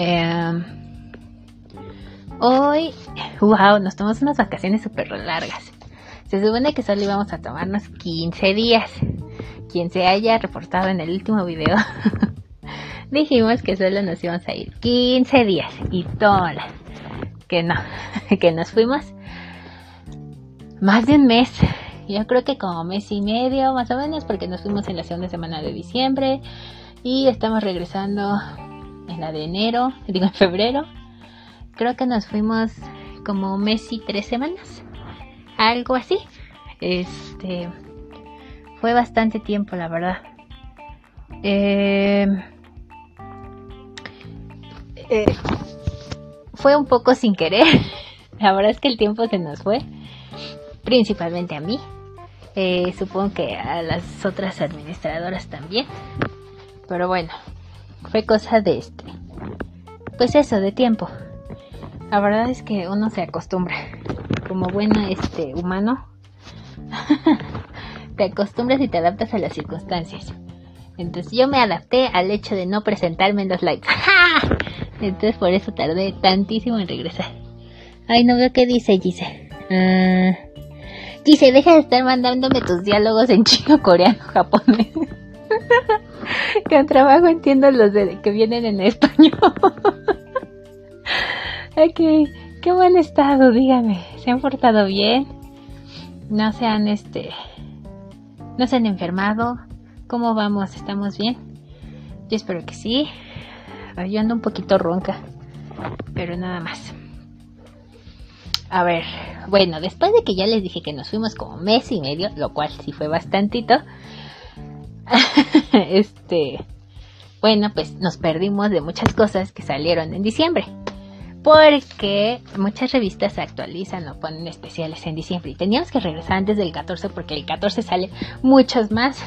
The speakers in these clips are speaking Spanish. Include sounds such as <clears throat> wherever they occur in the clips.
Em, hoy, <laughs> wow, nos tomamos unas vacaciones súper largas. Se supone que solo íbamos a tomarnos 15 días. Quien se haya reportado en el último video, <laughs> dijimos que solo nos íbamos a ir 15 días. Y tola, que no, <laughs> que nos fuimos más de un mes. Yo creo que como mes y medio más o menos, porque nos fuimos en la segunda semana de diciembre y estamos regresando en la de enero, <laughs> digo en febrero. Creo que nos fuimos como un mes y tres semanas. Algo así. Este. Fue bastante tiempo, la verdad. Eh, eh, fue un poco sin querer. <laughs> La verdad es que el tiempo se nos fue. Principalmente a mí. Eh, supongo que a las otras administradoras también. Pero bueno, fue cosa de este. Pues eso, de tiempo. La verdad es que uno se acostumbra. Como buen este humano. <laughs> te acostumbras y te adaptas a las circunstancias. Entonces yo me adapté al hecho de no presentarme en los likes. <laughs> Entonces por eso tardé tantísimo en regresar. Ay, no veo qué dice Gise. Uh, Gise, deja de estar mandándome tus diálogos en chino, coreano, japonés. <laughs> Con trabajo entiendo los de, que vienen en español. ok, qué buen estado, dígame. ¿Se han portado bien? ¿No se han, este... ¿No se han enfermado? ¿Cómo vamos? ¿Estamos bien? Yo espero que sí. Yo ando un poquito ronca. Pero nada más. A ver, bueno, después de que ya les dije que nos fuimos como mes y medio, lo cual sí fue bastantito. <laughs> este, bueno, pues nos perdimos de muchas cosas que salieron en diciembre. Porque muchas revistas se actualizan o ponen especiales en diciembre. Y teníamos que regresar antes del 14 porque el 14 sale muchos más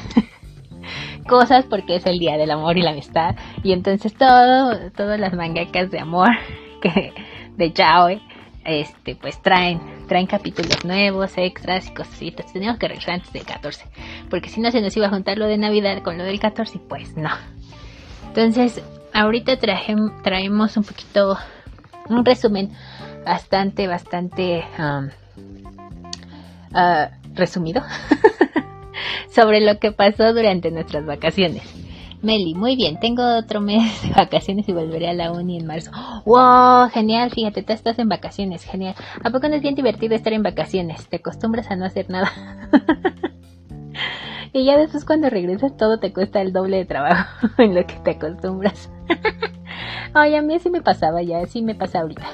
<laughs> cosas porque es el día del amor y la amistad. Y entonces todo, todas las mangakas de amor <laughs> que de Yaoi este pues traen traen capítulos nuevos, extras y cositas. Teníamos que regresar antes del 14, porque si no se nos iba a juntar lo de Navidad con lo del 14, pues no. Entonces, ahorita traemos un poquito un resumen bastante bastante uh, resumido <laughs> sobre lo que pasó durante nuestras vacaciones. Meli, muy bien, tengo otro mes <laughs> de vacaciones y volveré a la uni en marzo. ¡Wow! Genial, fíjate, tú estás en vacaciones, genial. ¿A poco no es bien divertido estar en vacaciones? Te acostumbras a no hacer nada. <laughs> y ya después cuando regresas todo te cuesta el doble de trabajo <laughs> en lo que te acostumbras. Ay, a mí sí me pasaba ya, sí me pasa ahorita.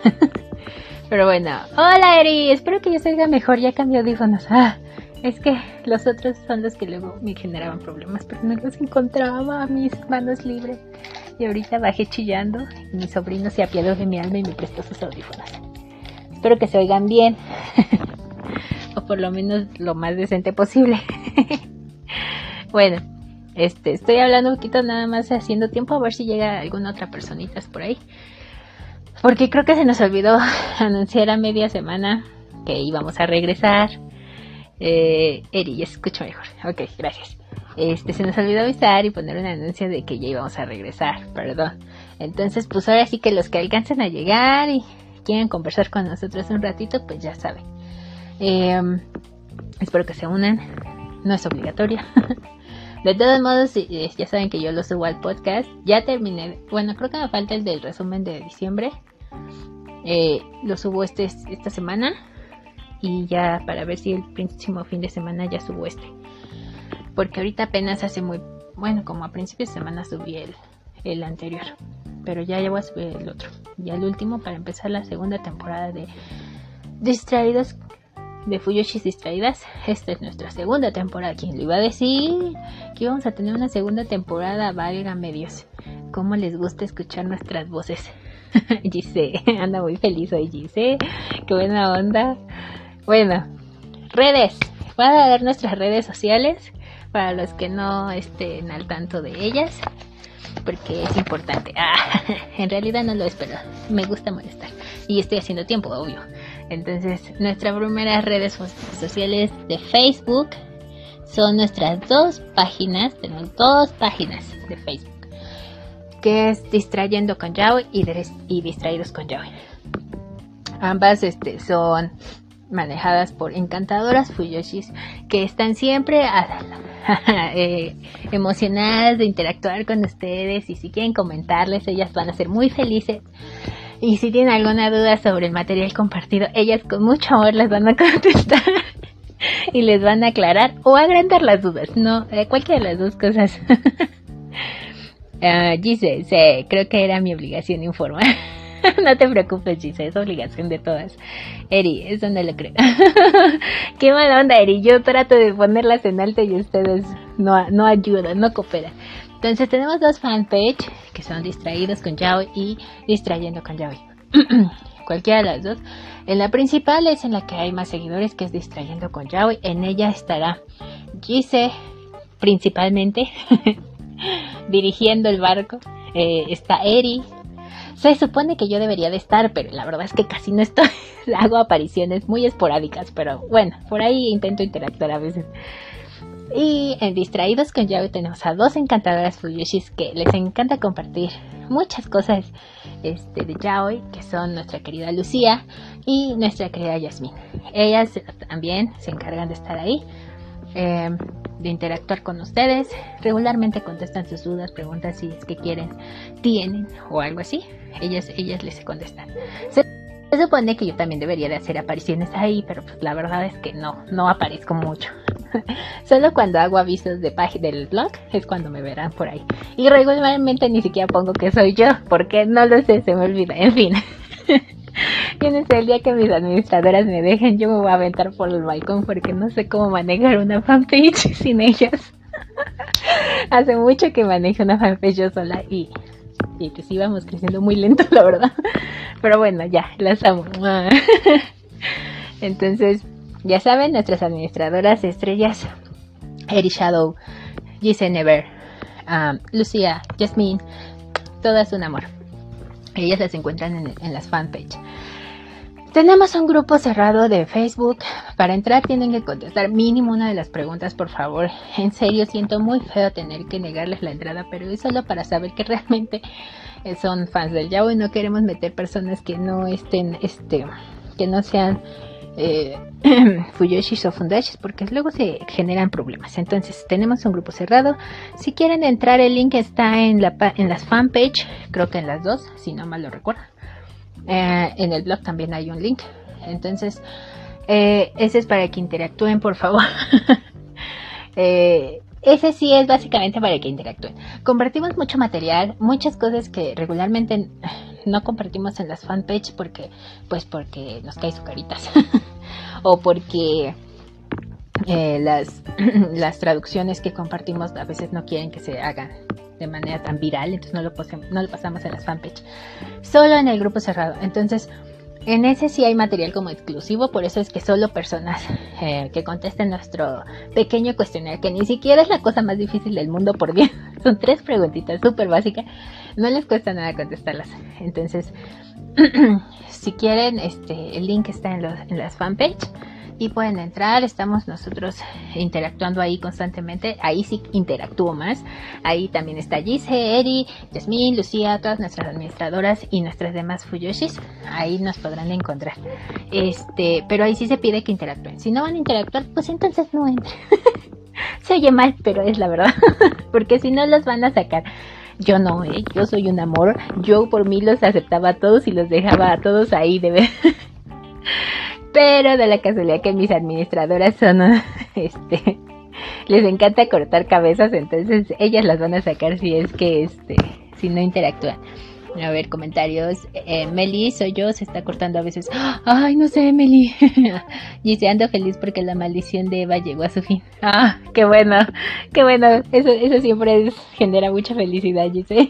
Pero bueno, hola Eri, espero que ya salga mejor, ya cambió audífonos. Ah, es que los otros son los que luego me generaban problemas, pero no los encontraba a mis manos libres. Y ahorita bajé chillando y mi sobrino se apiadó de mi alma y me prestó sus audífonos. Espero que se oigan bien. <laughs> o por lo menos lo más decente posible. <laughs> bueno, este, estoy hablando un poquito nada más haciendo tiempo a ver si llega alguna otra personita por ahí. Porque creo que se nos olvidó <laughs> anunciar a media semana que íbamos a regresar eh, Eri, ya se escucha mejor. Ok, gracias. Este, se nos olvidó avisar y poner un anuncio de que ya íbamos a regresar, perdón. Entonces, pues ahora sí que los que alcancen a llegar y quieren conversar con nosotros un ratito, pues ya saben. Em, espero que se unan. No es obligatorio. <laughs> De todos modos, eh, ya saben que yo lo subo al podcast. Ya terminé. Bueno, creo que me falta el del resumen de diciembre. Eh, lo subo este, esta semana y ya para ver si el próximo fin de semana ya subo este. Porque ahorita apenas hace muy, bueno, como a principios de semana subí el, el anterior. Pero ya, ya voy a subir el otro. Ya el último para empezar la segunda temporada de Distraídos de Fuyoshis Distraídas. Esta es nuestra segunda temporada. ¿Quién lo iba a decir? Que íbamos a tener una segunda temporada, valga medios. ¿Cómo les gusta escuchar nuestras voces? <laughs> Gise, anda muy feliz hoy, Gise. Qué buena onda. Bueno, redes. Voy a dar nuestras redes sociales para los que no estén al tanto de ellas, porque es importante. Ah, <laughs> en realidad no lo espero, me gusta molestar y estoy haciendo tiempo, obvio. Entonces, nuestras primeras redes sociales de Facebook son nuestras dos páginas, tenemos dos páginas de Facebook. que es Distrayendo con Yaoi y, Distraídos con Yaoi. Ambas este, son manejadas por encantadoras Fuyoshis que están siempre <laughs> eh, emocionadas de interactuar con ustedes y si quieren comentarles ellas van a ser muy felices. Y si tienen alguna duda sobre el material compartido ellas con mucho amor les van a <laughs> contestar y les van a aclarar o agrandar las dudas no eh, cualquiera de las dos cosas. Uh, <laughs> Gise, creo que era mi obligación informar <laughs> no te preocupes, Gise, es obligación de todas. Eri, eso no lo creo. <laughs> Qué mala onda, Eri. Yo trato de ponerlas en alto y ustedes no, no ayudan, no cooperan. Entonces tenemos dos fanpage que son distraídos con Yaoi y distrayendo con Yaoi. <clears throat> Cualquiera de las dos. En la principal es en la que hay más seguidores, que es distrayendo con Yaoi. En ella estará Gise principalmente <laughs> dirigiendo el barco. Eh, está Eri se supone que yo debería de estar, pero la verdad es que casi no estoy. <laughs> Hago apariciones muy esporádicas, pero bueno, por ahí intento interactuar a veces. Y en Distraídos con Yaoi tenemos a dos encantadoras Fuyoshis que les encanta compartir muchas cosas este, de Yaoi, que son nuestra querida Lucía y nuestra querida Yasmin. Ellas también se encargan de estar ahí eh, de interactuar con ustedes. Regularmente contestan sus dudas, preguntas si es que quieren, tienen o algo así. Ellas, ellas les contestan. Se, supone que yo también debería de hacer apariciones ahí, pero pues la verdad es que no, no aparezco mucho. <laughs> Solo cuando hago avisos de página del blog es cuando me verán por ahí. Y regularmente ni siquiera pongo que soy yo, porque no lo sé, se me olvida. En fin. <laughs> <laughs> Sé, el día que mis administradoras me dejen, yo me voy a aventar por el balcón porque no sé cómo manejar una fanpage <laughs> sin ellas. <laughs> Hace mucho que manejo una fanpage yo sola y, y pues íbamos creciendo muy lento, la verdad. Pero bueno, ya, las amo. Entonces, ya saben, nuestras administradoras estrellas, Eri Shadow, Gise Never, um, Lucía, Jasmine, todas un amor. Ellas las encuentran en, las fanpage. Tenemos un grupo cerrado de Facebook. Para entrar tienen que contestar mínimo una de las preguntas, por favor. En serio, siento muy feo tener que negarles la entrada, pero es solo para saber que realmente son fans del Yahoo y no queremos meter personas que no estén, este, que no sean eh, <clears throat> Fuyoshis o Fundashis porque luego se generan problemas. Entonces tenemos un grupo cerrado. Si quieren entrar, el link está en, la, en las fanpage, creo que en las dos, si no mal lo recuerdo. Eh, en el blog también hay un link. Entonces, eh, ese es para que interactúen, por favor. <laughs> eh, ese sí es básicamente para que interactúen. Compartimos mucho material, muchas cosas que regularmente <sighs> no compartimos en las fanpage porque, pues porque nos cae su caritas. <laughs> o porque eh, las, <clears throat> las traducciones que compartimos a veces no quieren que se hagan de manera tan viral, entonces no lo, no lo pasamos en las fanpage, solo en el grupo cerrado. Entonces, en ese sí hay material como exclusivo, por eso es que solo personas eh, que contesten nuestro pequeño cuestionario, que ni siquiera es la cosa más difícil del mundo, por bien, <laughs> son tres preguntitas súper básicas, no les cuesta nada contestarlas. Entonces, <clears throat> si quieren, este, el link está en, los, en las fanpage y pueden entrar, estamos nosotros interactuando ahí constantemente, ahí sí interactúo más, ahí también está Gise, Eri, Jasmine, Lucía, todas nuestras administradoras y nuestras demás Fuyoshis, ahí nos podrán encontrar, este, pero ahí sí se pide que interactúen, si no van a interactuar, pues entonces no entren, <laughs> se oye mal, pero es la verdad, <laughs> porque si no los van a sacar. Yo no, ¿eh? yo soy un amor. Yo por mí los aceptaba a todos y los dejaba a todos ahí de ver. <laughs> Pero de la casualidad que mis administradoras son, <laughs> este, les encanta cortar cabezas, entonces ellas las van a sacar si es que, este, si no interactúan. A ver, comentarios. Eh, Meli, soy yo, se está cortando a veces. <gasps> Ay, no sé, Meli. <laughs> y se ando feliz porque la maldición de Eva llegó a su fin. <laughs> Ah, qué bueno, qué bueno. Eso, eso siempre genera mucha felicidad, Gise.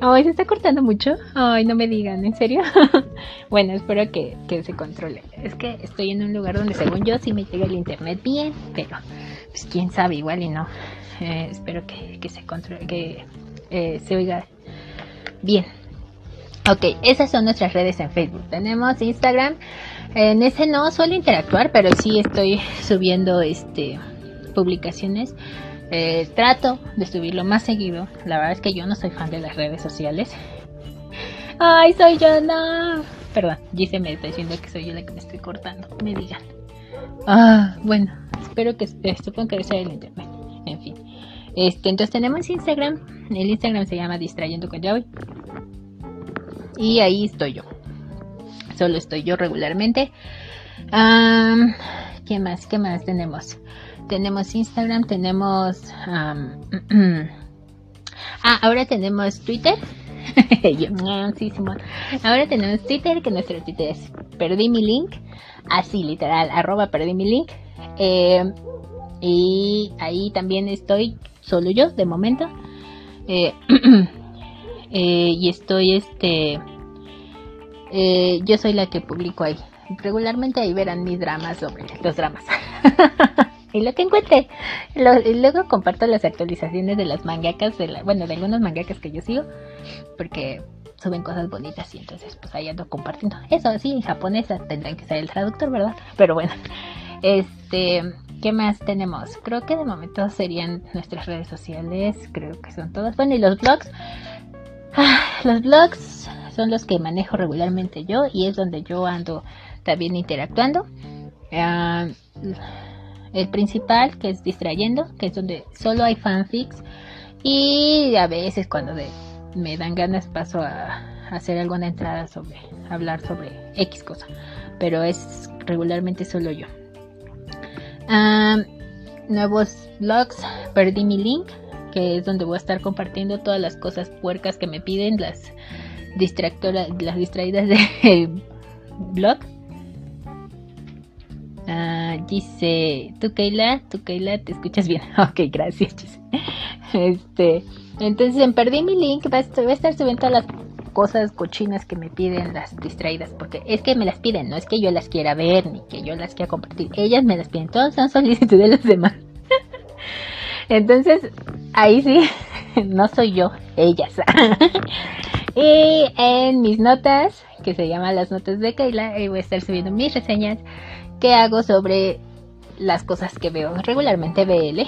Ay, se está cortando mucho. Ay, no me digan, ¿en serio? <laughs> bueno, espero que, se controle. Es que estoy en un lugar donde según yo sí me llega el internet bien, pero pues quién sabe, igual y no. Eh, espero que, se controle, que eh, se oiga bien. Ok, esas son nuestras redes en Facebook. Tenemos Instagram. En ese no suelo interactuar, pero sí estoy subiendo este publicaciones Eh, trato de subirlo más seguido. La verdad es que yo no soy fan de las redes sociales. Ay, soy yo, no. Perdón, Gise me está diciendo que soy yo la que me estoy cortando. Me digan. Ah, bueno, espero que eh, supongo que sea el internet. En fin. Este, entonces tenemos Instagram. El Instagram se llama Distrayendo con Yaoi. Y ahí estoy yo. Solo estoy yo regularmente. ¿Qué más? ¿Qué más tenemos? Tenemos Instagram, tenemos... <clears throat> ah, ahora tenemos Twitter. <laughs> Ahora tenemos Twitter, que nuestro Twitter es perdí mi link. Así, literal, arroba perdí mi link. Eh, y ahí también estoy solo yo, de momento. Eh, <clears throat> eh, y estoy, este... yo soy la que publico ahí. Regularmente ahí verán mis dramas sobre los dramas. <laughs> lo que encuentre. luego comparto las actualizaciones de las mangakas, de la, bueno, de algunos mangakas que yo sigo, porque suben cosas bonitas y entonces pues ahí ando compartiendo. Eso sí, en japonés tendrán que ser el traductor, ¿verdad? Pero bueno, este, ¿qué más tenemos? Creo que de momento serían nuestras redes sociales, creo que son todas. Bueno, y los blogs. Ah, los blogs son los que manejo regularmente yo y es donde yo ando también interactuando. Ah, el principal, que es distrayendo, que es donde solo hay fanfics. Y a veces cuando me dan ganas paso a, hacer alguna entrada sobre, hablar sobre X cosa. Pero es regularmente solo yo. nuevos blogs, perdí mi link, que es donde voy a estar compartiendo todas las cosas puercas que me piden, las distractoras, las distraídas del <laughs> blog. Ah, dice, tú Keila, tú Keila, te escuchas bien. <laughs> Ok, gracias. Este, entonces en Perdí mi link va a, estar, subiendo todas las cosas cochinas que me piden las distraídas, porque es que me las piden, no es que yo las quiera ver ni que yo las quiera compartir, ellas me las piden, todas son <laughs> solicitudes de los demás. <laughs> Entonces, ahí sí, no soy yo, ellas. y en mis notas, que se llaman las notas de Keila, ahí voy a estar subiendo mis reseñas que hago sobre las cosas que veo regularmente BL.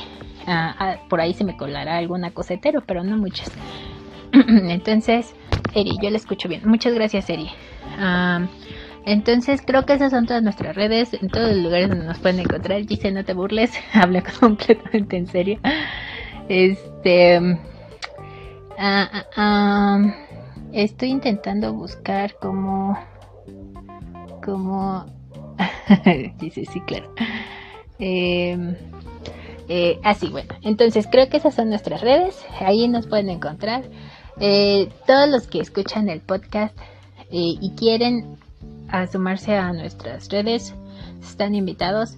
Ah, ah, por ahí se me colará alguna cosa pero no muchas. <clears throat> entonces, Eri, yo la escucho bien. Muchas gracias, Eri. Ah, entonces, creo que esas son todas nuestras redes. En todos los lugares donde nos pueden encontrar. Dice, no te burles. <laughs> Habla <laughs> completamente en serio. Este. estoy intentando buscar como. Como <laughs> Dice, sí, claro. Em, eh, así, bueno. Entonces, creo que esas son nuestras redes. Ahí nos pueden encontrar. Eh, todos los que escuchan el podcast eh, y quieren sumarse a nuestras redes están invitados.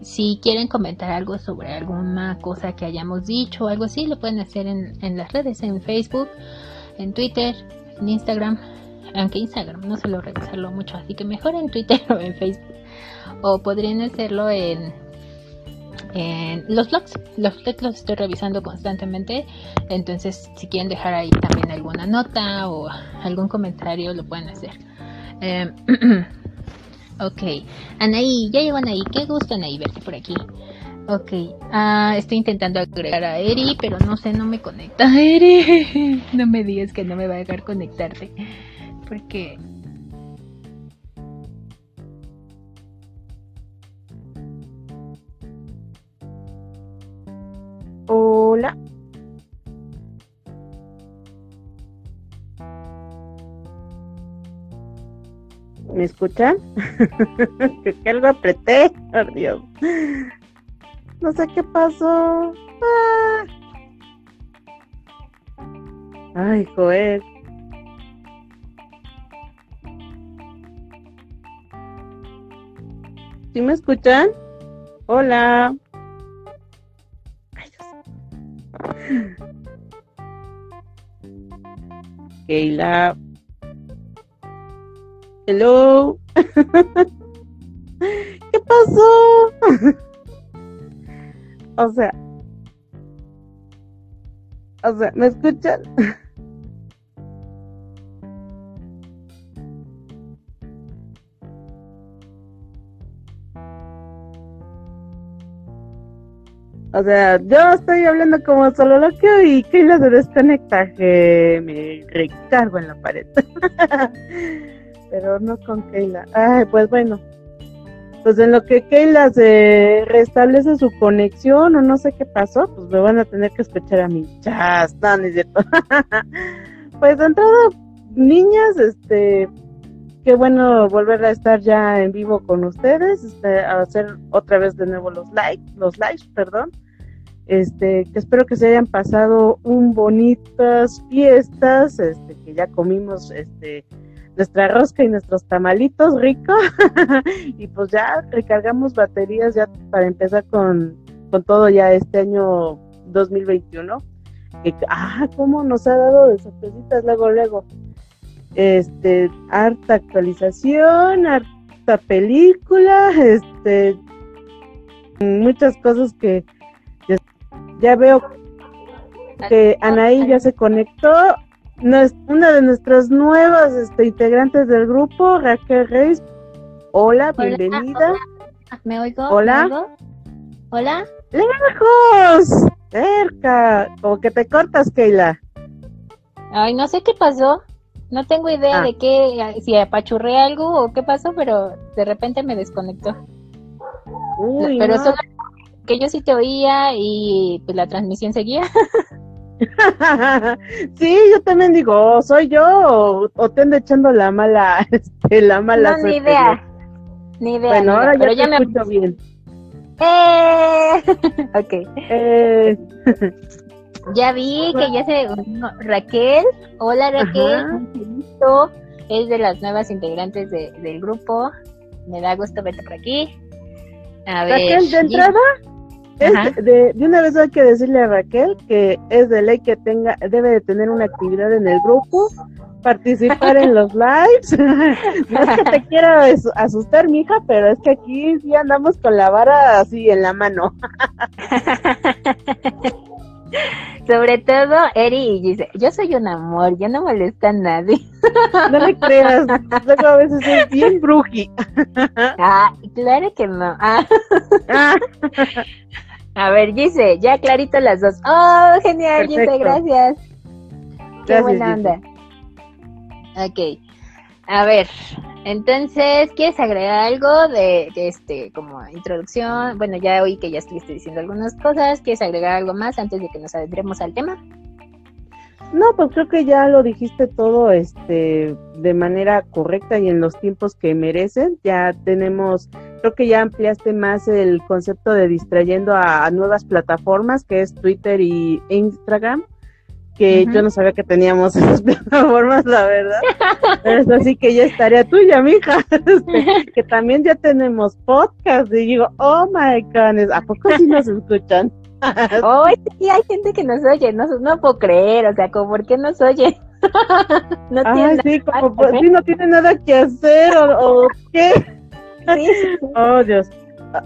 si quieren comentar algo sobre alguna cosa que hayamos dicho o algo así, lo pueden hacer en las redes, en Facebook, en Twitter, en Instagram aunque Instagram no suelo revisarlo mucho, así que mejor en Twitter <laughs> o en Facebook. O podrían hacerlo en, en los blogs. Los blogs los estoy revisando constantemente. Entonces, si quieren dejar ahí también alguna nota o algún comentario, lo pueden hacer. Eh, <clears throat> ok, Anaí, ya llegó Anaí. Qué gusto, Anaí, verte por aquí. Ok, ah, estoy intentando agregar a Eri, pero no sé, no me conecta. <laughs> Eri, no me digas que no me va a dejar conectarte porque Hola. ¿Me escuchan? <laughs> Que algo apreté, por Dios. No sé qué pasó. Ah. Ay, joder. ¿Sí me escuchan? Hola. Ay. Hello. <laughs> ¿Qué pasó? <laughs> o sea. O sea, ¿me escuchan? <laughs> O sea, yo estoy hablando como solo loquio y Keila se desconecta, que me recargo en la pared. <laughs> Pero no con Keila. Ay, pues bueno. Pues en lo que Keila se restablece su conexión o no sé qué pasó, pues me van a tener que escuchar a mí. Ya, no, no es cierto. <laughs> pues de entrada, niñas, este, qué bueno volver a estar ya en vivo con ustedes, este, a hacer otra vez de nuevo los likes, los likes, perdón. Este, que espero que se hayan pasado un bonitas fiestas, este, que ya comimos este nuestra rosca y nuestros tamalitos ricos <laughs> y pues ya recargamos baterías ya para empezar con, con todo ya este año 2021 que ah cómo nos ha dado de sorpresitas luego luego. Este harta actualización harta película este muchas cosas que ya veo que Anaí ya se conectó una de nuestras nuevas este, integrantes del grupo, Raquel Reis. Hola, bienvenida. ¿Me oigo? Hola. ¿Me oigo? Hola. Lejos, cerca, como que te cortas, Keila. Ay, no sé qué pasó. No tengo idea Ah. de qué, si apachurré algo o qué pasó, pero de repente me desconectó. Uy, pero no. solo yo sí te oía y pues la transmisión seguía. <laughs> <laughs> sí, yo también digo, oh, soy yo o, o te ando echando la mala, <laughs> este, la mala no, ni idea. Ni idea. Bueno, ni idea, ahora ya pero te ya me escucho bien. ¡Eh! ok. Eh, Ya vi que ya se Raquel. Hola Raquel. Es de las nuevas integrantes de- del grupo. Me da gusto verte por aquí. A ver. Raquel, de entrada, es de, de una vez hay que decirle a Raquel que es de ley que tenga, debe de tener una actividad en el grupo, participar en los lives. <laughs> no es que te quiera as- asustar, mija, pero es que aquí sí andamos con la vara así en la mano. <laughs> Sobre todo Eri y dice, yo soy un amor, yo no molesto a nadie. <laughs> No le creas, luego a veces es bien bruji. ah, claro que no. Ah, Ah, a ver, dice, ya clarito las dos. Oh, genial, Gise, gracias. Qué buena Gise. onda. Ok. A ver, entonces, ¿quieres agregar algo de, de este, como introducción? Bueno, ya oí que ya estuviste diciendo algunas cosas. ¿Quieres agregar algo más antes de que nos adentremos al tema? No, pues creo que ya lo dijiste todo este de manera correcta y en los tiempos que merecen. Ya tenemos, creo que ya ampliaste más el concepto de distrayendo a, a nuevas plataformas, que es Twitter y Instagram, que yo no sabía que teníamos <laughs> esas plataformas, la verdad. Pero es así que ya estaría tuya, mija. <laughs> Este, que también ya tenemos podcast y digo, oh my goodness, ¿a poco sí nos escuchan? <laughs> Oh, sí, hay gente que nos oye, no, no puedo creer, o sea, como, ¿por qué nos oye? no Ay, tiene sí, como más pues, sí, no tiene nada que hacer o, o qué. Sí, Oh, Dios.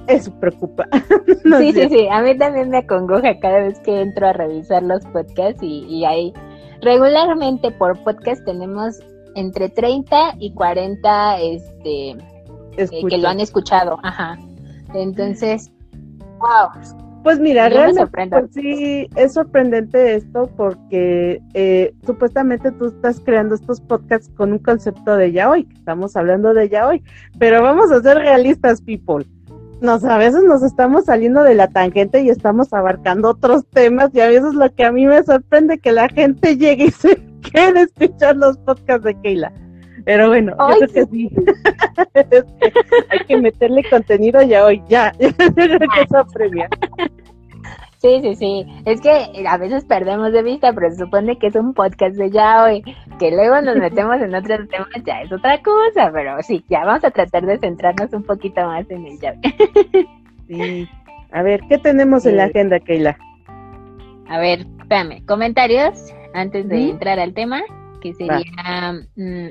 Eso preocupa. <laughs> No sí, sí, sí, a mí también me acongoja cada vez que entro a revisar los podcasts y, y ahí regularmente por podcast tenemos entre 30 y 40 este, eh, que lo han escuchado, ajá. Entonces, wow, Pues mira, Yo realmente pues sí es sorprendente esto porque eh, supuestamente tú estás creando estos podcasts con un concepto de ya hoy, que estamos hablando de ya hoy, pero vamos a ser realistas, people. Nos, a veces nos estamos saliendo de la tangente y estamos abarcando otros temas y a veces lo que a mí me sorprende que la gente llegue y se <laughs> quiere escuchar los podcasts de Keila. Pero bueno, Ay, yo creo que sí. <laughs> Es que hay que meterle contenido ya hoy, ya. <laughs> Yo creo que eso apremia. sí, sí, sí, es que a veces perdemos de vista, pero se supone que es un podcast de ya hoy, que luego nos <laughs> metemos en otros temas, ya es otra cosa, pero sí, ya vamos a tratar de centrarnos un poquito más en el ya hoy. Sí. A ver, ¿qué tenemos en la Sí. agenda, Keila? A ver, espérame, comentarios antes de entrar al tema, que sería... mm,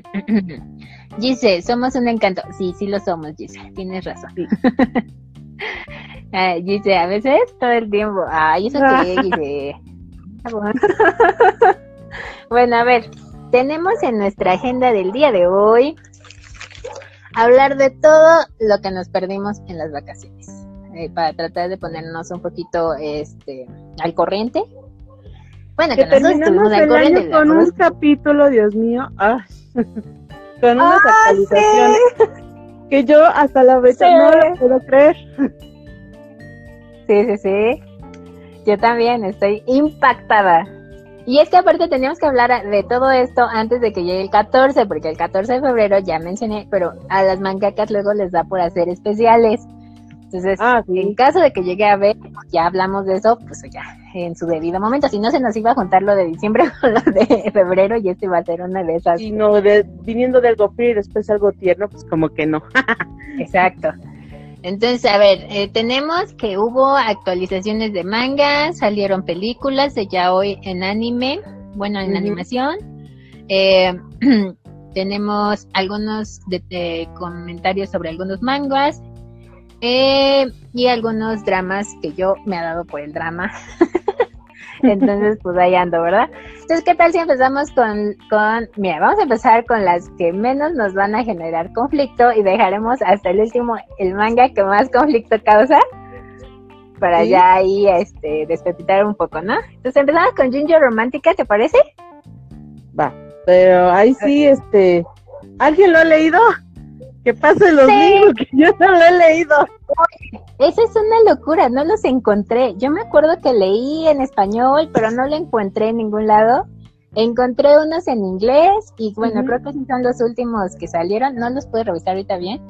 <clears throat> Gise, somos un encanto. Sí, sí lo somos, Gise, tienes razón. Sí. <laughs> Ah, Gise, a veces todo el tiempo. Ay, eso que, <laughs> Gise. <laughs> bueno, a ver, tenemos en nuestra agenda del día de hoy hablar de todo lo que nos perdimos en las vacaciones. eh, para tratar de ponernos un poquito este al corriente. Bueno, que, nosotros estuvimos al corriente. con un capítulo, Dios mío, ah, <laughs> con unas ah, actualizaciones que yo hasta la vez no lo puedo creer. Sí, sí, sí. Yo también estoy impactada. Y es que aparte teníamos que hablar de todo esto antes de que llegue el 14, porque el 14 de febrero ya mencioné, pero a las mangakas luego les da por hacer especiales. Entonces, ah, en caso de que llegue a ver, ya hablamos de eso, pues ya, en su debido momento. Si no, se nos iba a juntar lo de diciembre <laughs> con lo de febrero y este va a ser una de esas. Y no, viniendo del algo frío y después algo tierno, pues como que no. <laughs> Exacto. Entonces, a ver, eh, tenemos que hubo actualizaciones de manga, salieron películas de ya hoy en anime, bueno, en animación. Eh, <clears throat> tenemos algunos de, comentarios sobre algunos mangas eh, y algunos dramas que yo me ha dado por el drama. <laughs> Entonces, pues ahí ando, ¿verdad? Entonces, ¿qué tal si empezamos con, con, mira, vamos a empezar con las que menos nos van a generar conflicto y dejaremos hasta el último el manga que más conflicto causa para ya ahí este, despepitar un poco, ¿no? Entonces empezamos con Ginger Romántica, ¿te parece? Va, pero ahí sí, este, ¿alguien lo ha leído? Que pase los libros, que yo no lo he leído. Esa es una locura, no los encontré. Yo me acuerdo que leí en español, pero no lo encontré en ningún lado. Encontré unos en inglés y bueno, creo que son los últimos que salieron. No los puedo revisar ahorita bien,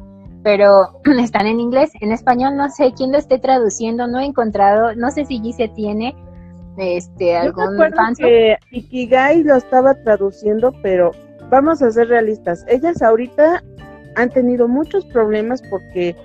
pero <clears throat> están en inglés. En español no sé quién lo esté traduciendo, no he encontrado, no sé si Gise tiene este algún fan que Ikigai lo estaba traduciendo, pero vamos a ser realistas. Ellas ahorita han tenido muchos problemas porque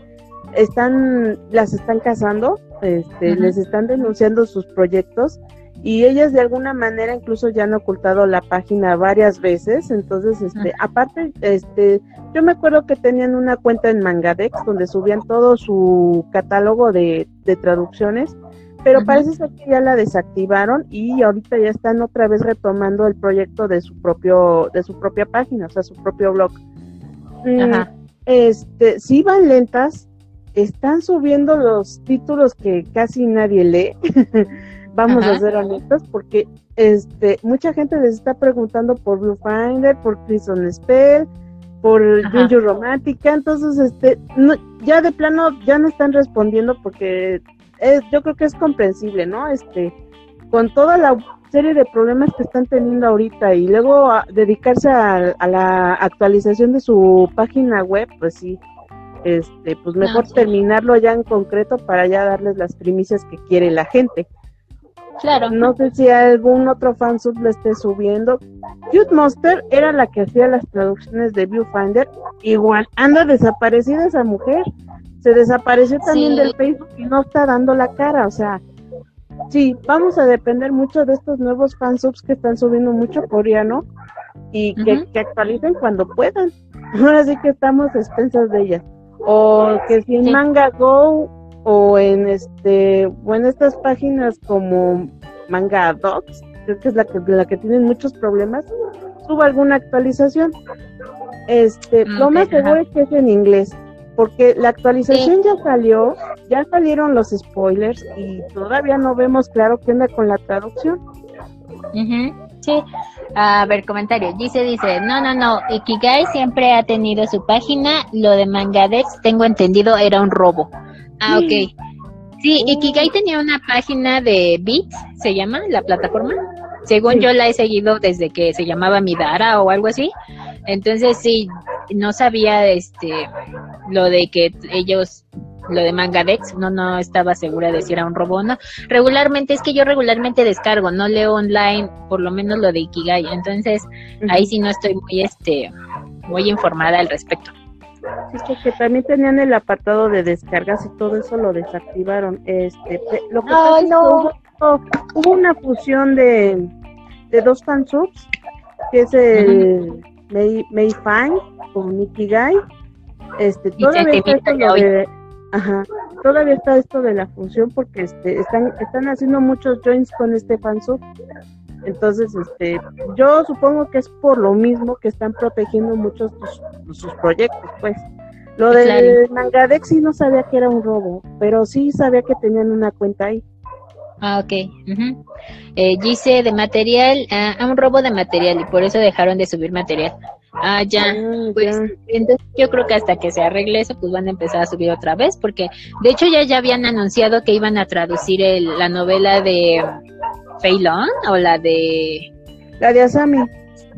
están las están casando, este, les están denunciando sus proyectos y ellas de alguna manera incluso ya han ocultado la página varias veces, entonces este, aparte este, yo me acuerdo que tenían una cuenta en Mangadex donde subían todo su catálogo de, traducciones, pero parece ser que ya la desactivaron y ahorita ya están otra vez retomando el proyecto de su propio de su propia página, o sea, su propio blog. Mm, este, sí van lentas, están subiendo los títulos que casi nadie lee. <laughs> Vamos a ser honestos, porque este, mucha gente les está preguntando por Blue Finder, por Prison Spell, por Junju Romántica, entonces este, no, ya de plano ya no están respondiendo porque es, yo creo que es comprensible, ¿no? Este, con toda la serie de problemas que están teniendo ahorita y luego dedicarse a, la actualización de su página web, pues sí, este, pues mejor terminarlo ya en concreto para ya darles las primicias que quiere la gente. Claro. No sé si algún otro fansub le esté subiendo. Cute Monster era la que hacía las traducciones de Viewfinder. Igual, anda desaparecida esa mujer. Se desapareció también del Facebook y no está dando la cara. O sea, sí, vamos a depender mucho de estos nuevos fansubs que están subiendo mucho coreano y que, actualicen cuando puedan. <laughs> Ahora sí que estamos expensas de ellas. O que si en Manga Go o en este o en estas páginas como Manga Docs, creo que es la que la que tienen muchos problemas, suba alguna actualización. Este, mm, lo más seguro es que es en inglés porque la actualización ya salió, ya salieron los spoilers y todavía no vemos claro qué onda con la traducción. Sí, a ver, comentario. Dice, dice, no, no, no, Ikigai siempre ha tenido su página, lo de Mangadex, tengo entendido, era un robo. Ah, ok. Sí, Ikigai tenía una página de Beats, se llama la plataforma. Según yo la he seguido desde que se llamaba Midara o algo así. Entonces sí, no sabía este lo de que ellos lo de Mangadex, no no estaba segura de si era un robo o no. Regularmente es que yo regularmente descargo, no leo online, por lo menos lo de Ikigai, entonces ahí sí no estoy muy este muy informada al respecto. Sí, porque también tenían el apartado de descargas y todo eso lo desactivaron. Este, lo que no. hubo, una fusión de, de dos fansubs, que es el May, May Fine con Ikigai. Este, todavía está esto de, ajá, todavía está esto de la función porque este, están, están haciendo muchos joins con este fansub. Entonces, este, yo supongo que es por lo mismo que están protegiendo muchos sus, sus proyectos, pues. Lo del Mangadex sí no sabía que era un robo, pero sí sabía que tenían una cuenta ahí. Ah, ok. eh, dice de material, ah, un robo de material y por eso dejaron de subir material. Ah, ya. Ah, pues entonces yo creo que hasta que se arregle eso, pues van a empezar a subir otra vez, porque de hecho ya, ya habían anunciado que iban a traducir el, la novela de Feilón o la de... La de Asami.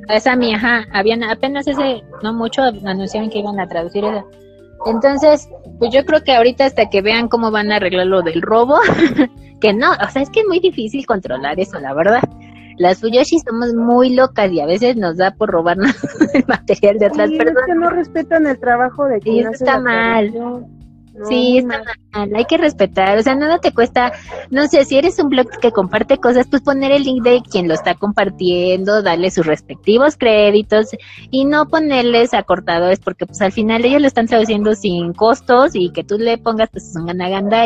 Asami, ajá. Habían apenas ese, no mucho, anunciaron que iban a traducir eso. Entonces, pues yo creo que ahorita hasta que vean cómo van a arreglar lo del robo, <laughs> que no, o sea, es que es muy difícil controlar eso, la verdad. Las Fuyoshi somos muy locas y a veces nos da por robarnos <laughs> el material de otras personas. Es que no respetan el trabajo de quien y eso está mal sí, está mal, hay que respetar, o sea, nada te cuesta, no sé, si eres un blog que comparte cosas, pues poner el link de quien lo está compartiendo, darle sus respectivos créditos y no ponerles acortadores porque pues al final ellos lo están traduciendo sin costos y que tú le pongas pues es un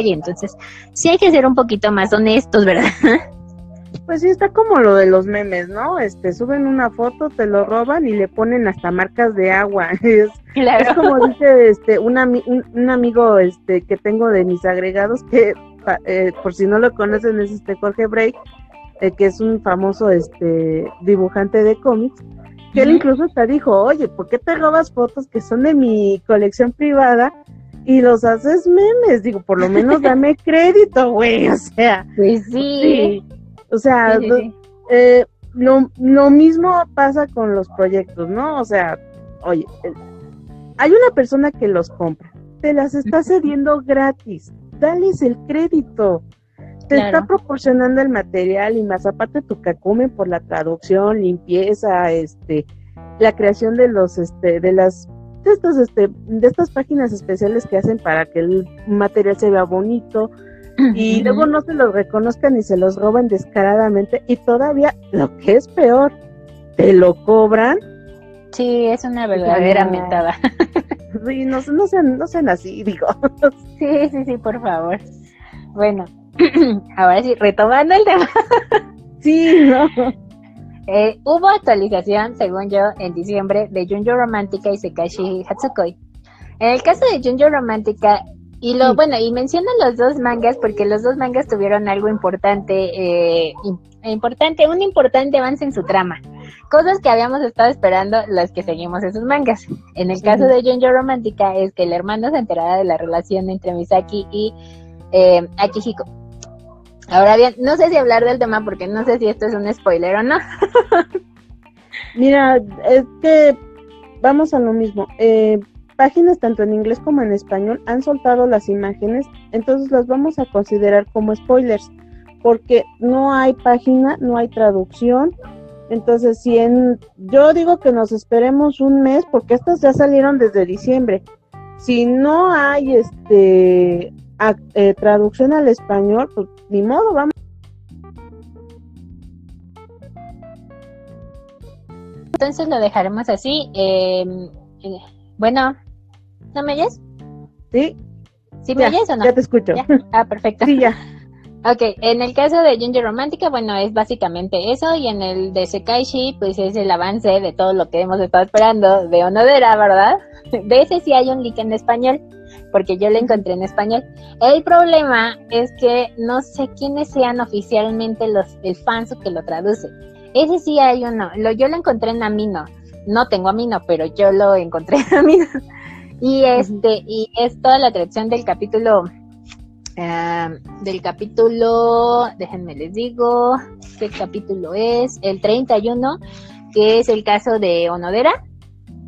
y entonces sí hay que ser un poquito más honestos, <laughs> ¿verdad? Pues sí, está como lo de los memes, ¿no? Este, suben una foto, te lo roban y le ponen hasta marcas de agua. <laughs> Es, es como dice este, un, un, amigo este, que tengo de mis agregados, que eh, por si no lo conocen es este Jorge Break, eh, que es un famoso este, dibujante de cómics, que él incluso hasta dijo, oye, ¿por qué te robas fotos que son de mi colección privada? y los haces memes, digo, por lo menos dame <laughs> crédito, güey, o sea. Pues sí. O sea, Eh, lo, lo mismo pasa con los proyectos, ¿no? O sea, oye, hay una persona que los compra, te las está cediendo gratis, dales el crédito, te está proporcionando el material y más aparte tu cacume por la traducción, limpieza, este, la creación de los, este, de las de estos, este, de estas páginas especiales que hacen para que el material se vea bonito, y luego no se los reconozcan y se los roban descaradamente y todavía lo que es peor, te lo cobran. Sí, es una verdadera mentada. <laughs> Sí, no, no, sean, no sean así, digo. Sí, sí, sí, por favor. Bueno, <clears throat> ahora sí, retomando el tema. <laughs> Sí, no. Eh, hubo actualización, según yo, en diciembre de Junjo Romantica y Sekashi Hatsukoi. En el caso de Junjo Romantica, y lo bueno, y menciono los dos mangas porque los dos mangas tuvieron algo importante, eh, importante, un importante avance en su trama. Cosas que habíamos estado esperando las que seguimos esos mangas. En el caso de Junjo Romántica es que el hermano se enterara de la relación entre Misaki y eh, Akihiko. Ahora bien, no sé si hablar del tema porque no sé si esto es un spoiler o no. <laughs> Mira, es que vamos a lo mismo. Eh, páginas tanto en inglés como en español han soltado las imágenes, entonces las vamos a considerar como spoilers, porque no hay página, no hay traducción. Entonces, si en, yo digo que nos esperemos un mes, porque estas ya salieron desde diciembre. Si no hay este eh, traducción al español, pues ni modo, vamos. Entonces lo dejaremos así. Em, eh, bueno, ¿No me oyes? Sí. ¿Sí me oyes o no? Ya te escucho. Ah, perfecto. Sí, ya. <laughs> Ok, en el caso de Ginger Romántica, bueno, es básicamente eso, y en el de Sekaishi, pues es el avance de todo lo que hemos estado esperando de Onodera, ¿verdad? <laughs> De ese sí hay un link en español, porque yo lo encontré en español. El problema es que no sé quiénes sean oficialmente los el fans que lo traduce. Ese sí hay uno, lo, yo lo encontré en Amino, no tengo Amino, pero yo lo encontré en Amino. Y este, y es toda la traducción del capítulo, del capítulo, déjenme les digo, qué capítulo es, el 31, que es el caso de Onodera.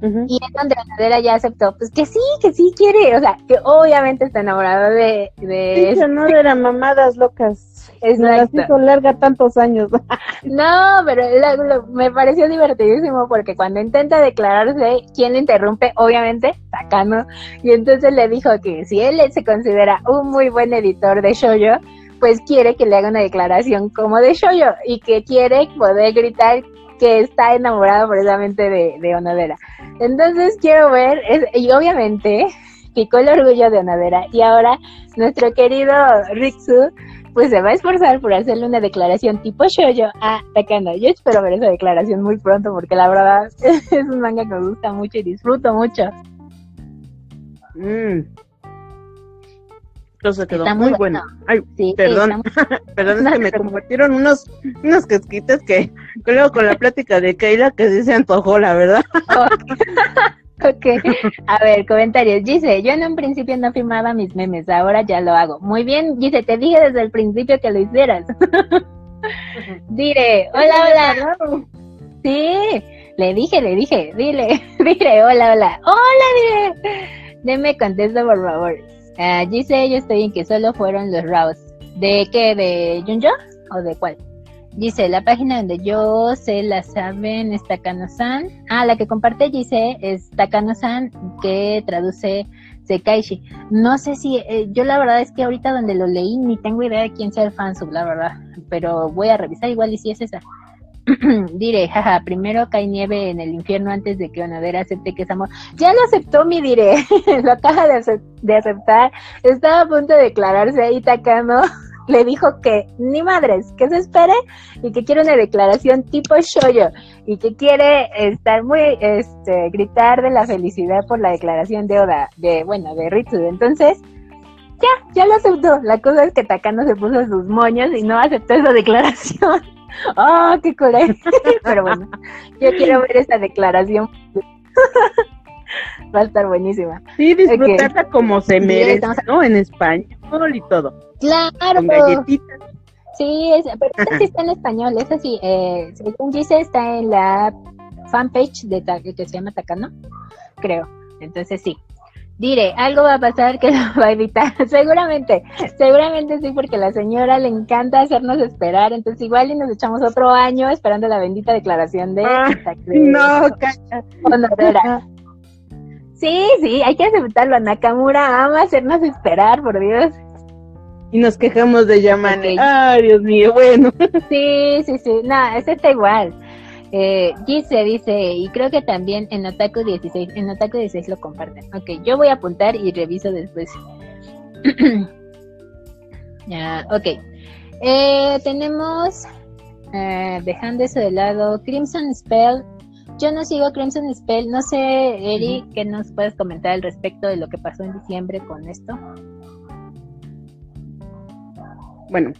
Y es donde Onodera ya aceptó, pues que sí, que sí quiere, o sea, que obviamente está enamorado de... de sí, Onodera, mamadas locas. Exacto. larga tantos años. <laughs> no, pero me pareció divertidísimo porque cuando intenta declararse, ¿quién le interrumpe? Obviamente, Takano. Y entonces le dijo que si él se considera un muy buen editor de shoyo, pues quiere que le haga una declaración como de shoyo y que quiere poder gritar que está enamorado precisamente de, de Onodera. Entonces quiero ver, y obviamente picó el orgullo de Onodera y ahora nuestro querido Riksu pues se va a esforzar por hacerle una declaración tipo shoyo a Takano. Yo espero ver esa declaración muy pronto porque la verdad <laughs> es un manga que me gusta mucho y disfruto mucho. Mm. Entonces quedó Está muy, muy bueno. bueno. Ay, Sí, perdón, <laughs> perdón, es que me compartieron unos, unos casquites que, <laughs> luego con la plática de Keila que sí se antojó, la verdad. <laughs> Ok, a ver, comentarios. Dice, yo en un principio no firmaba mis memes, ahora ya lo hago. Muy bien, dice, te dije desde el principio que lo hicieras. Dire, hola, hola. Sí, le dije, le dije, dile, dile, hola, hola. Hola, dile. Deme contexto, por favor. Ah, dice, yo estoy en que solo fueron los Raws. ¿De qué? ¿De Junjo? ¿O de cuál? Dice, la página donde yo se la saben es Takano-san. Ah, la que comparte dice es Takano-san, que traduce Sekaishi. No sé si, eh, yo la verdad es que ahorita donde lo leí ni tengo idea de quién sea el fansub, la verdad. Pero voy a revisar igual y si es esa. <clears throat> Diré, jaja, primero cae nieve en el infierno antes de que Onodera acepte que es amor. Ya lo aceptó mi Dire, <laughs> lo acaba de aceptar. Estaba a punto de declararse ahí Takano. <laughs> Le dijo que ni madres, que se espere y que quiere una declaración tipo shoyo y que quiere estar muy, este, gritar de la felicidad por la declaración de Oda, de, bueno, de Ritsu. Entonces, ya, ya lo aceptó. La cosa es que Takano se puso sus moños y no aceptó esa declaración. <laughs> ¡Oh, <laughs> qué coraje! <laughs> Pero bueno, yo quiero ver esa declaración. <laughs> Va a estar bunísima. Sí, disfrutarla como se merece, ¿no? En español y todo. Claro, Con galletitas. sí, es, pero esa sí está en español. Esa sí, eh, según dice, está en la fanpage de que se llama Takano, creo. Entonces sí. Diré, algo va a pasar que <laughs> lo va a evitar. <laughs> seguramente, seguramente sí, porque la señora le encanta hacernos esperar. Entonces igual y nos echamos otro año esperando la bendita declaración de... Ah, de- No, <laughs> cacha. Sí, sí, hay que aceptarlo. Nakamura ama hacernos esperar, por Dios. Y nos quejamos de Yamane. Ok. Ay, Dios mío, bueno. Sí, sí, sí. No, ese está igual. Eh, dice, dice, y creo que también en Otaku 16, en Otaku 16 lo comparten. Ok, yo voy a apuntar y reviso después. <clears throat> ya, ok. Eh, tenemos, eh, dejando eso de lado, Crimson Spell. Yo no sigo Crimson Spell. No sé, Eri, ¿qué nos puedes comentar al respecto de lo que pasó en diciembre con esto? Bueno,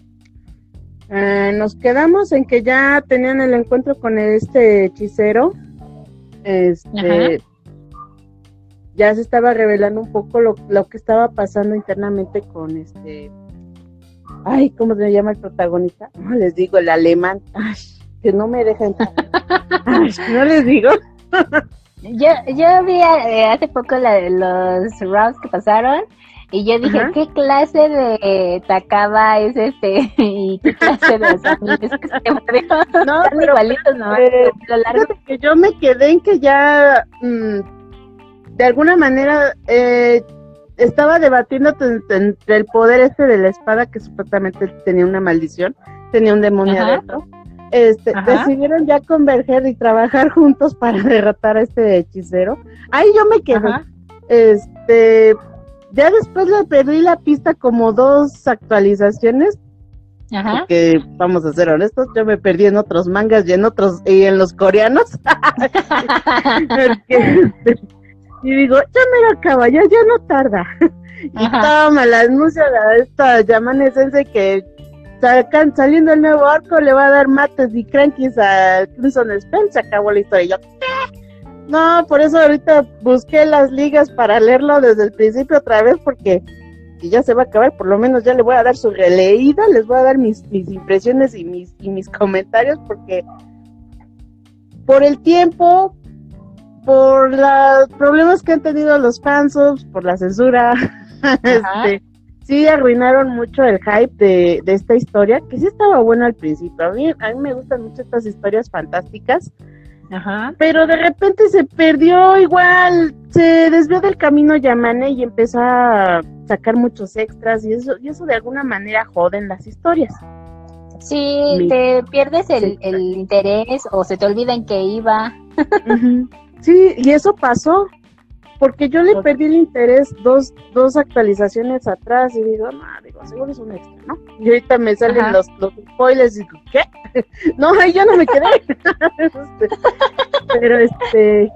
eh, nos quedamos en que ya tenían el encuentro con este hechicero. Este, Ajá. ya se estaba revelando un poco lo, lo que estaba pasando internamente con este. Ay, ¿cómo se llama el protagonista? <laughs> No les digo, el alemán. Ay, que no me deja entrar. <laughs> Ay, no les digo. Yo, yo vi eh, hace poco la de los rounds que pasaron y yo dije, Ajá. ¿qué clase de Takaba es este? <laughs> ¿Y qué clase de <laughs> es que se murió? No, Están pero, igualitos eh, largo. Que yo me quedé en que ya mm, de alguna manera eh, estaba debatiendo entre el poder este de la espada que supuestamente tenía una maldición, tenía un demonio Ajá. adentro. Este, Ajá. decidieron ya converger y trabajar juntos <laughs> para derrotar a este hechicero. Ahí yo me quedé. Este, ya después le perdí la pista como dos actualizaciones Ajá. porque vamos a ser honestos, yo me perdí en otros mangas y en otros y en los coreanos. <laughs> Porque, este, y digo, ya me lo acaba, ya, ya no tarda. Y toma, la anuncia de esta Yamane Sensei que sacan, saliendo el nuevo arco le va a dar mates y crankies a Crimson Spell, se acabó la historia. No, por eso ahorita busqué las ligas para leerlo desde el principio otra vez porque si ya se va a acabar, por lo menos ya le voy a dar su releída, les voy a dar mis, mis impresiones y mis, y mis comentarios porque por el tiempo, por los problemas que han tenido los fansubs, por la censura, <laughs> este, sí arruinaron mucho el hype de, de esta historia, que sí estaba buena al principio. A mí, a mí me gustan mucho estas historias fantásticas, Ajá. pero de repente se perdió igual, se desvió del camino Yamane y empezó a sacar muchos extras y eso, y eso de alguna manera joden las historias. Sí, Mi- te pierdes el, Sí. el interés o se te olvida en qué iba. Sí, y eso pasó, porque yo le perdí el interés dos, dos actualizaciones atrás y digo, no, digo, seguro es un extra, ¿no? Y ahorita me salen Ajá. los, los spoilers y digo, ¿qué? <laughs> no, ahí yo no me quedé. <laughs> Pero este,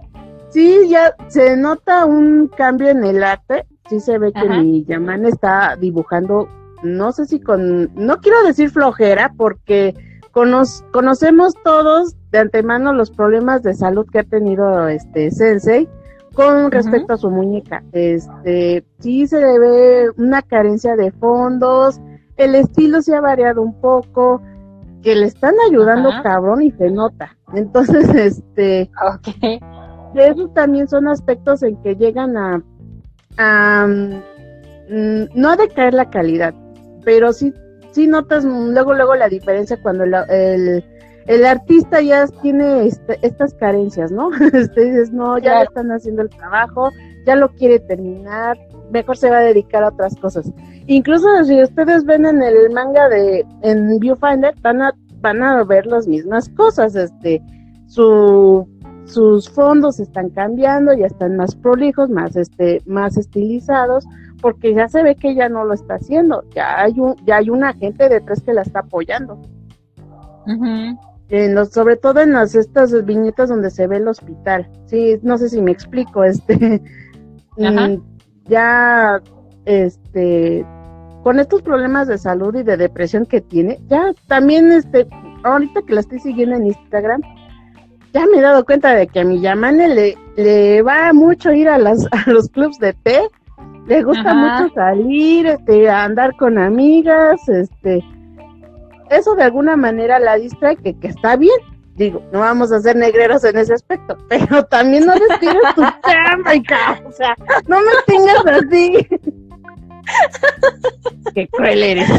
sí, ya se nota un cambio en el arte. Sí se ve que Ajá. mi Yaman está dibujando, no sé si con, no quiero decir flojera, porque cono- conocemos todos de antemano los problemas de salud que ha tenido este Sensei con respecto a su muñeca. Este, sí se le ve una carencia de fondos, el estilo se ha variado un poco, que le están ayudando cabrón y se nota. Entonces, <laughs> este, Ok. esos también son aspectos en que llegan a, a, mm, no a decaer la calidad, pero sí, sí notas luego, luego la diferencia cuando la- el, el artista ya tiene este- estas carencias, ¿no? <laughs> Dices, no, ya Claro. están haciendo el trabajo, ya lo quiere terminar, mejor se va a dedicar a otras cosas. Incluso si ustedes ven en el manga de en Viewfinder, van a, van a ver las mismas cosas, este, su sus fondos están cambiando, ya están más prolijos, más este, más estilizados, porque ya se ve que ella no lo está haciendo, ya hay un, ya hay una gente detrás que la está apoyando. Ujú. En los, sobre todo en las estas viñetas donde se ve el hospital. Sí, no sé si me explico, <laughs> este Ajá. ya este con estos problemas de salud y de depresión que tiene, ya también este ahorita que la estoy siguiendo en Instagram, ya me he dado cuenta de que a mi Yamane le, le va mucho ir a las <laughs> a los clubs de té, le gusta Ajá. mucho salir, este, a andar con amigas, este, eso de alguna manera la distrae, que, que está bien. Digo, no vamos a ser negreros en ese aspecto, <laughs> pero también no descuides tu <laughs> chamba, hija, o sea, no me tengas así. <laughs> Qué cruel eres.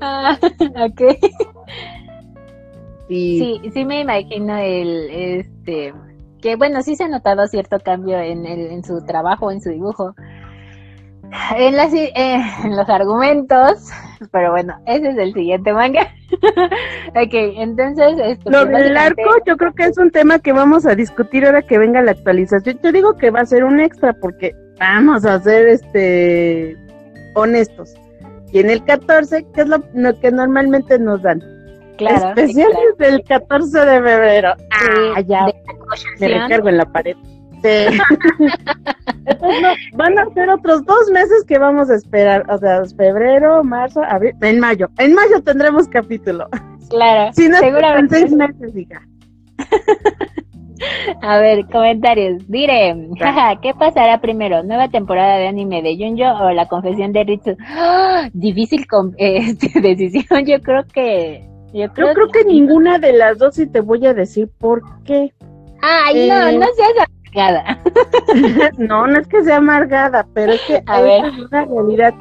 Ah, ok. Sí, Sí, sí me imagino el, este, que bueno, sí se ha notado cierto cambio en, el, en su trabajo, en su dibujo, en, las, eh, en los argumentos, pero bueno, ese es el siguiente manga. <laughs> ok, entonces, este, Lo pues, del arco yo creo que es un tema que vamos a discutir ahora que venga la actualización. Yo digo que va a ser un extra porque vamos a ser este honestos. Y en el 14, que es lo, lo que normalmente nos dan. claro, Especiales claro. del 14 de febrero. Ah, ya de me recargo en la pared. Entonces, no, van a ser otros dos meses que vamos a esperar. O sea, febrero, marzo, abril, en mayo. En mayo tendremos capítulo. Claro, Si no, es en seguramente. seis meses, hija. <laughs> A ver, comentarios. Dire, jaja, ¿qué pasará primero? ¿Nueva temporada de anime de Junjo o la confesión de Ritsu? ¡Ah! Difícil con- <laughs> este, decisión, yo creo que... Yo creo, Yo creo que ninguna de las dos y te voy a decir por qué. Ay, no, Eh, no seas amargada. <laughs> no, no es que sea amargada, pero es que A ver. es una realidad.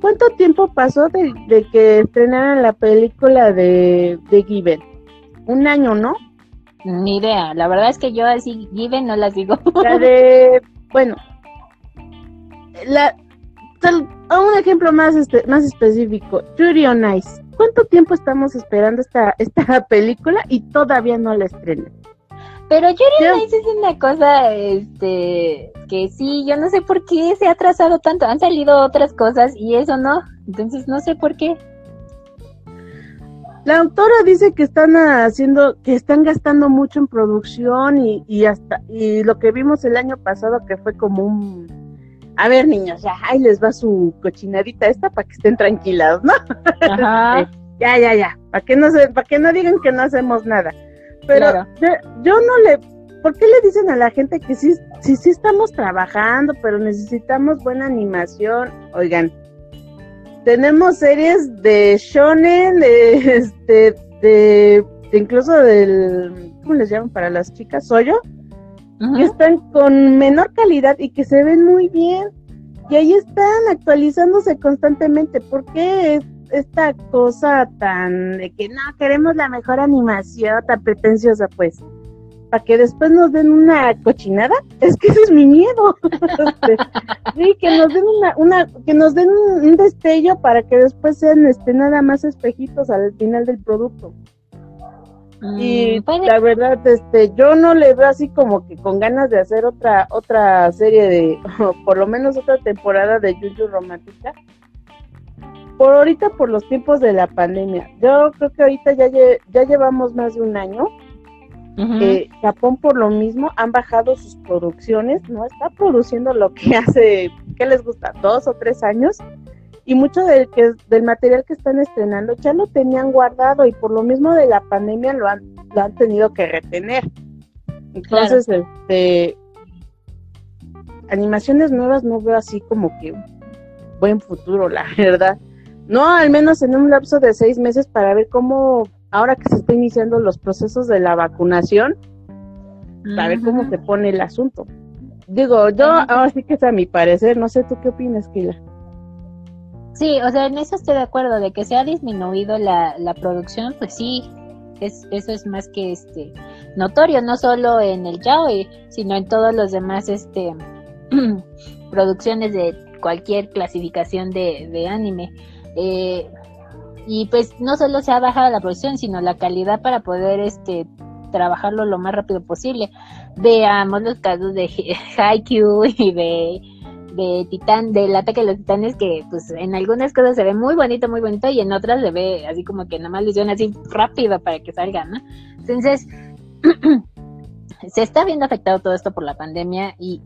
¿Cuánto tiempo pasó de, de que estrenaran la película de, de Given? Un año, ¿no? Ni idea, la verdad es que yo así, Given no la sigo. La de, bueno, la, tal- un ejemplo más este, más específico, Yuri on Ice. ¿Cuánto tiempo estamos esperando esta, esta <laughs> película y todavía no la estrenan? Pero Yuri Yo- on Ice es una cosa, este, que sí, yo no sé por qué se ha atrasado tanto. Han salido otras cosas y eso no. Entonces no sé por qué. La autora dice que están haciendo, que están gastando mucho en producción y, y hasta, y lo que vimos el año pasado que fue como un, a ver niños, ya, ahí les va su cochinadita esta para que estén tranquilados, ¿no? Ajá. <laughs> Ya, ya, ya, para que no se, para que no digan que no hacemos nada. Pero Claro. yo, yo no le, ¿por qué le dicen a la gente que sí, sí, sí estamos trabajando, pero necesitamos buena animación? Oigan, tenemos series de shonen, de este, de, de incluso del, ¿cómo les llaman para las chicas? ¿Soyo? Ujú. que están con menor calidad y que se ven muy bien. Y ahí están actualizándose constantemente. ¿Por qué es esta cosa tan de que no queremos la mejor animación, tan pretenciosa, pues? Para que después nos den una cochinada. Es que ese es mi miedo. <laughs> Este, sí, que nos den una, una, que nos den un, un destello para que después sean este nada más espejitos al final del producto. Y Mm, puede- la verdad, este, yo no le veo así como que con ganas de hacer otra otra serie de, o <laughs> por lo menos otra temporada de Yuyu Romántica. Por ahorita, por los tiempos de la pandemia. Yo creo que ahorita ya, lle- ya llevamos más de un año Eh, Japón por lo mismo han bajado sus producciones, no está produciendo lo que <laughs> hace, ¿qué les gusta? Dos o tres años y mucho del que del material que están estrenando ya lo tenían guardado y por lo mismo de la pandemia lo han, lo han tenido que retener. Entonces, este animaciones nuevas no veo así como que buen futuro, la <laughs> verdad. No, al menos en un lapso de seis meses para ver cómo, ahora que se está iniciando los procesos de la vacunación, para ver cómo se pone el asunto. Digo, yo ahora sí que es a mi parecer, no sé tú qué opinas, Kila. Sí, o sea, en eso estoy de acuerdo, de que se ha disminuido la, la producción, pues sí, es, eso es más que este notorio, no solo en el yaoi, sino en todos los demás este <clears throat> producciones de cualquier clasificación de, de anime. Eh, y pues no solo se ha bajado la producción, sino la calidad para poder este trabajarlo lo más rápido posible. Veamos los casos de Haikyuu <laughs> y de de Titán, del ataque de los titanes, que pues en algunas cosas se ve muy bonito, muy bonito, y en otras se ve así como que nada más le así rápido para que salga, ¿no? Entonces, <clears throat> se está viendo afectado todo esto por la pandemia y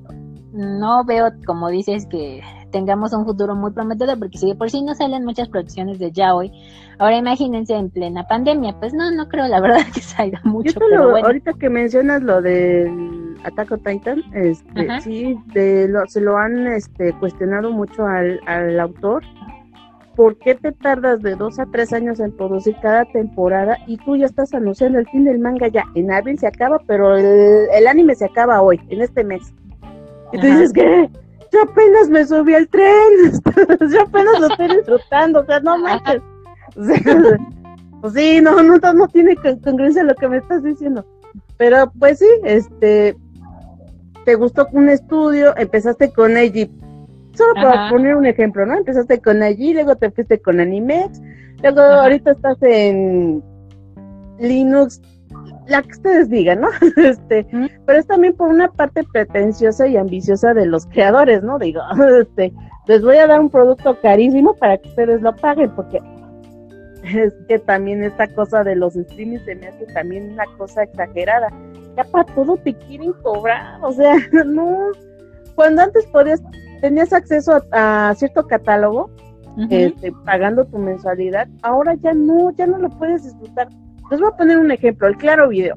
no veo, como dices, que tengamos un futuro muy prometedor, porque si de por sí no salen muchas producciones de yaoi, ahora imagínense en plena pandemia, pues no, no creo la <laughs> verdad que salga mucho. pero Ahorita que mencionas lo del Attack on Titan, este, sí, de lo, se lo han este, cuestionado mucho al, al autor. ¿Por qué te tardas de dos a tres años en producir cada temporada y tú ya estás anunciando el fin del manga ya? En abril se acaba, pero el, el anime se acaba hoy, en este mes. Y tú dices que yo apenas me subí al tren, <laughs> yo apenas lo estoy disfrutando, o sea, no manches. <laughs> pues sí, no, no, no tiene congruencia lo que me estás diciendo. Pero pues sí, este, te gustó un estudio, empezaste con AG, solo para poner un ejemplo, ¿no? Empezaste con AG, luego te fuiste con Animex, luego ahorita estás en Linux la que ustedes digan, ¿no? <laughs> este, pero es también por una parte pretenciosa y ambiciosa de los creadores, ¿no? Digo, <laughs> este, les voy a dar un producto carísimo para que ustedes lo paguen, porque es que también esta cosa de los streamings se me hace también una cosa exagerada. Ya para todo te quieren cobrar, o sea, <laughs> no. Cuando antes podías, tenías acceso a, cierto catálogo, este, pagando tu mensualidad, ahora ya no, ya no lo puedes disfrutar les voy a poner un ejemplo, el Claro Video.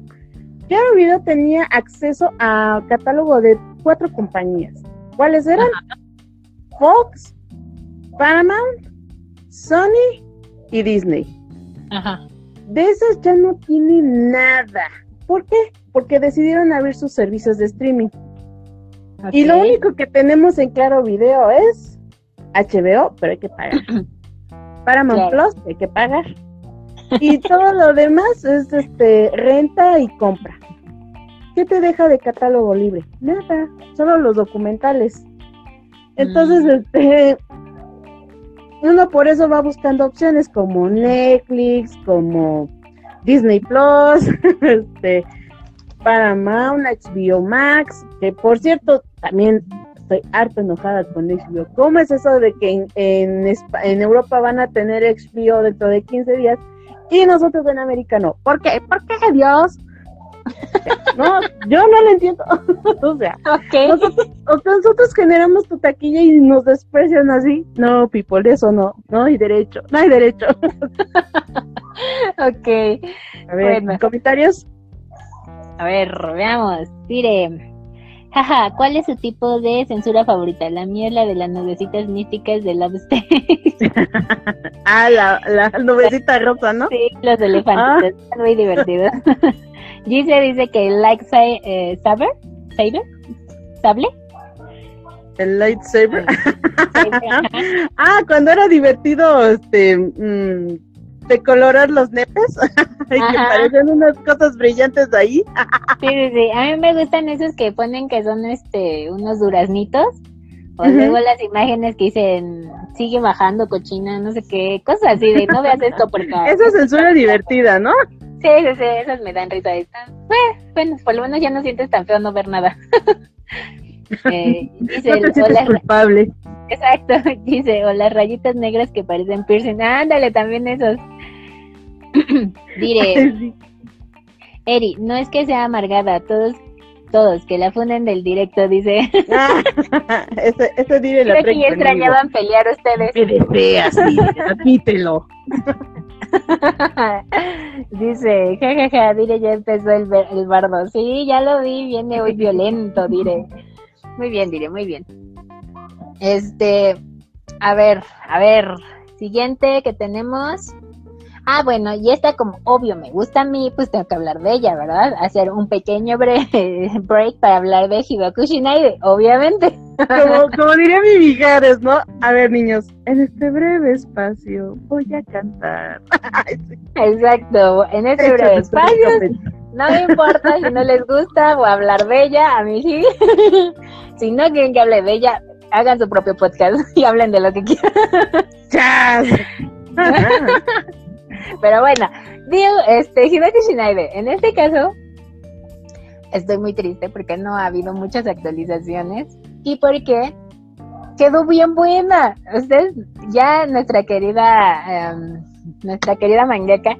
Claro Video tenía acceso a catálogo de cuatro compañías. ¿Cuáles eran? Fox, Paramount, Sony y Disney. Ajá. De esas ya no tiene nada. ¿Por qué? Porque decidieron abrir sus servicios de streaming. Y lo único que tenemos en Claro Video es HBO, pero hay que pagar. <clears throat> Paramount Plus, hay que pagar y todo lo demás es este renta y compra. ¿Qué te deja de catálogo libre? Nada, solo los documentales. Entonces, mm. este uno por eso va buscando opciones como Netflix, como Disney Plus, <laughs> este Paramount, HBO Max, que por cierto, también estoy harto enojada con HBO. ¿Cómo es eso de que en, en, en Europa van a tener HBO dentro de 15 días y nosotros en América no. ¿Por qué? ¿Por qué Dios? <laughs> No, yo no lo entiendo. <laughs> o sea, nosotros, nosotros, generamos tu taquilla y nos desprecian así. No, people, eso no. No hay derecho. No hay derecho. ok. A ver, comentarios. A ver, veamos. Tire. Jaja, ¿cuál es su tipo de censura favorita? La mía es la de las nubecitas místicas de Love Stage. <laughs> ah, la, la nubecita rosa, ¿no? Sí, los elefantes. Ah. muy divertidos. <laughs> Gise dice que like eh, saber, saber, sable. El lightsaber. ah, <laughs> cuando era divertido, este, mmm, de colorar los nepes <laughs> y que parecen unas cosas brillantes ahí. <laughs> sí, sí, sí. A mí me gustan esos que ponen que son este unos duraznitos. O luego las imágenes que dicen sigue bajando cochina, no sé qué, cosas así de no veas esto porque. Esa censura divertida, ¿no? Sí, sí, sí, esas me dan risa. Están, bueno, por lo menos ya no sientes tan feo no ver nada. <laughs> eh, dice, no te culpable. Exacto, dice, o las rayitas negras que parecen piercing. Ándale, también esos. <coughs> Diré. <laughs> Eri, no es que sea amargada, todos, todos, que la funden del directo, dice. <laughs> Ah, <laughs> la Creo que ya extrañaban pelear ustedes. Me deseas, admítelo. Dice, jajaja, ja, ja, Dire ya empezó el, el bardo. Sí, ya lo vi, viene hoy violento, Dire. Muy bien, Dire, muy bien. Este, a ver, a ver, siguiente que tenemos. Ah, bueno, y esta como obvio me gusta a mí, pues tengo que hablar de ella, ¿verdad? Hacer un pequeño <laughs> break para hablar de Hidoku Shinaide, obviamente. Como, <laughs> como diría mi Mijares, ¿no? A ver, niños, en este breve espacio voy a cantar. <laughs> Exacto, en este breve espacio, no me importa si no les gusta o hablar de ella, a mí sí. si no quieren que hable de ella, hagan su propio podcast y hablen de lo que quieran. ¡Chas! Pero bueno, digo, este, Shinaide, en este caso, estoy muy triste porque no ha habido muchas actualizaciones y porque quedó bien buena. Ustedes, ya nuestra querida, um, nuestra querida mangaka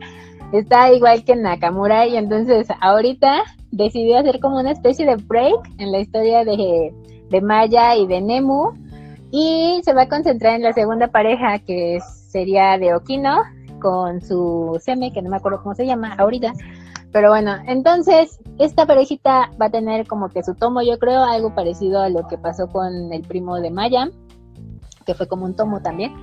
está igual que Nakamura y entonces ahorita decidió hacer como una especie de break en la historia de, de Maya y de Nemu y se va a concentrar en la segunda pareja que sería de Okino con su seme, que no me acuerdo cómo se llama ahorita. Pero bueno, entonces esta parejita va a tener como que su tomo, yo creo, algo parecido a lo que pasó con el primo de Maya, que fue como un tomo también.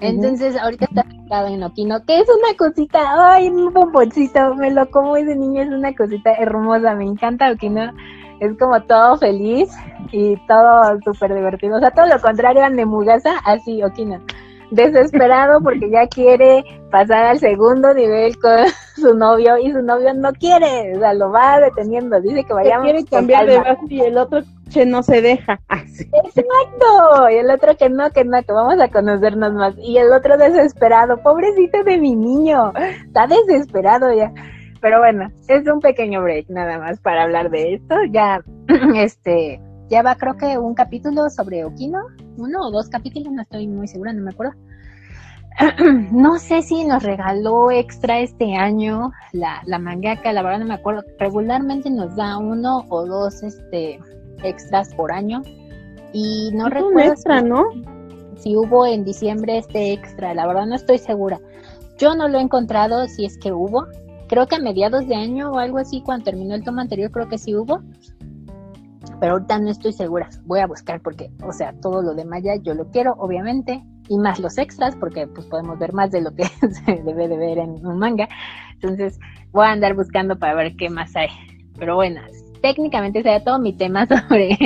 Entonces, ahorita está pintado en Okino, que es una cosita, ay, un bomboncito, me lo como ese niño, es una cosita hermosa, me encanta Okino, es como todo feliz y todo súper divertido, o sea, todo lo contrario a Nemugasa, así Okino desesperado porque ya quiere pasar al segundo nivel con <laughs> su novio y su novio no quiere, o sea, lo va deteniendo, dice que vayamos. quiere cambiar de base y el otro che no se deja. Sí. Exacto, y el otro que no, que no, que vamos a conocernos más. Y el otro desesperado, pobrecito de mi niño, está desesperado ya. Pero bueno, es un pequeño break nada más para hablar de esto. Ya, <clears throat> este, ya va creo que un capítulo sobre Okino, uno o dos capítulos, no estoy muy segura, no me acuerdo. <clears throat> no sé si nos regaló extra este año la, la mangaka, la verdad no me acuerdo. Regularmente nos da uno o dos este extras por año. Y no recuerdo. Un extra, ¿no? Si hubo en diciembre este extra, la verdad no estoy segura. Yo no lo he encontrado si es que hubo. Creo que a mediados de año o algo así, cuando terminó el tomo anterior, creo que sí hubo pero ahorita no estoy segura. Voy a buscar porque, o sea, todo lo de Maya yo lo quiero, obviamente, y más los extras, porque pues podemos ver más de lo que <laughs> se debe de ver en un manga. Entonces, voy a andar buscando para ver qué más hay. Pero bueno, técnicamente sería todo mi tema <laughs> sobre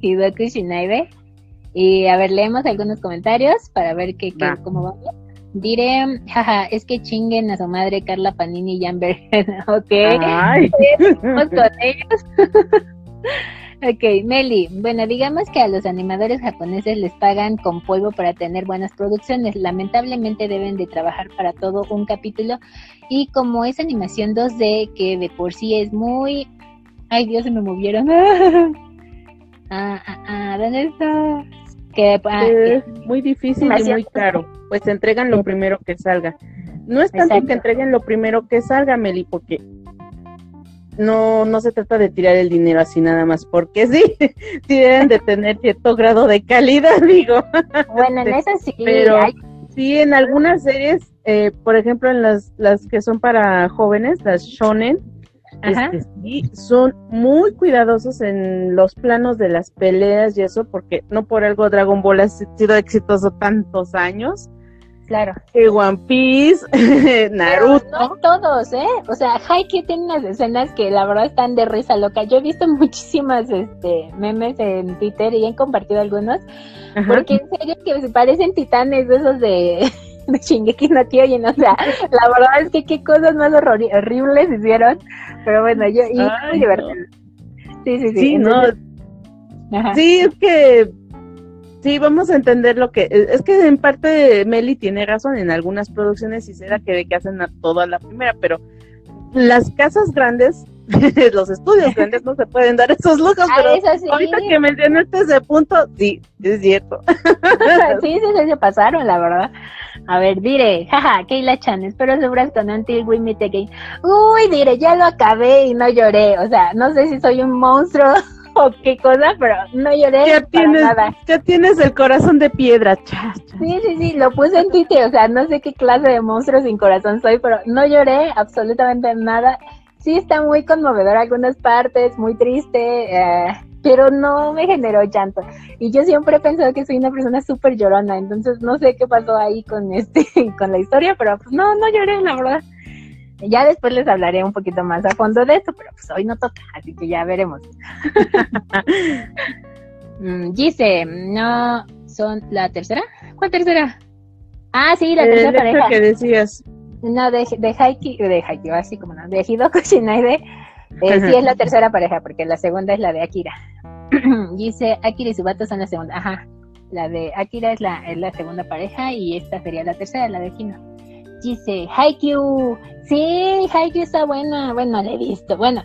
Hidoku Shinaide. Y a ver, leemos algunos comentarios para ver qué, qué cómo va. Diré, jaja, es que chinguen a su madre Carla Panini y Amber. <laughs> ok. Ay. con ellos. Ok, Meli. Bueno, digamos que a los animadores japoneses les pagan con polvo para tener buenas producciones. Lamentablemente deben de trabajar para todo un capítulo. Y como es animación 2D, que de por sí es muy... Ay, Dios, se me movieron. <laughs> ah, ah, ah, ¿dónde está? Que, ah, es muy difícil y muy caro. Pues entregan lo primero que salga. No es tanto que entreguen lo primero que salga, Meli, porque no, no se trata de tirar el dinero así nada más, porque sí, <laughs> sí deben de tener cierto grado de calidad, <laughs> digo. Bueno, en eso sí. Pero sí, en algunas series, eh, por ejemplo, en las, las que son para jóvenes, las shonen, este, sí, son muy cuidadosos en los planos de las peleas y eso, porque no por algo Dragon Ball ha sido exitoso tantos años. Claro. One Piece, <laughs> Naruto. no todos, ¿eh? O sea, Haikyuu tiene unas escenas que la verdad están de risa loca. Yo he visto <laughs> muchísimas este, memes en Twitter y he compartido algunos. Porque en serio que se parecen titanes esos de, <laughs> de Shingeki no Kyojin. O sea, la verdad es que qué cosas más horribles hicieron. Pero bueno, yo... Y muy divertido. Sí, sí, sí. Sí, no. Sí, es que Sí, vamos a entender lo que es que en parte Meli tiene razón en algunas producciones y será que ve que hacen a toda la primera, pero las casas grandes, <laughs> los estudios <laughs> grandes no se pueden dar esos lujos, ah, pero sí. ahorita que mencionaste ese punto, sí, es cierto. <laughs> sí, sí, se pasaron, la verdad. A ver, diré, jaja, Keila Chan, espero sobras con Until We Meet Again. Uy, diré, ya lo acabé y no lloré. O sea, no sé si soy un monstruo <laughs> o qué cosa, pero no lloré Ya para tienes, nada. ya tienes el corazón de piedra, chas, chas. Sí, sí, sí, lo puse en Twitter, o sea, no sé qué clase de monstruo sin corazón soy, pero no lloré absolutamente nada. Sí está muy conmovedor algunas partes, muy triste, eh, pero no me generó llanto. Y yo siempre he pensado que soy una persona súper llorona, entonces no sé qué pasó ahí con este, <laughs> con la historia, pero pues no, no lloré, la verdad. Ya después les hablaré un poquito más a fondo de esto, pero pues hoy no toca, así que ya veremos. <laughs> Mm, Dice, no son la tercera. ¿Cuál tercera? Ah, sí, la El tercera pareja. que decías. No, de, de Haiki, de Haiki, así como no, de Hidoko Shinaide, eh, sí es la tercera pareja, porque la segunda es la de Akira. <clears throat> Dice, Akira y Subato son la segunda, ajá. La de Akira es la, es la segunda pareja y esta sería la tercera, la de Hino. Dice, Haikyuu, sí, Haikyuu está buena, bueno, la he visto, bueno,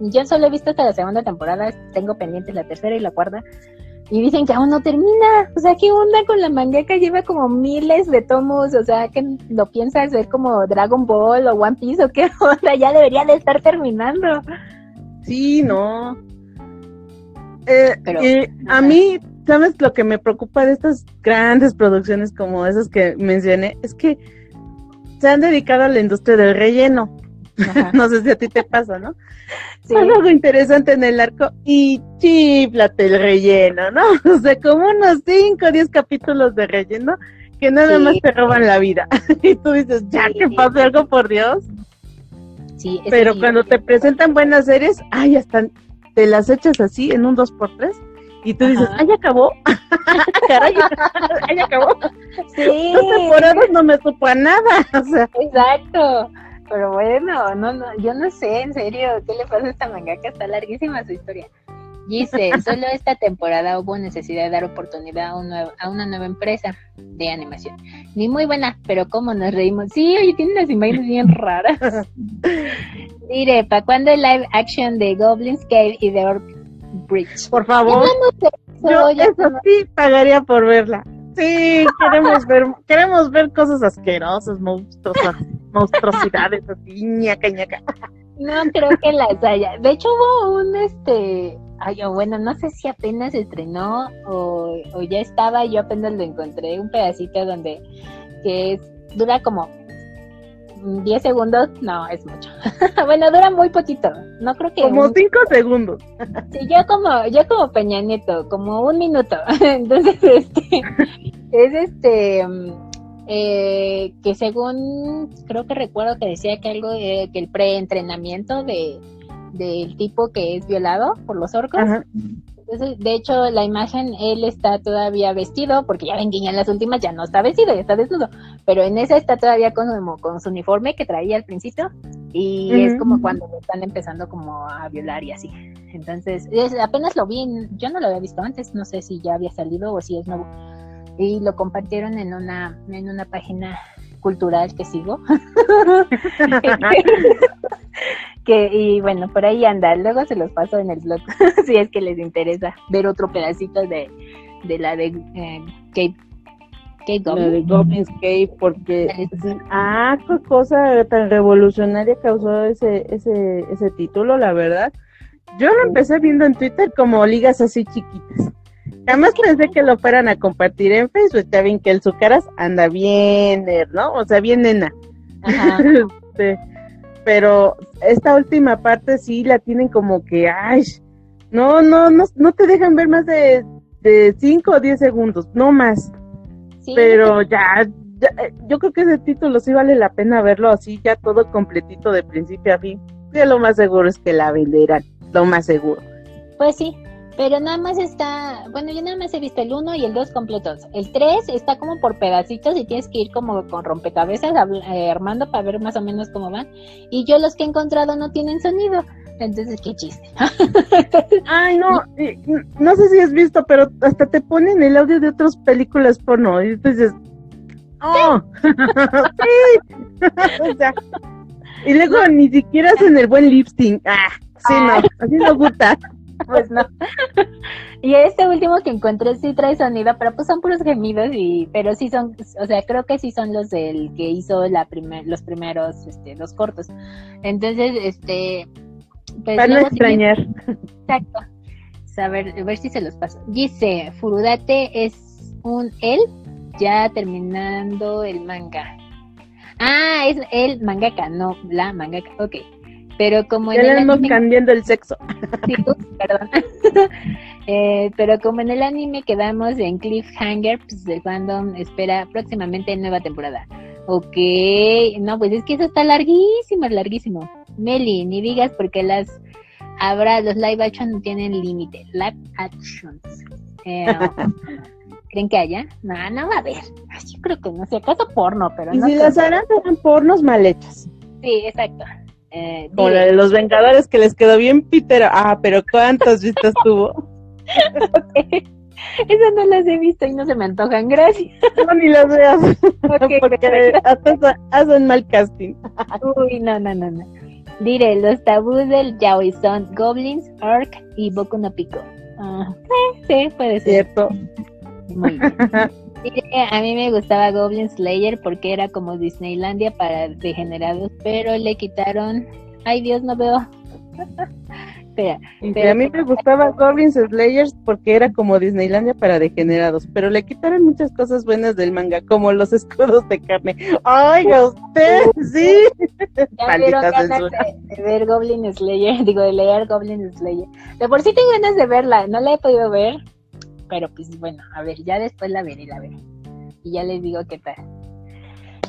yo solo he visto hasta la segunda temporada, tengo pendientes la tercera y la cuarta, y dicen que aún no termina, o sea, ¿qué onda con la mangaka? Lleva como miles de tomos, o sea, que lo piensas ver como Dragon Ball o One Piece o qué <laughs> onda, ya debería de estar terminando. Sí, no. Eh, Pero- y a mí, ¿sabes lo que me preocupa de estas grandes producciones como esas que mencioné? Es que se han dedicado a la industria del relleno. Ajá, <laughs> No sé si a ti te pasa, ¿no? sí. Algo interesante en el arco y chiflate el relleno, ¿no? <laughs> O sea, como unos 5 o 10 capítulos de relleno que nada Sí. más te roban la vida. <laughs> Y tú dices, ya Sí. que pase algo por Dios. sí, Pero cuando te presentan buenas series, ay, están, te las echas así en un 2x3 y tú dices, ay, acabó. <laughs> Caray, ay, acabó. Sí, Dos temporadas no me supo a nada. <laughs> O sea, exacto. Pero bueno, no, no, yo no sé, en serio, ¿qué le pasa a esta mangaka? Está larguísima su historia. Dice, <laughs> solo esta temporada hubo necesidad de dar oportunidad a, un nuevo- a una nueva empresa de animación. Ni muy buena, pero cómo nos reímos. Sí, oye, tiene unas imágenes bien raras. Mire, ¿para cuándo el live action de Goblin's Cave y de Orc Bridge? por favor, yo Eso, sí pagaría por verla. Sí, queremos ver, queremos ver cosas asquerosas, monstruosas, monstruosidades, así, ñaca, ñaca. No creo que las haya. De hecho hubo un este, ay, bueno, no sé si apenas se estrenó o, o ya estaba, yo apenas lo encontré, un pedacito donde que es- dura como 10 segundos, no, es mucho. <laughs> bueno, dura muy poquito. No creo que Como un- cinco segundos. Sí, yo como, yo como Peña Nieto, como un minuto. <laughs> Entonces, este, es este, eh, que según, creo que recuerdo que decía que algo, que el preentrenamiento de del tipo que es violado por los orcos. Ajá. Entonces, de hecho, la imagen, él está todavía vestido, porque ya ven que ya en las últimas ya no está vestido, ya está desnudo. Pero en esa está todavía con, su uniforme que traía al principio. Y es como cuando lo están empezando como a violar y así. Entonces, es- apenas lo vi, yo no lo había visto antes, no sé si ya había salido o si es nuevo. Y lo compartieron en una, en una página cultural que sigo. <laughs> que, y bueno, por ahí anda. Luego se los paso en el blog, <laughs> si es que les interesa ver otro pedacito de, de la de eh, La de Goblin's Cave, porque ah, qué cosa tan revolucionaria causó ese, ese, ese título, la verdad. Yo lo empecé viendo en Twitter como ligas así chiquitas. Jamás pensé que lo fueran a compartir en Facebook. Ya ven que el Zucaras anda bien, ¿no? O sea, bien nena. Ajá. <laughs> Este, pero esta última parte sí la tienen como que, ay, no, no, no, no te dejan ver más de, de 5 o 10 segundos, no más. Sí, Pero ya, ya, eh, yo creo que ese título sí vale la pena verlo así, ya todo completito de principio a fin. Ya lo más seguro es que la venderán, lo más seguro. Pues sí, pero nada más está, bueno, yo nada más he visto el 1 y el 2 completos. El 3 está como por pedacitos y tienes que ir como con rompecabezas eh, armando para ver más o menos cómo van. Y yo los que he encontrado no tienen sonido. Entonces, qué chiste. <laughs> Ay, no, no sé si has visto, pero hasta te ponen el audio de otras películas porno y dices, ¡oh! <laughs> sí. <laughs> o sea, y luego ni siquiera hacen el buen lip sync. Ah, sí, no, así no gusta. Pues no. y este último que encontré sí trae sonido, pero pues son puros gemidos y, pero sí son, o sea, creo que sí son los del que hizo la primer, los primeros, este, dos cortos. Entonces, este, pues Para no extrañar. exacto. A ver, a ver si se los paso. Dice, Furudate es un él ya terminando el manga. Ah, es el mangaka, no la mangaka. Ok. Pero como en el anime... cambiando el sexo. Sí, perdón. <laughs> eh, pero como en el anime quedamos en cliffhanger, pues el fandom espera próximamente nueva temporada. Ok, no, pues es que eso está larguísimo, larguísimo. Meli, ni digas porque las habrá, los live action no tienen límite. Live actions. Eh, <laughs> ¿Creen que haya? No, no va a haber. Yo creo que no, si acaso porno, pero y no. Si las harán, serán pornos mal hechos. Sí, exacto. Eh, Como la de los Vengadores que les quedó bien Peter. Ah, pero ¿cuántas vistas tuvo? <laughs> Esas no las he visto y no se me antojan, gracias. No, ni las veas. <laughs> porque hasta hacen mal casting. Uy, no, no, no, no. Diré, los tabús del yaoi son Goblins, Orc y Boku no Pico. Ah, sí, sí, puede ser. Cierto. Muy bien. <laughs> a mí me gustaba Goblin Slayer porque era como Disneylandia para degenerados, pero le quitaron. Ay Dios, no veo. <laughs> Espera, a mí me gustaba Goblin Slayers porque era como Disneylandia para degenerados, pero le quitaron muchas cosas buenas del manga, como los escudos de carne. ¡Ay, usted! ¡Sí! <laughs> Ya vieron ganas de, de, ver Goblin Slayer, <laughs> digo, de leer Goblin Slayer. De por sí tengo ganas de verla, no la he podido ver, pero pues bueno, a ver, ya después la veré, la veré. Y ya les digo qué tal.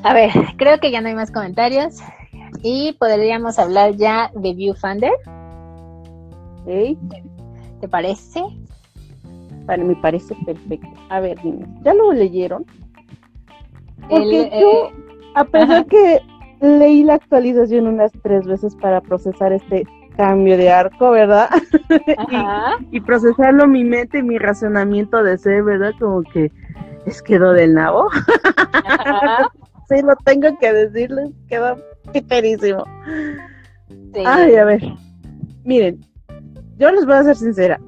A ver, creo que ya no hay más comentarios. Y podríamos hablar ya de Viewfinder. ¿Te parece? Para mí parece perfecto. A ver, dime, ¿ya lo leyeron? Porque yo, eh, a pesar que leí la actualización unas tres veces para procesar este cambio de arco, ¿verdad? <laughs> y, procesarlo mi mente y mi razonamiento de ser, ¿verdad? Como que es quedó del nabo. sí, lo tengo que decirles, quedó piterísimo. Ay, a ver, miren, yo les voy a ser sincera.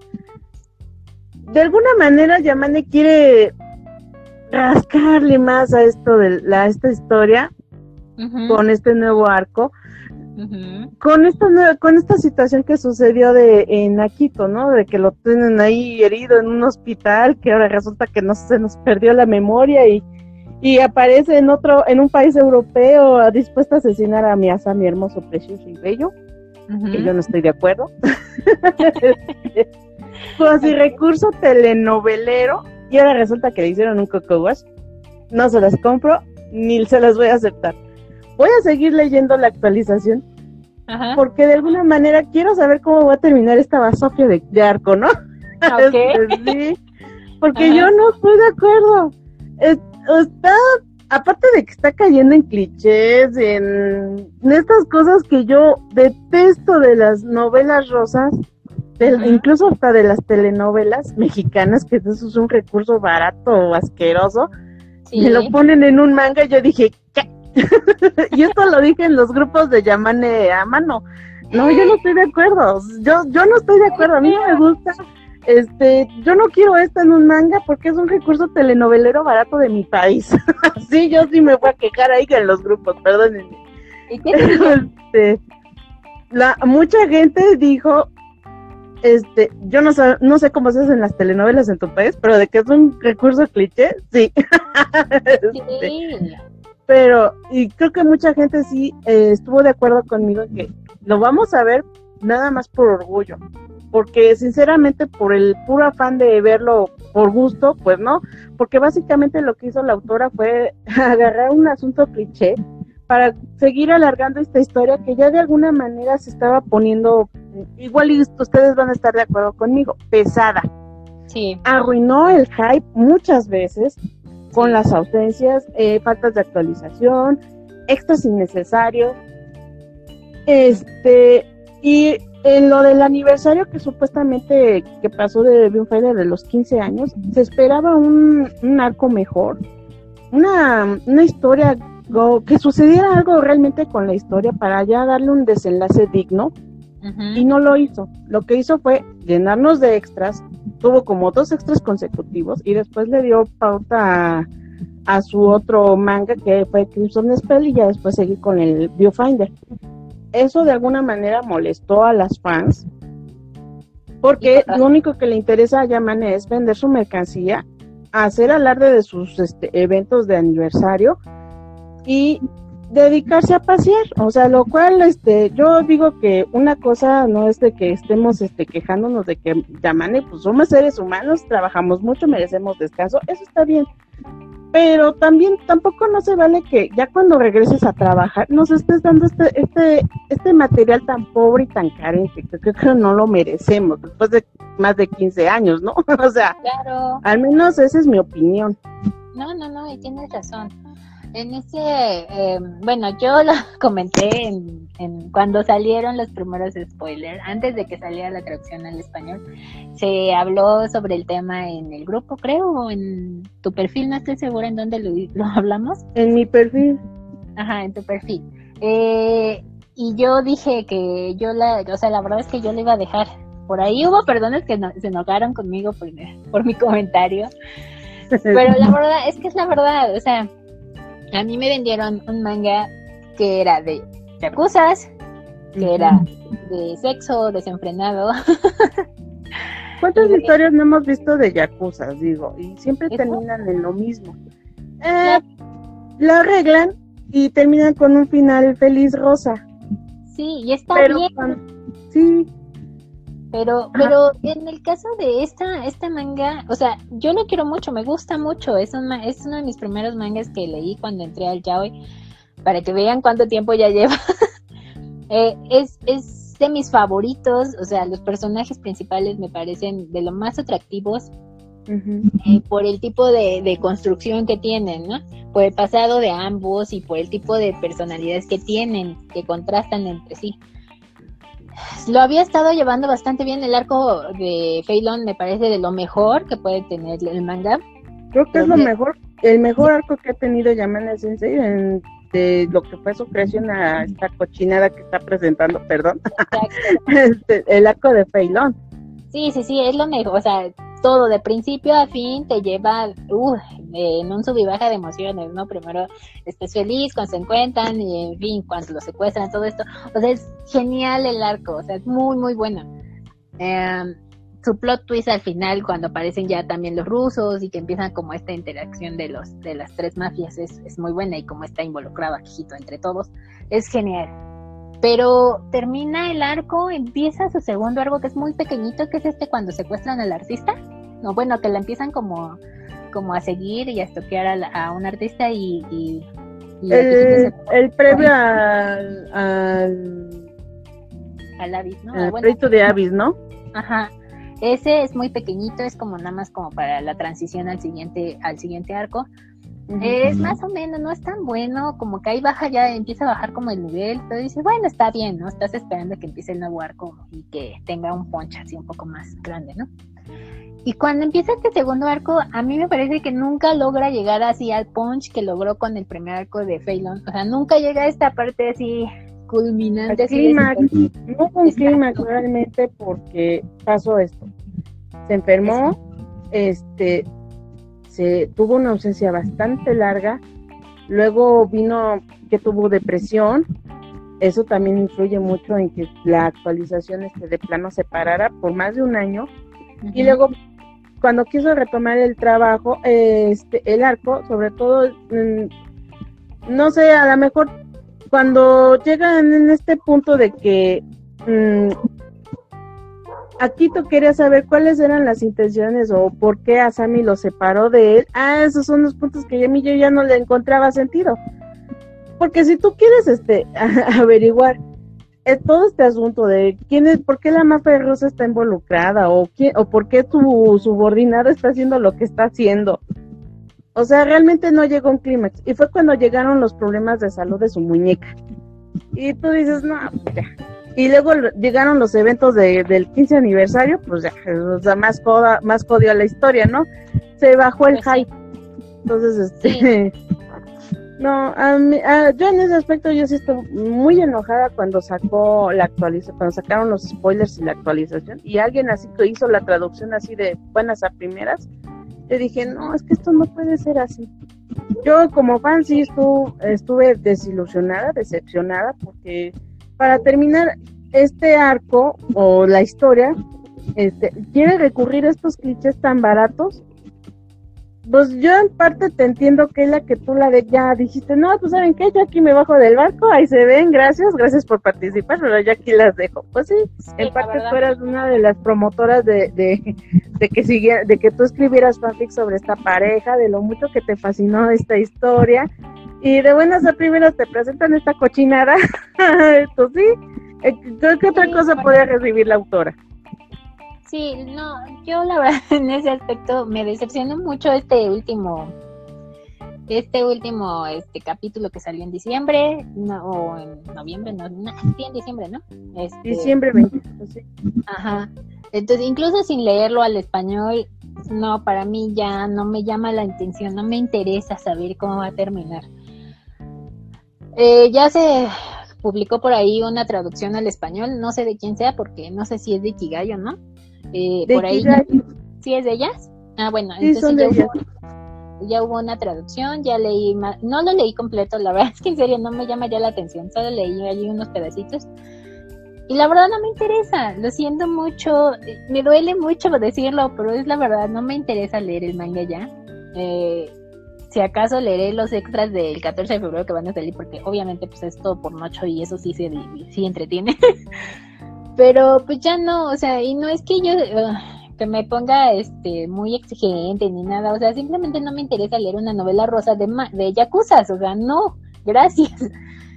De alguna manera Yamane quiere rascarle más a esto de la, a esta historia con este nuevo arco con esta con esta situación que sucedió de en Akito, ¿no? De que lo tienen ahí herido en un hospital, que ahora resulta que no se nos perdió la memoria y, y aparece en otro, en un país europeo dispuesto a asesinar a mi mi hermoso, precioso y bello, que yo no estoy de acuerdo. <laughs> <laughs> Con así recurso telenovelero, y ahora resulta que le hicieron un coco wash. No se las compro, ni se las voy a aceptar voy a seguir leyendo la actualización porque de alguna manera quiero saber cómo va a terminar esta basofia de, arco, ¿no? Okay. <laughs> sí, porque yo no estoy de acuerdo. está, aparte de que está cayendo en clichés, en, estas cosas que yo detesto de las novelas rosas, incluso hasta de las telenovelas mexicanas, que eso es un recurso barato o asqueroso, me lo ponen en un manga y yo dije, ¿qué? Y esto lo dije en los grupos de Yamane a mano. No, yo no estoy de acuerdo. Yo, yo no estoy de acuerdo. A mí no me gusta. Este, yo no quiero esto en un manga porque es un recurso telenovelero barato de mi país. <laughs> sí, yo sí me voy a quejar ahí en los grupos, perdónenme. este, la, mucha gente dijo, este, yo no sé, no sé cómo se hacen las telenovelas en tu país, pero de que es un recurso cliché, sí. <laughs> Este, pero y creo que mucha gente sí eh, estuvo de acuerdo conmigo en que lo vamos a ver nada más por orgullo, porque sinceramente por el puro afán de verlo por gusto, pues no, porque básicamente lo que hizo la autora fue <laughs> agarrar un asunto cliché para seguir alargando esta historia que ya de alguna manera se estaba poniendo, igual y ustedes van a estar de acuerdo conmigo, pesada. Sí. Arruinó el hype muchas veces con las ausencias, eh, faltas de actualización, extras innecesarios. Este, y en lo del aniversario que supuestamente que pasó de Fighter de los 15 años, se esperaba un, arco mejor, una, una historia, que sucediera algo realmente con la historia para ya darle un desenlace digno y no lo hizo. Lo que hizo fue llenarnos de extras, tuvo como dos extras consecutivos y después le dio pauta a, a su otro manga que fue Crimson Spell y ya después seguí con el Viewfinder. Eso de alguna manera molestó a las fans porque lo único que le interesa a Yamane es vender su mercancía, hacer alarde de sus este, eventos de aniversario y dedicarse a pasear, o sea, lo cual, este, yo digo que una cosa no es de que estemos, este, quejándonos de que Yamane, pues somos seres humanos, trabajamos mucho, merecemos descanso, eso está bien, pero también tampoco no se vale que ya cuando regreses a trabajar nos estés dando este, este, este material tan pobre y tan carente, que creo que no lo merecemos después de más de 15 años, ¿no? <laughs> o sea, Claro. al menos esa es mi opinión. No, no, no, y tienes razón. En ese, eh, bueno, yo lo <laughs> comenté en, en cuando salieron los primeros spoilers, antes de que saliera la traducción al español, se habló sobre el tema en el grupo, creo, o en tu perfil, no estoy segura en dónde lo, <laughs> lo hablamos. En mi perfil, Ajá, en tu perfil. Eh, y yo dije que yo la, o sea, la verdad es que yo le iba a dejar. Por ahí hubo personas que no- se enojaron conmigo por, por mi comentario. <laughs> Pero la verdad, es que es la verdad, o sea, a mí me vendieron un manga que era de yakuzas, que era de sexo desenfrenado. <laughs> ¿Cuántas historias no hemos visto de Yakuza? Digo, y siempre ¿Eso? terminan en lo mismo. Eh, lo arreglan y terminan con un final feliz rosa. Sí, y está Pero bien, sí, pero pero en el caso de esta esta manga, o sea, yo lo quiero mucho, me gusta mucho, es un es uno de mis primeros mangas que leí cuando entré al yaoi para que vean cuánto tiempo ya lleva. <laughs> Eh, es es de mis favoritos, o sea, los personajes principales me parecen de lo más atractivos eh, por el tipo de, de construcción que tienen, ¿no? Por el pasado de ambos y por el tipo de personalidades que tienen, que contrastan entre sí. Lo había estado llevando bastante bien el arco de Feilon, me parece de lo mejor que puede tener el manga. creo que es lo mejor, el mejor arco que ha tenido Yamane Sensei en, de lo que fue su creación a esta cochinada que está presentando, perdón, <laughs> este, el arco de Feilón. Sí, sí, sí, es lo mejor, o sea, todo de principio a fin te lleva uh, en un sub y baja de emociones, ¿no? Primero estás feliz cuando se encuentran y en fin, cuando lo secuestran, todo esto. O sea, es genial el arco, o sea, es muy, muy bueno. Eh, su plot twist al final, cuando aparecen ya también los rusos y que empiezan como esta interacción de los de las tres mafias, es, es muy buena y como está involucrado Akihito entre todos, es genial. Pero termina el arco, empieza su segundo arco que es muy pequeñito, que es este cuando secuestran al artista. No, bueno, que la empiezan como, como a seguir y a estoquear a, la- a un artista y, y, y Akihito El, el previo al, al, al Abyss, ¿no? al Ah, bueno, de Abyss, ¿no? Ajá. Ese es muy pequeñito, es como nada más como para la transición al siguiente, al siguiente arco. Es más o menos, no es tan bueno, como que ahí baja ya, empieza a bajar como el nivel, pero dices, bueno, está bien, ¿no? Estás esperando que empiece el nuevo arco y que tenga un punch así un poco más grande, ¿no? Y cuando empieza este segundo arco, a mí me parece que nunca logra llegar así al punch que logró con el primer arco de Phelan. O sea, nunca llega a esta parte así El culminante. Así de no un clímax realmente porque pasó esto. Se enfermó, este, se tuvo una ausencia bastante larga, luego vino que tuvo depresión, eso también influye mucho en que la actualización este de plano se parara por más de un año. Y luego cuando quiso retomar el trabajo, este, el arco, sobre todo, mm, no sé, a lo mejor cuando llegan en este punto de que mm, Akito quería saber cuáles eran las intenciones o por qué Asami lo separó de él, ah, esos son los puntos que a mí yo ya no le encontraba sentido. Porque si tú quieres este <laughs> averiguar eh, todo este asunto de quién es, por qué la mafia rusa está involucrada o quién, o por qué tu subordinado está haciendo lo que está haciendo. O sea, realmente no llegó a un clímax. Y fue cuando llegaron los problemas de salud de su muñeca. Y tú dices, no. Y luego llegaron los eventos de- del 15 aniversario, pues ya, o sea, más, coda, más codio a la historia, ¿no? Se bajó el Pues hype. Entonces, este, <laughs> No, a mí- a- yo en ese aspecto yo sí estoy muy enojada cuando sacó la actualización, cuando sacaron los spoilers y la actualización y alguien así que hizo la traducción así de buenas a primeras. Yo dije, no, es que esto no puede ser así. Yo como fan sí estu- estuve desilusionada, decepcionada, porque para terminar este arco o la historia, este, quiere recurrir a estos clichés tan baratos pues yo en parte te entiendo que la que tú la de ya dijiste, no, pues saben qué, yo aquí me bajo del barco, ahí se ven, gracias, gracias por participar, pero yo aquí las dejo. Pues sí, en parte tú eras una de las promotoras de, de, de que siguiera, de que tú escribieras fanfic sobre esta pareja, de lo mucho que te fascinó esta historia, y de buenas a primeras te presentan esta cochinada, <laughs> pues sí, eh, ¿qué otra Sí, cosa bueno. podría recibir la autora? Sí, no, yo la verdad <laughs> en ese aspecto me decepcionó mucho este último, este último este capítulo que salió en diciembre, no, o en noviembre, no, no, sí en diciembre, ¿no? Este, Diciembre 20, pues sí. Ajá. Entonces, incluso sin leerlo al español, no, para mí ya no me llama la atención, no me interesa saber cómo va a terminar. Eh, ya se publicó por ahí una traducción al español, no sé de quién sea, porque no sé si es de Ikigai o no. Eh, De por ahí. ¿Sí es de ellas? Ah, bueno, Sí, entonces son ya, de ellas. hubo, ya hubo una traducción, ya leí, no lo leí completo, la verdad es que en serio no me llama ya la atención, solo leí allí unos pedacitos. Y la verdad no me interesa, lo siento mucho, eh, me duele mucho decirlo, pero es la verdad, no me interesa leer el manga ya. Eh, si acaso leeré los extras del 14 de febrero que van a salir, porque obviamente pues es todo por noche y eso sí se sí entretiene. <laughs> Pero pues ya no, o sea, y no es que yo uh, que me ponga este muy exigente ni nada, o sea, simplemente no me interesa leer una novela rosa de ma- de yakuzas, o sea, no, gracias.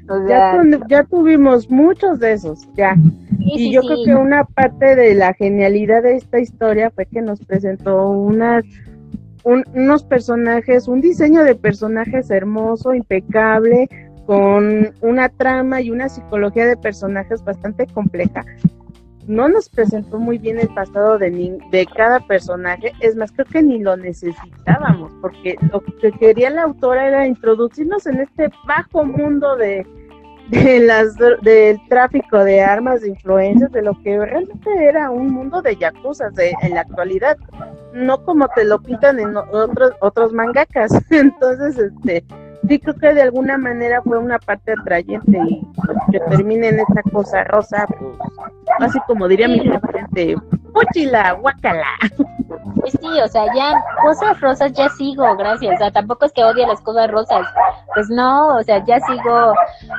O Ya, tu- ya tuvimos muchos de esos, ya. sí, y sí, yo sí. creo que una parte de la genialidad de esta historia fue que nos presentó unas un- unos personajes, un diseño de personajes hermoso, impecable, con una trama y una psicología de personajes bastante compleja. No nos presentó muy bien el pasado de, ni- de cada personaje, es más, creo que ni lo necesitábamos, porque lo que quería la autora era introducirnos en este bajo mundo de, de las del tráfico de armas, de influencias, de lo que realmente era un mundo de yakuzas de, en la actualidad, no como te lo pintan en otros otros mangakas. <laughs> Entonces, este, sí creo que de alguna manera fue una parte atrayente y que termine en esa cosa rosa, pues, así como diría mi gente, ¡Puchila, guacala! Pues sí, o sea, ya cosas rosas ya sigo, gracias. O sea, tampoco es que odie las cosas rosas. Pues no, o sea, ya sigo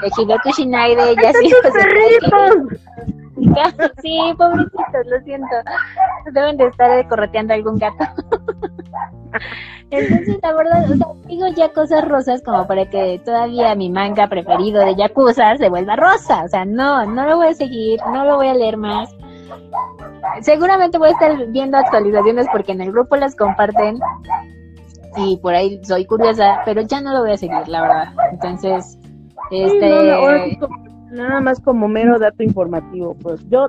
eh, Hideto Shinaide, ya sigo. <laughs> <laughs> Sí, pobrecitos, lo siento. Deben de estar eh, correteando algún gato. <laughs> Entonces, la verdad, o sea, digo ya cosas rosas como para que todavía mi manga preferido de Yakuza se vuelva rosa. O sea, no, no lo voy a seguir, no lo voy a leer más. Seguramente voy a estar viendo actualizaciones porque en el grupo las comparten y por ahí soy curiosa, pero ya no lo voy a seguir, la verdad. Entonces, Sí, este... no, no, ahora sí como- nada más como mero dato informativo, pues yo,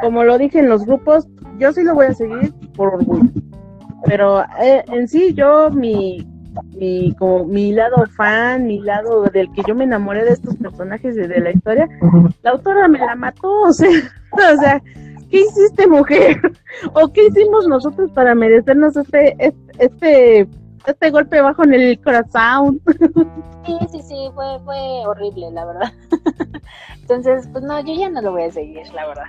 como lo dije en los grupos, yo sí lo voy a seguir por orgullo. Pero eh, en sí, yo, mi, mi, como mi lado fan, mi lado del que yo me enamoré de estos personajes de la historia, la autora me la mató, <laughs> o sea, o sea, ¿qué hiciste, mujer? <laughs> ¿O qué hicimos nosotros para merecernos este, este, este, este golpe bajo en el corazón? <laughs> Sí, sí, sí, fue, fue horrible, la verdad. Entonces, pues no, yo ya no lo voy a seguir, la verdad.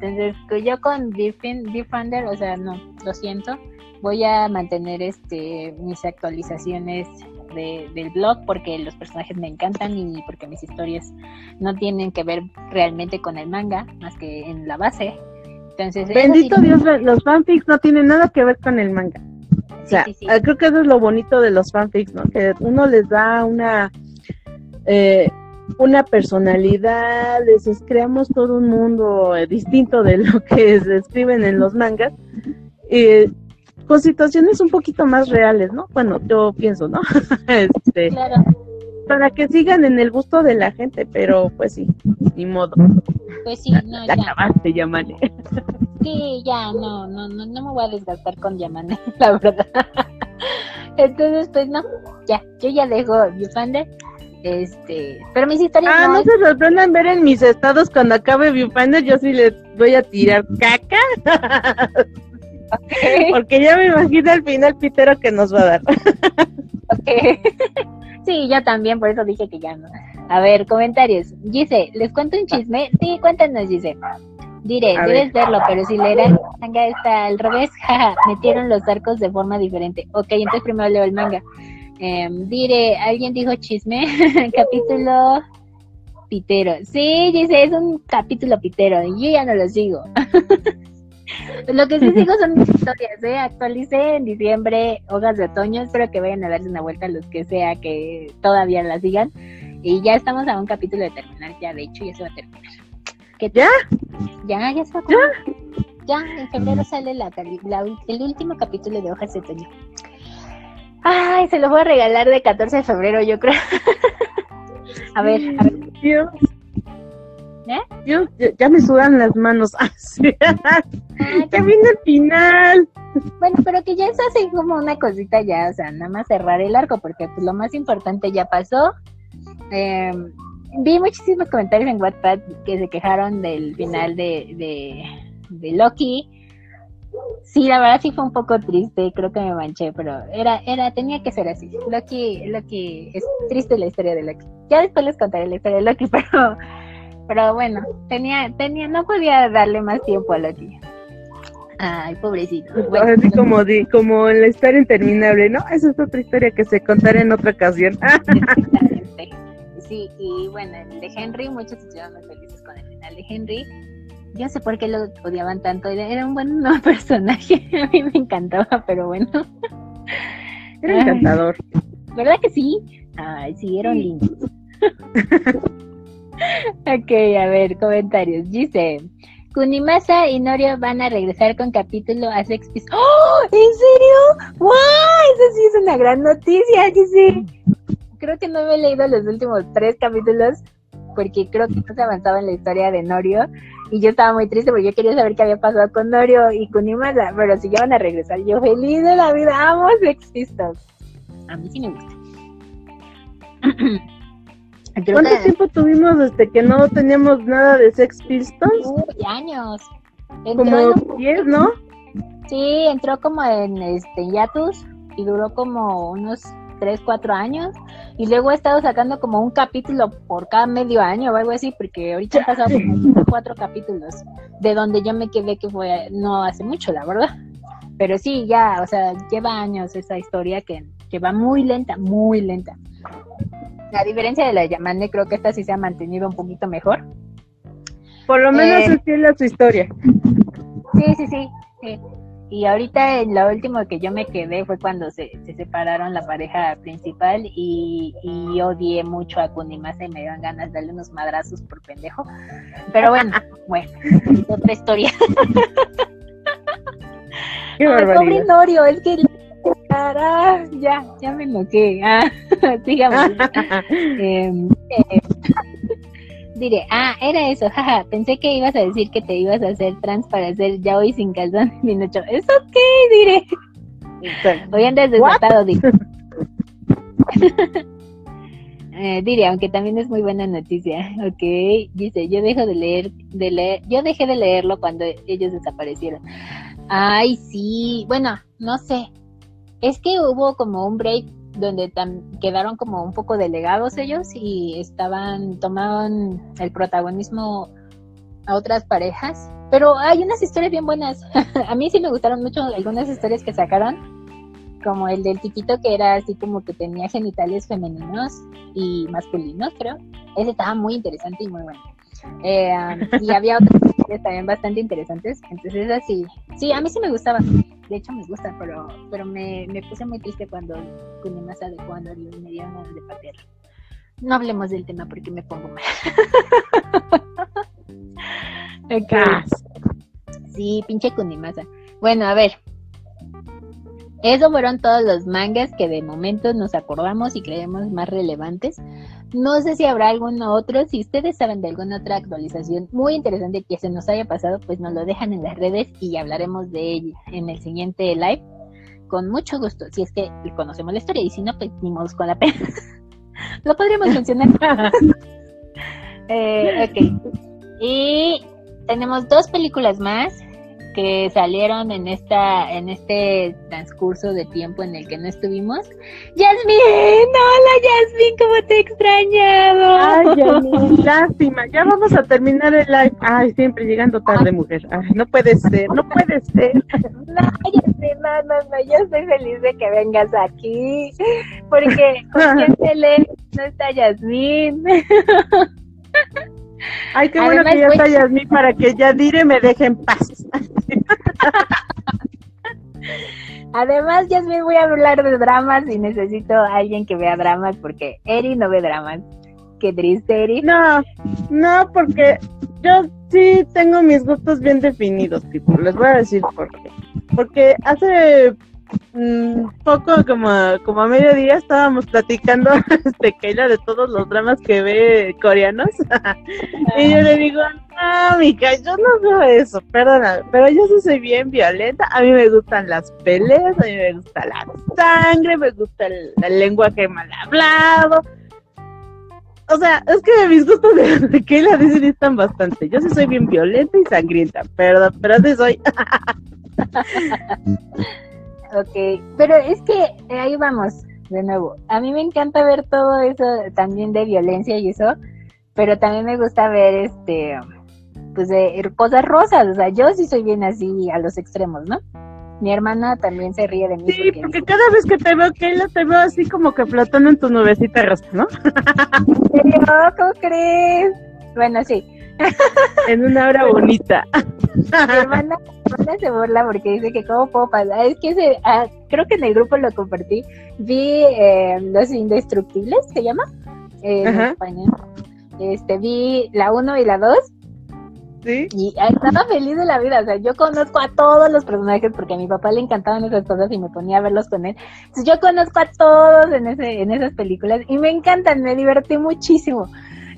Entonces, yo con Defender, o sea, no, lo siento, voy a mantener este mis actualizaciones de, del blog porque los personajes me encantan y porque mis historias no tienen que ver realmente con el manga, más que en la base. Entonces, Bendito sí- Dios, los fanfics no tienen nada que ver con el manga. O sea, sí, sí. eh, creo que eso es lo bonito de los fanfics, ¿no? Que uno les da una eh, una personalidad, les creamos todo un mundo eh, distinto de lo que se escriben en los mangas, eh, con situaciones un poquito más reales, ¿no? Bueno, yo pienso, ¿no? <laughs> este, Claro, para que sigan en el gusto de la gente, pero pues sí, ni modo. pues sí, no, La ya. acabaste, Yamane. Sí, ya, no, no, no, no me voy a desgastar con Yamane, <laughs> la verdad. Entonces, pues no, ya, yo ya dejo Viewfinder. Este, pero mis historias Ah, no se sorprendan ver en mis estados cuando acabe Viewfinder, yo sí les voy a tirar caca. <laughs> Porque ya me imagino al final pitero que nos va a dar. ok. sí, yo también, por eso dije que ya no. A ver, comentarios. Gise, ¿les cuento un chisme? Sí, cuéntanos, Gise. Diré, A debes verlo, pero si leer el manga está al revés, <laughs> jaja, metieron los arcos de forma diferente. Ok, entonces primero leo el manga. Em, diré, ¿alguien dijo chisme? <laughs> capítulo pitero. Sí, dice, es un capítulo pitero. Yo ya no lo sigo. <laughs> lo que sí sigo son mis historias, ¿eh? Actualicé en diciembre Hojas de Otoño. Espero que vayan a darse una vuelta los que sea que todavía la sigan. Y ya estamos a un capítulo de terminar. Ya, de hecho, ya se va a terminar. ¿Qué ¿Ya? Ya, ya se va a terminar. Ya, en febrero sale la, la, el último capítulo de Hojas de Otoño. Ay, se lo voy a regalar de 14 de febrero, yo creo. <laughs> a ver, a ver. Dios. ¿Eh? Dios, ya, ya me sudan las manos. <laughs> Ah, sí. ya viene el final. Bueno, pero que ya es así como una cosita ya, o sea, nada más cerrar el arco, porque pues lo más importante ya pasó. Eh, vi muchísimos comentarios en WhatsApp que se quejaron del final de, de, de Loki. Sí, la verdad sí fue un poco triste, creo que me manché, pero era, era, tenía que ser así. Loki, Loki, es triste la historia de Loki. Ya después les contaré la historia de Loki, <laughs> pero, pero bueno, tenía, tenía, no podía darle más tiempo a Loki. Ay, pobrecito. Bueno, Así como, di, como en la historia interminable, ¿no? Esa es otra historia que se contará en otra ocasión. <laughs> exactamente. Sí, y bueno, el de Henry, muchos estuvieron muy felices con el final de Henry. Yo sé por qué lo odiaban tanto. Era era un buen <laughs> no, personaje. <laughs> A mí me encantaba, pero bueno. Era encantador. ¿Verdad que sí? Ay, sí, eran lindos. Ok, a ver, comentarios. Dice, Kunimasa y Norio van a regresar con capítulo a Sex Pistols. ¡Oh! ¿En serio? ¡Wow! Eso sí es una gran noticia, dice. Creo que no me he leído los últimos tres capítulos porque creo que no se avanzaba en la historia de Norio y yo estaba muy triste porque yo quería saber qué había pasado con Norio y Kunimasa, pero si ya van a regresar, yo feliz de la vida, amo Sex Pistols. A mí sí me gusta. <clears throat> Creo ¿Cuánto que- tiempo tuvimos desde que no teníamos nada de Sex Pistols? Uy, años. Entró en Como un- 10, ¿no? sí, entró como en este Yatus y duró como unos 3, 4 años. Y luego he estado sacando como un capítulo por cada medio año o algo así, porque ahorita he pasado como <laughs> cuatro capítulos, de donde yo me quedé que fue no hace mucho, la verdad. Pero sí, ya, o sea, lleva años esa historia que, que va muy lenta, muy lenta. A diferencia de la Yamane, creo que esta sí se ha mantenido un poquito mejor. Por lo menos Eh. es fiel a su historia. Sí, sí, sí. sí. Y ahorita en lo último que yo me quedé fue cuando se, se separaron la pareja principal y, y odié mucho a Kunimasa y me dieron ganas de darle unos madrazos por pendejo. Pero bueno, <laughs> bueno, es otra historia. Qué Ay, pobre barbaridad. Norio, es que... Ah, ya, ya me enojé. Ah, <laughs> sigamos. <laughs> Em, eh, diré, ah, era eso, jaja, pensé que ibas a decir que te ibas a hacer trans para hacer ya hoy sin calzón bien hecho. ¿Eso qué? Diré. Hoy andas desatado, diré. <laughs> Eh, diré, aunque también es muy buena noticia. Ok, dice, yo dejo de leer, de leer, yo dejé de leerlo cuando ellos desaparecieron. Ay, sí, bueno, no sé. Es que hubo como un break donde quedaron como un poco delegados ellos y estaban, tomaban el protagonismo a otras parejas. Pero hay unas historias bien buenas. <laughs> a mí sí me gustaron mucho algunas historias que sacaron, como el del tipito que era así como que tenía genitales femeninos y masculinos, creo. Ese estaba muy interesante y muy bueno. Eh, um, y había otras historias también bastante interesantes. Entonces, así, sí, a mí sí me gustaba. De hecho, me gusta, pero, pero me, me puse muy triste cuando Kunimasa Norio y me dieron ganas de patearlo. No hablemos del tema porque me pongo mal. <laughs> Ok. Sí, pinche Kunimasa. Bueno, a ver. Eso fueron todos los mangas que de momento nos acordamos y creemos más relevantes. No sé si habrá alguno otro. Si ustedes saben de alguna otra actualización muy interesante que se nos haya pasado, pues nos lo dejan en las redes y hablaremos de ella en el siguiente live. con mucho gusto, si es que conocemos la historia, y si no, pues ni con la pena. <laughs> Lo podríamos mencionar. <laughs> eh, ok. Y tenemos dos películas más que salieron en esta en este transcurso de tiempo en el que no estuvimos. Yasmin, hola Yasmin, cómo te he extrañado. Ay, Yasmin, lástima. Ya vamos a terminar el live. Ay, siempre llegando tarde, mujer. Ay, no puede ser, no puede ser. No, Yasmin, no, no, no, yo estoy feliz de que vengas aquí, porque con quién se lee no está Yasmin. <laughs> Ay, qué bueno que ya está Yasmin para que ya dire me deje en paz. <laughs> Además, Yasmin, voy a hablar de dramas y necesito a alguien que vea dramas porque Eri no ve dramas. Qué triste, Eri. No, no, porque yo sí tengo mis gustos bien definidos, tipo. Les voy a decir por qué. Porque hace un poco como, como a mediodía estábamos platicando <laughs> este Keila de todos los dramas que ve coreanos <laughs> y yo le digo no mica yo no veo eso perdona pero yo sí soy bien violenta a mí me gustan las peleas a mí me gusta la sangre me gusta el, lenguaje mal hablado o sea, es que mis gustos de, de Keila dicen están bastante. Yo sí soy bien violenta y sangrienta, perdón, pero así soy. <laughs> Ok, pero es que eh, ahí vamos de nuevo. A mí me encanta ver todo eso también de violencia y eso, pero también me gusta ver este, pues de cosas rosas. O sea, yo sí soy bien así a los extremos, ¿no? Mi hermana también se ríe de mí. Sí, porque, cada vez que te veo, Keila, te veo así como que flotando en tu nubecita rosa, ¿no? <laughs> ¿En serio? ¿Cómo crees? Bueno, sí. <laughs> en una hora bonita. Mi hermana, se burla porque dice que cómo puedo pasar. Es que se, ah, creo que en el grupo lo compartí. Vi eh, Los Indestructibles, ¿se llama? Eh, en español. Este, vi la 1 y la 2. ¿Sí? Y estaba feliz de la vida. O sea, yo conozco a todos los personajes porque a mi papá le encantaban esas cosas y me ponía a verlos con él. Entonces, yo conozco a todos en, ese, en esas películas y me encantan, me divertí muchísimo.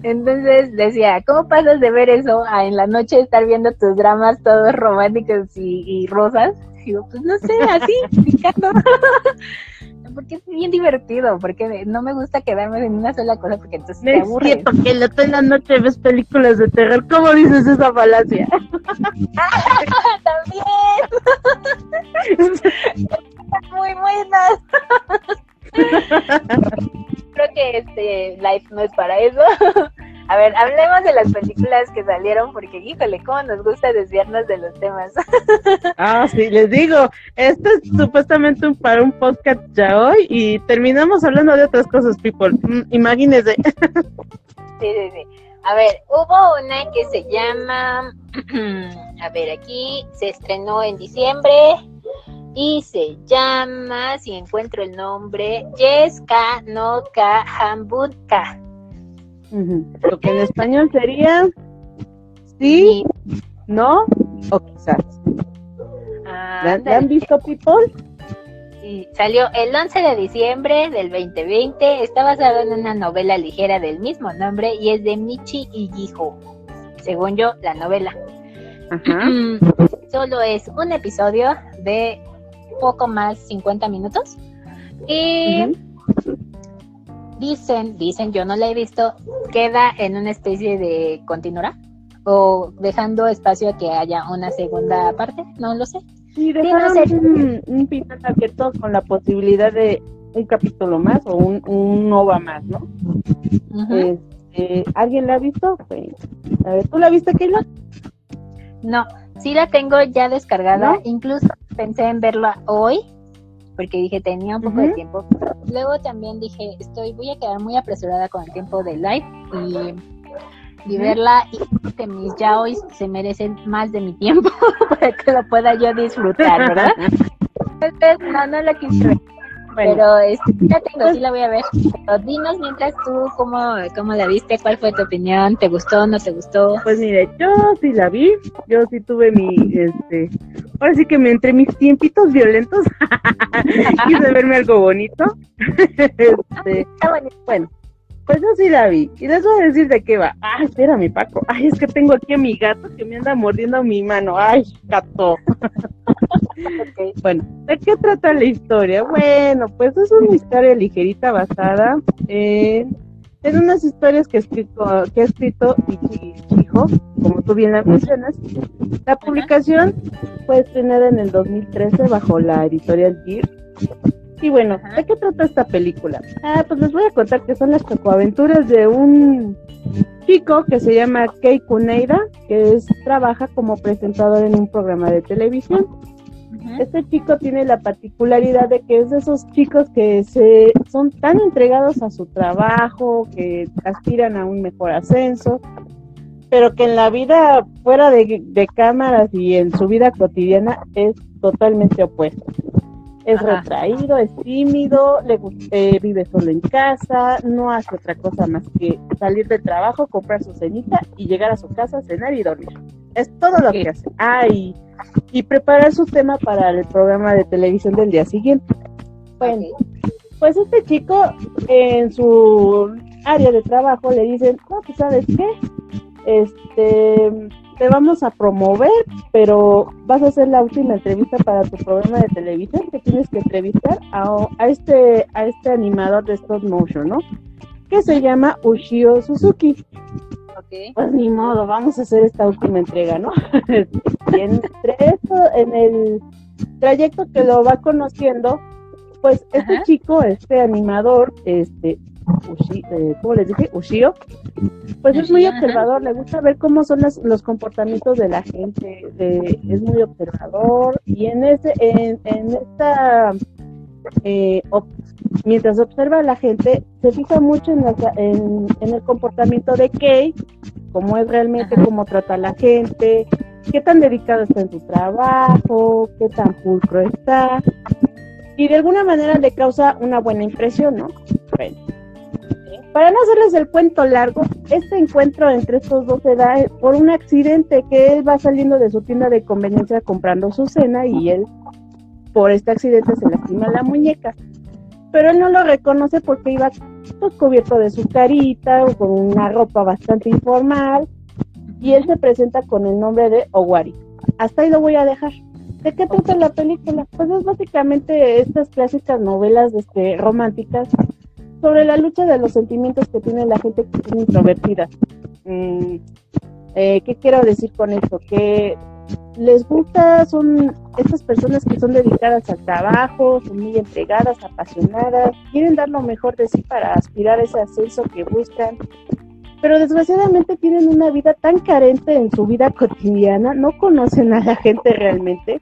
Entonces decía, ¿cómo pasas de ver eso a en la noche estar viendo tus dramas todos románticos y, rosas? digo, pues no sé, así, <laughs> picando. <laughs> porque es bien divertido, porque no me gusta quedarme en una sola cosa, porque entonces me aburre. Es la en la noche ves películas de terror. ¿Cómo dices esa falacia? <laughs> También. muy buenas creo que este live no es para eso. <laughs> A ver, hablemos de las películas que salieron, porque híjole, cómo nos gusta desviarnos de los temas. <laughs> Ah, sí, les digo, esto es supuestamente un, para un podcast ya hoy y terminamos hablando de otras cosas, people. Mm, imagínense. Sí, sí, sí. A ver, hubo una que se llama, <clears throat> a ver, aquí se estrenó en diciembre, y se llama, si encuentro el nombre, Yeska no Ka Hambutka. Lo que en español sería sí, no o quizás. ¿La, han visto, people? Sí, salió el 11 de diciembre del 2020. Está basado en una novela ligera del mismo nombre y es de Michi Ijijo. Según yo, la novela. Ajá. <clears throat> Solo es un episodio de poco más 50 minutos. Y dicen, dicen, yo no la he visto, queda en una especie de continuará o dejando espacio a que haya una segunda parte, no lo sé. Sí, dejaron un, un final abierto con la posibilidad de un capítulo más o un, un nova más, ¿no? Este, ¿Alguien la ha visto? Pues, a ver, ¿tú la viste, Keila? No, sí la tengo ya descargada, incluso pensé en verla hoy, porque dije tenía un poco de tiempo. Luego también dije, estoy, voy a quedar muy apresurada con el tiempo de live y, y verla y que mis yaois se merecen más de mi tiempo <laughs> para que lo pueda yo disfrutar, ¿verdad? <laughs> Entonces, no, no lo quise ver. Pero este, ya tengo, sí la voy a ver. Pero dinos mientras tú cómo, cómo la viste, cuál fue tu opinión, ¿te gustó, no te gustó? Pues mire, yo sí la vi, yo sí tuve mi, este, ahora sí que me entre mis tiempitos violentos <laughs> quise verme algo bonito. <laughs> este, bueno, pues yo sí la vi. Y les voy a decir de qué va. Ay, espérame, Paco. Ay, es que tengo aquí a mi gato que me anda mordiendo mi mano. Ay, gato. Bueno, ¿de qué trata la historia? Bueno, pues es una historia ligerita basada en, en unas historias que, escrito, que ha escrito Ichi Chijo, como tú bien la mencionas. La publicación fue estrenada en el 2013 bajo la editorial Gear. Y bueno, ¿de qué trata esta película? Ah, pues les voy a contar que son las chocoaventuras de un chico que se llama Kei Kuneida, que es, trabaja como presentador en un programa de televisión. Este chico tiene la particularidad de que es de esos chicos que se son tan entregados a su trabajo, que aspiran a un mejor ascenso, pero que en la vida fuera de, de cámaras y en su vida cotidiana es totalmente opuesto es retraído, es tímido, le eh, vive solo en casa, no hace otra cosa más que salir del trabajo, comprar su cenita y llegar a su casa, cenar y dormir. Es todo lo que hace. Ah, y, preparar su tema para el programa de televisión del día siguiente. Bueno, pues este chico en su área de trabajo le dicen, no, pues sabes qué, este te vamos a promover, pero vas a hacer la última entrevista para tu programa de televisión que tienes que entrevistar a, este a este animador de stop motion, ¿no? Que se llama Ushio Suzuki. Okay. Pues ni modo, vamos a hacer esta última entrega, ¿no? <laughs> y entre esto, en el trayecto que lo va conociendo, pues este chico, este animador, este, Ushi, eh, ¿cómo les dije? Ushio, pues es muy observador, le gusta ver cómo son los comportamientos de la gente, es muy observador y en ese, en, esta, eh, mientras observa a la gente, se fija mucho en, en, el comportamiento de Kay, cómo es realmente, cómo trata a la gente, qué tan dedicado está en su trabajo, qué tan pulcro está, y de alguna manera le causa una buena impresión, ¿no? Para no hacerles el cuento largo, este encuentro entre estos dos se da por un accidente que él va saliendo de su tienda de conveniencia comprando su cena y él por este accidente se lastima la muñeca. Pero él no lo reconoce porque iba pues, cubierto de su carita o con una ropa bastante informal y él se presenta con el nombre de Owari. Hasta ahí lo voy a dejar. ¿De qué trata la película? Pues es básicamente estas clásicas novelas este, románticas sobre la lucha de los sentimientos que tiene la gente que es introvertida. Mm, eh, ¿Qué quiero decir con esto? Que les gusta, son estas personas que son dedicadas al trabajo, son muy entregadas, apasionadas, quieren dar lo mejor de sí para aspirar a ese ascenso que buscan, pero desgraciadamente tienen una vida tan carente en su vida cotidiana, no conocen a la gente realmente,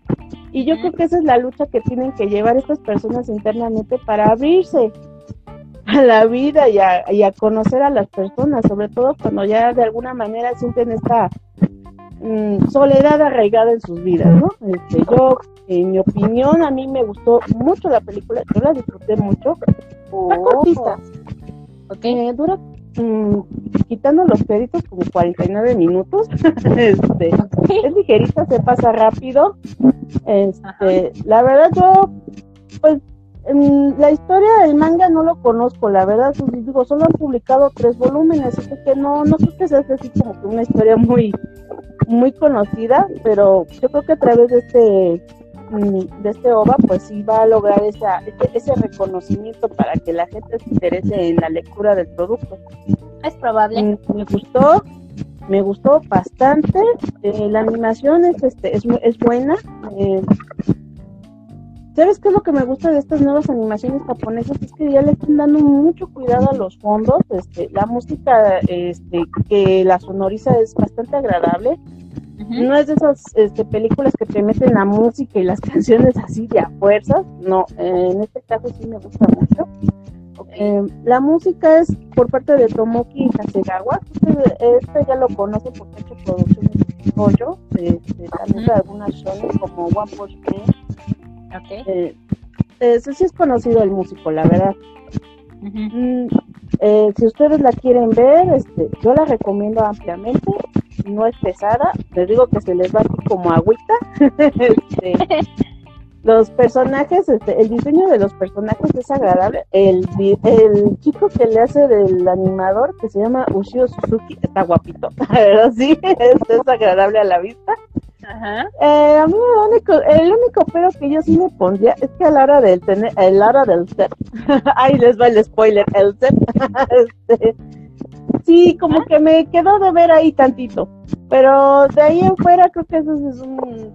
y yo creo que esa es la lucha que tienen que llevar estas personas internamente para abrirse, a la vida y a, y a, conocer a las personas, sobre todo cuando ya de alguna manera sienten esta mm, soledad arraigada en sus vidas, ¿no? Este, yo, en mi opinión, a mí me gustó mucho la película, yo la disfruté mucho. Oh. cortita. Okay. dura, mm, quitando los créditos, como 49 minutos. <laughs> este, Es ligerita, se pasa rápido. Este, la verdad, yo, pues la historia del manga no lo conozco, la verdad, pues, digo, solo han publicado tres volúmenes, así que no, no creo que sea así como que una historia muy, muy conocida, pero yo creo que a través de este mm, de este OVA, pues sí va a lograr esa, ese, reconocimiento para que la gente se interese en la lectura del producto. Es probable. Mm, me gustó, me gustó bastante. Eh, la animación es, este, es, es buena. Eh, ¿Sabes qué es lo que me gusta de estas nuevas animaciones japonesas? Es que ya le están dando mucho cuidado a los fondos. Este, la música este, que la sonoriza es bastante agradable. No es de esas este, películas que te meten la música y las <laughs> canciones así de a fuerzas. No, en este caso sí me gusta mucho. Eh, la música es por parte de Tomoki Hasegawa. Este, este ya lo conoce porque ha hecho producciones de este, también de algunas shows como One Punch Man Okay. Eh, eso sí es conocido el músico, la verdad. Mm, eh, si ustedes la quieren ver, este, yo la recomiendo ampliamente. No es pesada, les digo que se les va como agüita. <laughs> este, los personajes, este, el diseño de los personajes es agradable. El, el chico que le hace del animador, que se llama Ushio Suzuki, está guapito. <laughs> sí, <laughs> es, es agradable a la vista. Ajá. Eh, a mí el único, el único pero que yo sí me pondría es que a la hora del tener, a la hora del set, <laughs> ahí les va el spoiler, el set, <laughs> este, sí, como que me quedó de ver ahí tantito, pero de ahí en fuera creo que eso es un,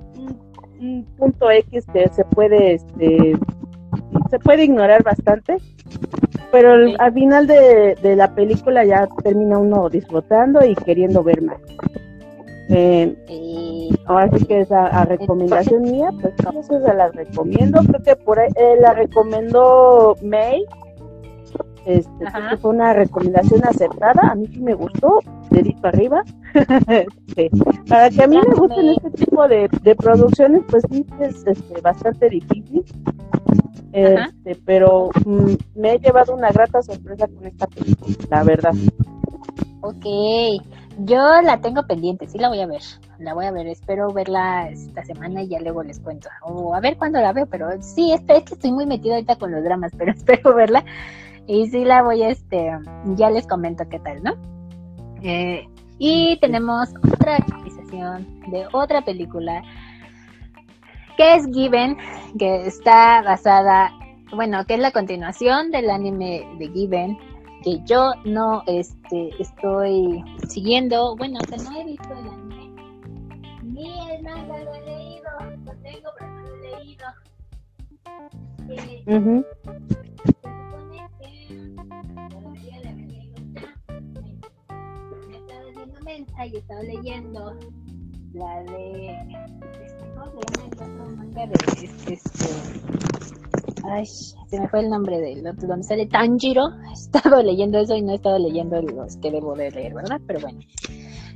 un, punto X que se puede, este, se puede ignorar bastante, pero al final de, de la película ya termina uno disfrutando y queriendo ver más. Eh, ahora sí que esa a recomendación mía, pues sé se la recomiendo. Creo que por ahí eh, la recomendó May. Este, fue una recomendación acertada. A mí sí me gustó, dedito arriba. <laughs> Para que a mí me gusten este tipo de, de producciones, pues sí es este, bastante difícil. Este, pero mm, me he llevado una grata sorpresa con esta película, la verdad. Ok, yo la tengo pendiente, sí la voy a ver, la voy a ver, espero verla esta semana y ya luego les cuento, o a ver cuándo la veo, pero sí, es, es que estoy muy metida ahorita con los dramas, <laughs> pero espero verla y sí la voy a, este, ya les comento qué tal, ¿no? Eh, y tenemos otra actualización de otra película que es Given, que está basada, bueno, que es la continuación del anime de Given, que yo no este, estoy siguiendo, bueno, que no he visto el anime, ni el manga lo he leído, lo tengo pero no lo he leído. Eh, uh Se supone que debería de haber leído Me estaba diciendo mensa y estaba leyendo la de este, ¿cómo se llama el otro manga de este, este Ay, se me fue el nombre otro, donde sale Tanjiro. <laughs> He estado leyendo eso y no he estado leyendo los que debo de leer, ¿verdad? Pero bueno.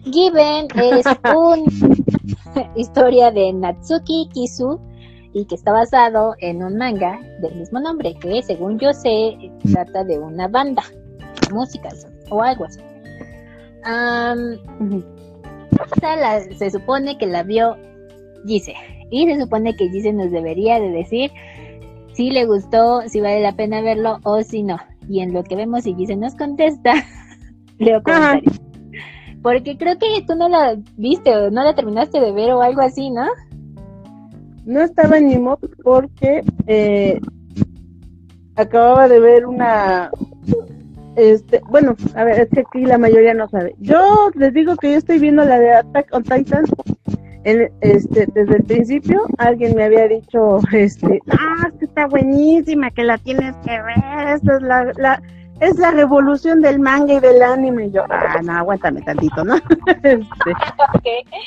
Given es una <laughs> historia de Natsuki Kisu y que está basado en un manga del mismo nombre, que según yo sé, trata de una banda, música o algo así. se supone que la vio Gise. Y se supone que Gise nos debería de decir si le gustó, si vale la pena verlo o si no. Y en lo que vemos, si se nos contesta, <laughs> leo comentarios. Porque creo que tú no la viste o no la terminaste de ver o algo así, ¿no? No estaba en mi mod porque eh, acababa de ver una este, bueno, a ver, es que aquí la mayoría no sabe. Yo les digo que yo estoy viendo la de Attack on Titan este, desde el principio alguien me había dicho, este, ah, que está buenísima, que la tienes que ver, esta es la, la, es la revolución del manga y del anime. Y yo, ah, no, aguántame tantito, ¿no? <laughs> este,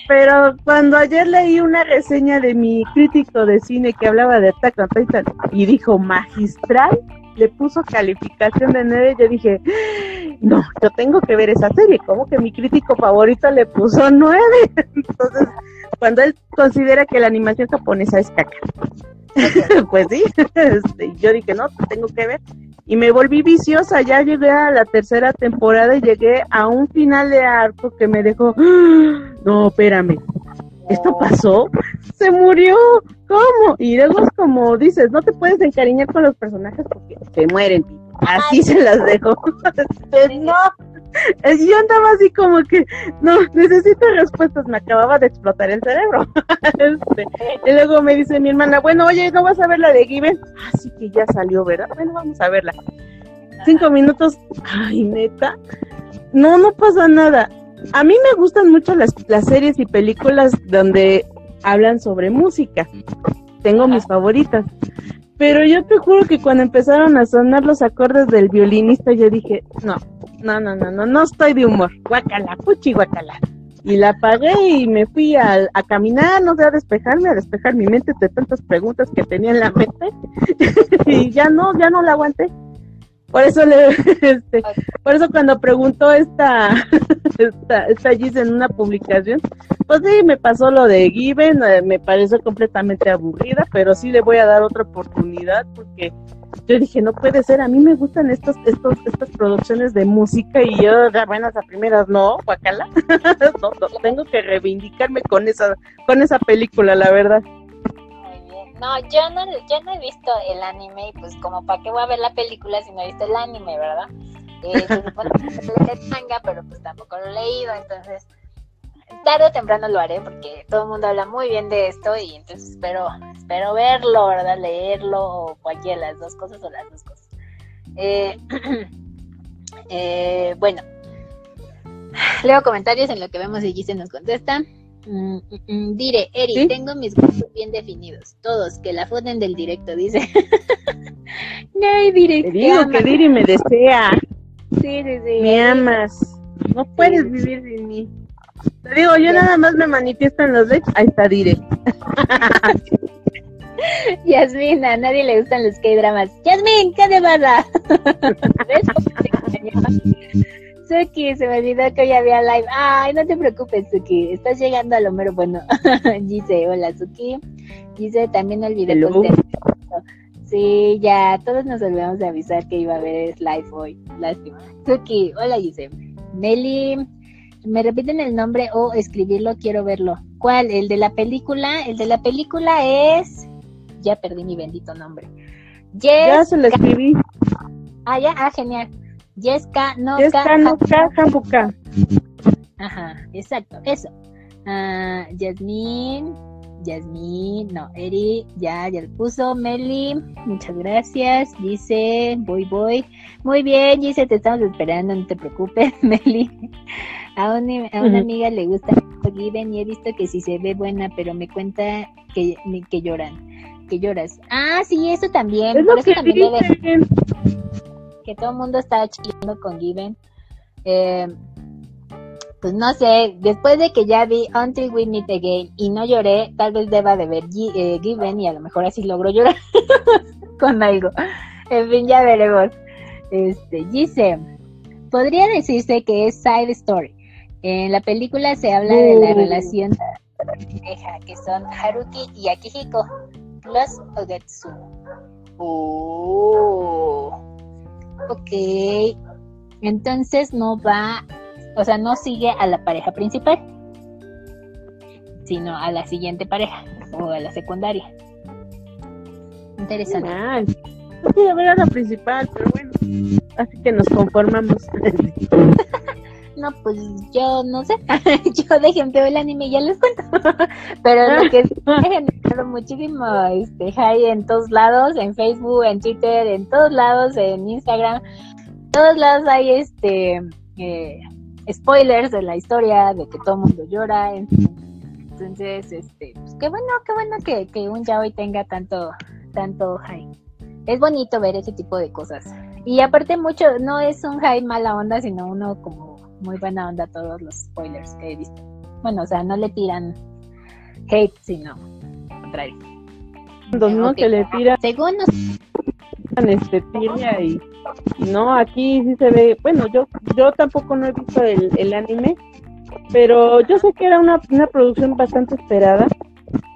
Pero cuando ayer leí una reseña de mi crítico de cine que hablaba de Attack on Titan y dijo magistral, le puso calificación de 9, yo dije, no, yo tengo que ver esa serie, como que mi crítico favorito le puso 9. <laughs> Entonces, cuando él considera que la animación japonesa es caca. <laughs> pues sí, este, yo dije, no, tengo que ver. Y me volví viciosa, ya llegué a la tercera temporada y llegué a un final de arco que me dejó, ¡Ah! no, espérame, ¿esto pasó? Se murió, ¿cómo? Y luego es como dices, no te puedes encariñar con los personajes porque se mueren, así se las dejo. Este, <laughs> yo andaba así como que, no, necesito respuestas, me acababa de explotar el cerebro. <laughs> Este, y luego me dice mi hermana, bueno, oye, ¿no vas a ver la de Given? Así que ya salió, ¿verdad? Bueno, vamos a verla. Cinco minutos, ay, neta. No, no pasa nada. A mí me gustan mucho las, las series y películas donde hablan sobre música. Tengo mis favoritas. Pero yo te juro que cuando empezaron a sonar los acordes del violinista, yo dije, no, no, no, no, no, no estoy de humor. Guacala, puchi, guacala. Y la apagué y me fui a, a caminar, no sé, a despejarme, a despejar mi mente de tantas preguntas que tenía en la mente. <laughs> y ya no, ya no la aguanté. Por eso le, <laughs> este, por eso cuando preguntó esta, <laughs> esta, esta en una publicación, pues sí, me pasó lo de Given, eh, me pareció completamente aburrida, pero sí le voy a dar otra oportunidad porque yo dije, no puede ser, a mí me gustan estos, estos, estas producciones de música y yo de buenas a primeras no, guacala, <laughs> no, tengo que reivindicarme con esa, con esa película, la verdad. No, yo no, yo no he visto el anime y pues como para qué voy a ver la película si no he visto el anime, ¿verdad? Eh, bueno, el manga, pero pues tampoco lo he leído, entonces tarde o temprano lo haré porque todo el mundo habla muy bien de esto y entonces espero, espero verlo, ¿verdad? Leerlo o cualquiera de las dos cosas o las dos cosas. Eh, <clears throat> eh, bueno, leo comentarios en lo que vemos y Gise nos contesta. Mm, mm, mm, diré, Eri, tengo mis gustos bien definidos. Todos, que la funden del directo, dice. <laughs> no, directo. Te digo que Diri me desea. Sí, sí, sí. Me amas. No puedes vivir sin mí. Te digo, yo nada más me manifiesto en los likes. Ahí está, Dire. <laughs> Yasmin, a nadie le gustan los K-dramas. Yasmin, ¿qué de <laughs> verdad? Suki, se me olvidó que hoy había live. Ay, no te preocupes, Suki. Estás llegando a lo mero bueno. <laughs> Dice, hola, Suki. Dice, también olvidé Sí, ya, todos nos olvidamos de avisar que iba a haber live hoy. Lástima. Suki, hola, dice. Meli, ¿me repiten el nombre o escribirlo? Quiero verlo. ¿Cuál? ¿El de la película? El de la película es... Ya perdí mi bendito nombre. ya se lo escribí. Ah, ya, ah, genial. Yeska no Jambuka. Ajá, exacto, eso. Yasmín, Yasmín, no, Eri, ya, ya lo puso. Meli, muchas gracias. Dice, voy, voy. Muy bien, dice, te estamos esperando, no te preocupes, <laughs> Meli. A, a una amiga le gusta Given y he visto que sí se ve buena, pero me cuenta que, que lloran, que lloras. Ah, sí, eso también. Es por eso que también que todo el mundo estaba chillando con Given. Eh, pues no sé, después de que ya vi Until We Meet Again y no lloré, tal vez deba de ver eh, Given y a lo mejor así logro llorar <laughs> con algo. En fin, ya veremos. Este, dice, podría decirse que es side story. En la película se habla de la relación que son Haruki y Akihiko plus Ogetsu. Oh. Ok. Entonces no va, o sea, no sigue a la pareja principal, sino a la siguiente pareja o a la secundaria. Interesante. no quiero ver a la principal, pero bueno, así que nos conformamos. <laughs> no, pues yo no sé. <laughs> yo de ejemplo el anime y ya les cuento. <laughs> Pero lo que sí ha generado muchísimo este, hay en todos lados, en Facebook, en Twitter, en todos lados, en Instagram. todos lados hay este eh, spoilers de la historia, de que todo el mundo llora. Entonces, este, pues qué bueno, qué bueno que, que un yaoi tenga tanto, tanto high. Es bonito ver ese tipo de cosas. Y aparte mucho, no es un high mala onda, sino uno como muy buena onda todos los spoilers que he visto. Bueno, o sea, no le tiran hate, sino contrario. No, que le tiran. Según nos... este y, no, aquí sí se ve, bueno, yo yo tampoco no he visto el, el anime, pero yo sé que era una, una producción bastante esperada.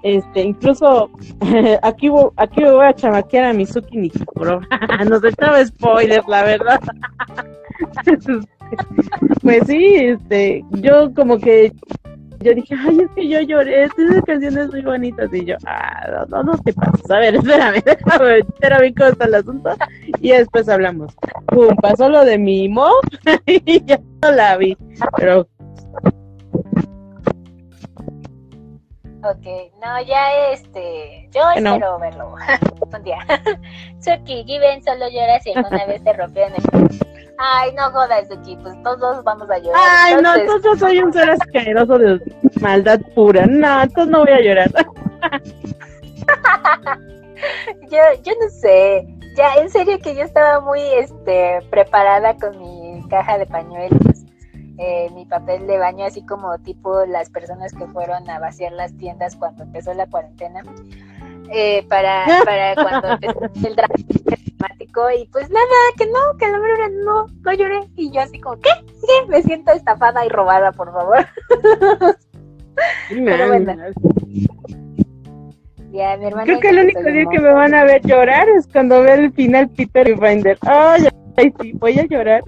Este, incluso <laughs> aquí, aquí me voy a chamaquear a Mizuki Nikuro. <laughs> Nos echaba spoilers, la verdad. <laughs> <laughs> pues sí, este, yo como que yo dije, ay, es que yo lloré, estas canciones muy bonitas. Y yo, ah, no, no, te pases. A ver, espérame, <laughs> déjame espérame cómo está el asunto. Y después hablamos. Pum, pasó lo de mi mo <laughs> y ya no la vi. Pero. Ok, no, ya este. Yo espero verlo un día. Suki, Given solo llora si alguna vez te rompió en el. Ay, no jodas, Suki, pues todos vamos a llorar. Ay, no, entonces soy un ser asqueroso de maldad pura. No, entonces no voy a llorar. <laughs> yo, yo no sé. Ya, en serio que yo estaba muy este preparada con mi caja de pañuelos, eh, mi papel de baño, así como tipo las personas que fueron a vaciar las tiendas cuando empezó la cuarentena. Eh, para, para cuando <laughs> empezó el drama y pues nada, que no, que la verdad no, no lloré. Y yo así como, ¿qué? Sí, me siento estafada y robada, por favor. Ya, mi Creo que el único día que me van a ver llorar es cuando vea el final Peter y Binder. Ay, ay, sí, voy a llorar.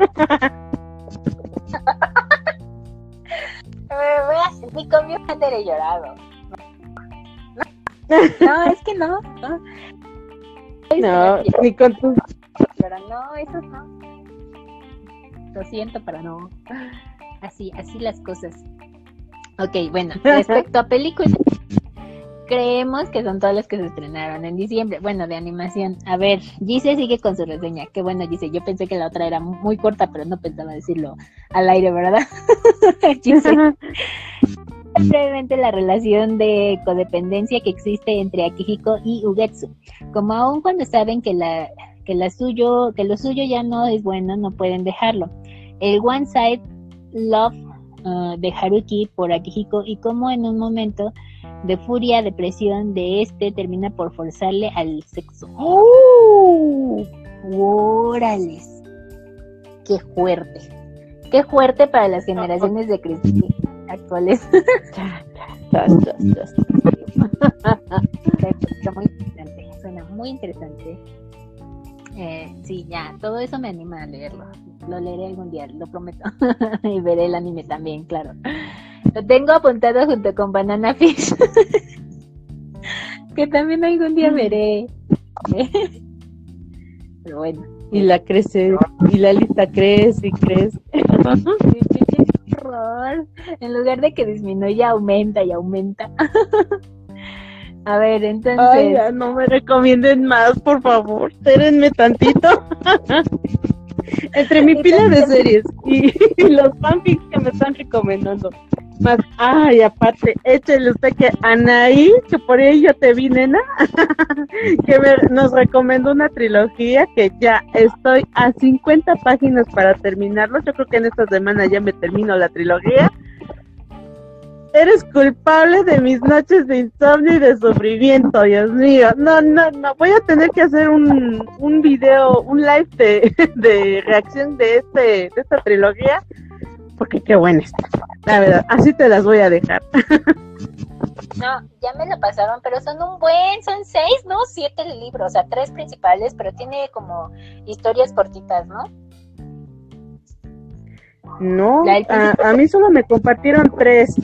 Ni con mi he llorado. No, es que no. no. No, ni con tu... Pero no, eso no. Lo siento, pero no. Así, así las cosas. Ok, bueno, <laughs> respecto a películas, creemos que son todas las que se estrenaron en diciembre. Bueno, de animación. A ver, Gise sigue con su reseña. Qué bueno, Gise. Yo pensé que la otra era muy corta, pero no pensaba decirlo al aire, ¿verdad? <laughs> Gise. <laughs> brevemente la relación de codependencia que existe entre Akihiko y Ugetsu. Como aún cuando saben que la que la suyo que lo suyo ya no es bueno, no pueden dejarlo. El one side love uh, de Haruki por Akihiko y como en un momento de furia, depresión de este termina por forzarle al sexo. ¡Oh! ¡Órales! ¡Qué fuerte! ¡Qué fuerte para las generaciones de cristal actuales. muy interesante, suena muy interesante. Eh, sí, ya, todo eso me anima a leerlo. Lo leeré algún día, lo prometo. <laughs> y veré el anime también, claro. Lo tengo apuntado junto con Banana Fish. <laughs> que también algún día veré. <laughs> Pero bueno. Y la crece, y la lista crece y crece. En lugar de que disminuya, aumenta y aumenta. <laughs> A ver, entonces. Ay, no me recomienden más, por favor. Espérenme tantito. <laughs> Entre mi <laughs> pila de series y, los fanfics que me están recomendando. Más, ay, aparte, échale usted que Anaí, que por ahí yo te vi, nena, <laughs> que nos recomendó una trilogía que ya estoy a 50 páginas para terminarlo. Yo creo que en esta semana ya me termino la trilogía. Eres culpable de mis noches de insomnio y de sufrimiento, Dios mío. No, no, no. Voy a tener que hacer un, un video, un live de, <laughs> de reacción de, este, de esta trilogía. Porque qué buena está. La verdad, así te las voy a dejar. No, ya me lo pasaron, pero son un buen, son seis, ¿no? Siete libros, o sea, tres principales, pero tiene como historias cortitas, ¿no? No, a, mí solo me compartieron tres.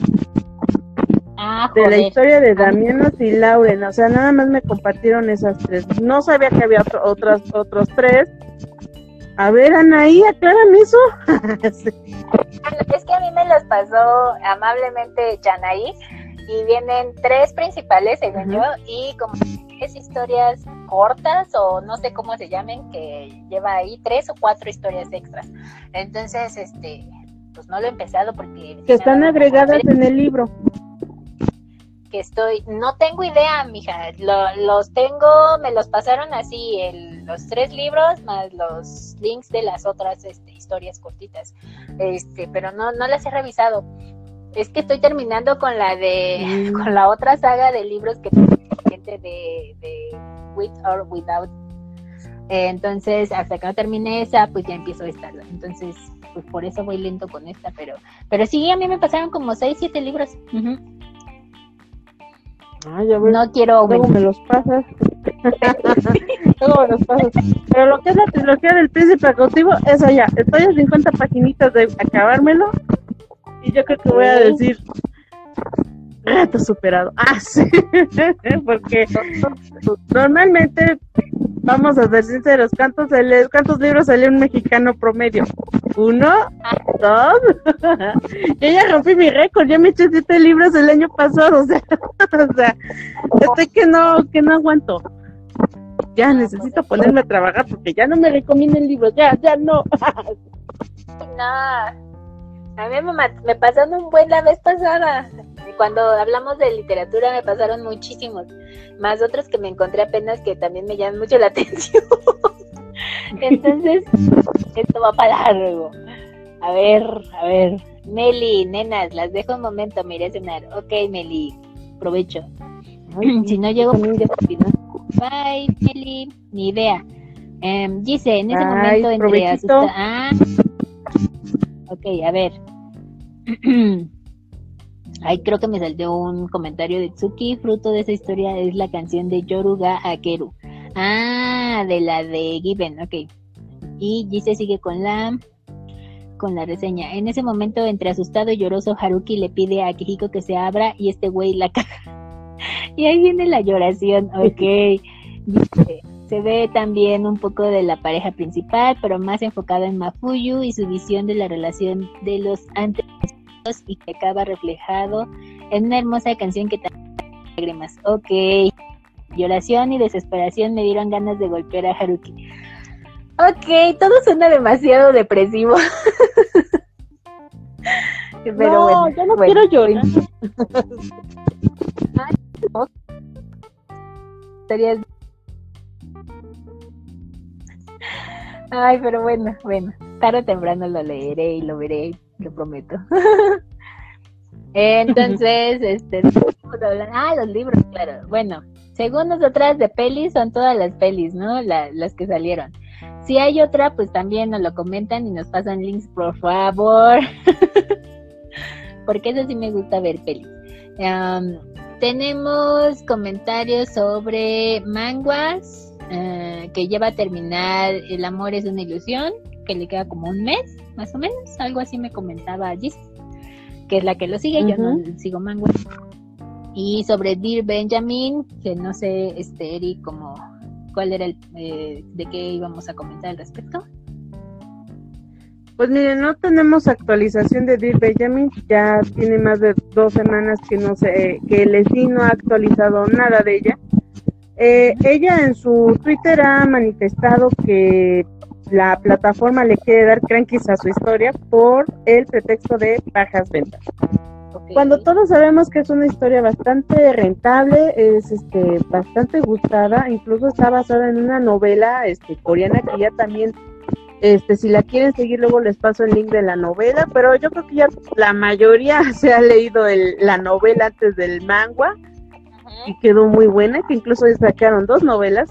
Ah, de la historia de Damianos y Lauren, o sea, nada más me compartieron esas tres. No sabía que había otras, otros tres. A ver, Anaí, aclárame eso. <laughs> Es que a mí me las pasó amablemente Janaí y vienen tres principales, según yo, y como tres historias cortas o no sé cómo se llamen, que lleva ahí tres o cuatro historias extras. Entonces, este, pues no lo he empezado porque... Que están agregadas en el libro que estoy, no tengo idea, mija, los tengo, me los pasaron así, el, los tres libros más los links de las otras este, historias cortitas, este, pero no, no las he revisado. Es que estoy terminando con la de, mm. <laughs> con la otra saga de libros que gente de, de With or Without. entonces, hasta que no termine esa, pues ya empiezo esta. Entonces, pues por eso voy lento con esta, pero, pero sí, a mí me pasaron como seis, siete libros. No quiero luego me los pasas. <laughs> Luego me los pasas. Pero lo que es la trilogía del príncipe cautivo es allá estoy a 50 paginitas de acabármelo. Y yo creo que voy a decir reto superado <laughs> ah sí porque normalmente vamos a ser sinceros ¿cuántos, cuántos libros salió un mexicano promedio? uno dos <laughs> yo ya rompí mi récord ya me eché siete libros el año pasado <laughs> o sea o sea, que no, que no aguanto. Ya necesito ponerme a trabajar porque ya no me recomienden libros, ya, ya no. no. A mí me, me pasaron un buen la vez pasada. Cuando hablamos de literatura me pasaron muchísimos. Más otros que me encontré apenas que también me llaman mucho la <laughs> atención. Entonces, esto va para largo. A ver, a ver. Meli, nenas, las dejo un momento, me iré a cenar. Ok, Meli provecho. si no llego, Bye, Meli. Ni idea. Um, Gise, en ese momento entre asustada. Ah. Ok, a ver. <clears throat> Ay, creo que me saltó un comentario de Tsuki. Fruto de esa historia es la canción de Yoruga Akeru. Ah, de la de Given, ok. Y Gise sigue con la con la reseña. En ese momento, entre asustado y lloroso, Haruki le pide a Kihiko que se abra y este güey la <laughs> caja. y ahí viene la lloración, ok. <laughs> se ve también un poco de la pareja principal, pero más enfocada en Mafuyu y su visión de la relación de los antes y que acaba reflejado en una hermosa canción que te lágrimas. Ok. Lloración y desesperación me dieron ganas de golpear a Haruki. Ok, todo suena demasiado depresivo. <laughs> Pero no, yo no quiero llorar. <laughs> Ay, pero bueno, bueno, tarde o temprano lo leeré y lo veré, lo prometo. <laughs> Entonces, <laughs> este, ah, los libros, claro. Bueno, según nosotras de pelis son todas las pelis, ¿no? las que salieron. Si hay otra, pues también nos lo comentan y nos pasan links, por favor. <laughs> Porque eso sí me gusta ver pelis. tenemos comentarios sobre manguas, eh, que lleva a terminar El amor es una ilusión, que le queda como un mes, más o menos. Algo así me comentaba Gis, que es la que lo sigue, yo no sigo manguas. Y sobre Dear Benjamin, que no sé, este, Eric, como, cuál era el, eh, de qué íbamos a comentar al respecto. Pues miren, no tenemos actualización de Dear Benjamin, ya tiene más de dos semanas que no sé, que Leslie no ha actualizado nada de ella. Eh, ella en su Twitter ha manifestado que la plataforma le quiere dar crankies a su historia por el pretexto de bajas ventas. Cuando todos sabemos que es una historia bastante rentable, es este bastante gustada, incluso está basada en una novela este coreana que ya también este si la quieren seguir luego les paso el link de la novela, pero yo creo que ya la mayoría <laughs> se ha leído el, la novela antes del manga y quedó muy buena, que incluso sacaron dos novelas.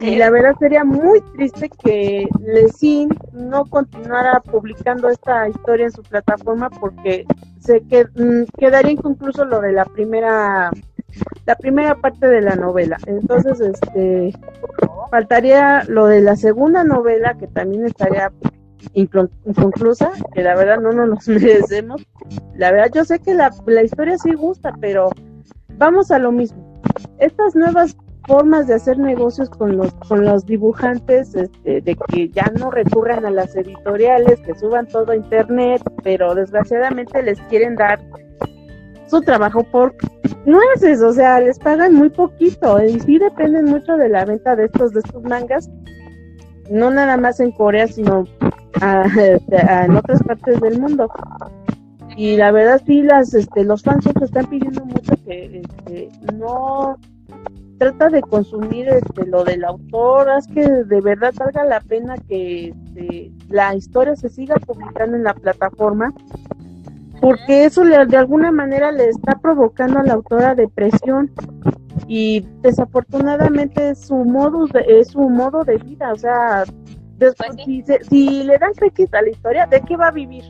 Y la verdad sería muy triste que Lesin no continuara publicando esta historia en su plataforma porque se que, mm, quedaría inconcluso lo de la primera la primera parte de la novela. Entonces, este faltaría lo de la segunda novela que también estaría inconclusa, que la verdad no nos <laughs> merecemos. La verdad yo sé que la, la historia sí gusta, pero vamos a lo mismo. Estas nuevas formas de hacer negocios con los con los dibujantes este, de que ya no recurran a las editoriales que suban todo a internet pero desgraciadamente les quieren dar su trabajo por nueces o sea les pagan muy poquito. Y sí dependen mucho de la venta de estos de estos mangas. No nada más en Corea sino <laughs> en otras partes del mundo y la verdad sí las este los fans están pidiendo mucho que este, no trata de consumir este, lo del autor, es que de verdad valga la pena que este, la historia se siga publicando en la plataforma, porque eso le, de alguna manera le está provocando a la autora depresión y desafortunadamente es su modo de, es su modo de vida, o sea, después, pues si, le dan crédito a la historia, ¿de qué va a vivir?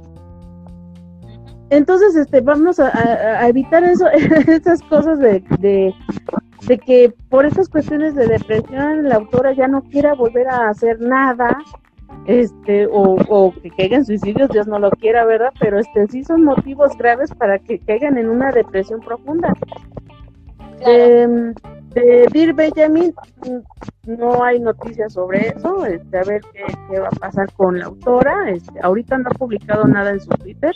Entonces, este, vamos a, evitar eso, <laughs> esas cosas de, de que por esas cuestiones de depresión la autora ya no quiera volver a hacer nada este o, o que caigan suicidios Dios no lo quiera verdad pero este sí son motivos graves para que caigan en una depresión profunda. De, de Dir Benjamin no hay noticias sobre eso este a ver qué, qué, va a pasar con la autora este ahorita no ha publicado nada en su Twitter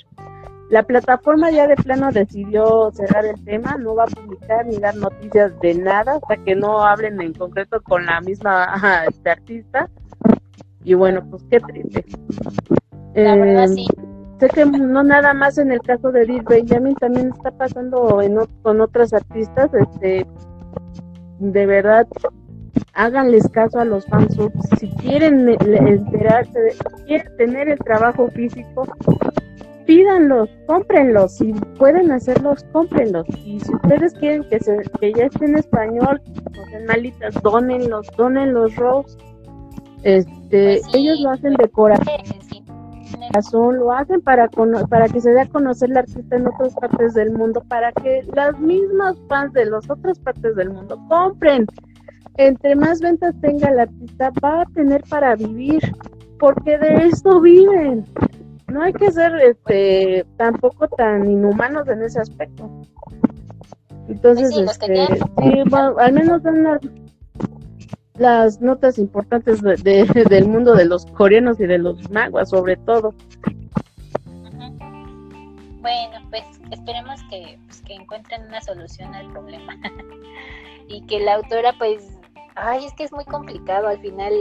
la plataforma ya de plano decidió cerrar el tema, no va a publicar ni dar noticias de nada hasta que no hablen en concreto con la misma este, artista. Y bueno, pues qué triste. La verdad, em, sí. Sé que no nada más en el caso de Edith Benjamin, también está pasando en, con otras artistas. Este, de verdad, háganles caso a los fans. Si quieren enterarse, si quieren tener el trabajo físico, pídanlos, cómprenlos, si pueden hacerlos, cómprenlos. Y si ustedes quieren que, se, que ya esté en español, no sean malitas, donenlos, donen los Rose. Este, pues ellos lo hacen de corazón, lo hacen para, para que se dé a conocer la artista en otras partes del mundo, para que las mismas fans de las otras partes del mundo compren. Entre más ventas tenga el artista, va a tener para vivir, porque de esto viven no hay que ser este tampoco tan inhumanos en ese aspecto. Entonces, este, sí, al menos dan las, notas importantes de, <laughs> del mundo de los coreanos y de los maguas, sobre todo. bueno, pues esperemos que, pues, que encuentren una solución al problema. <laughs> y que la autora, pues, ay, es que es muy complicado al final.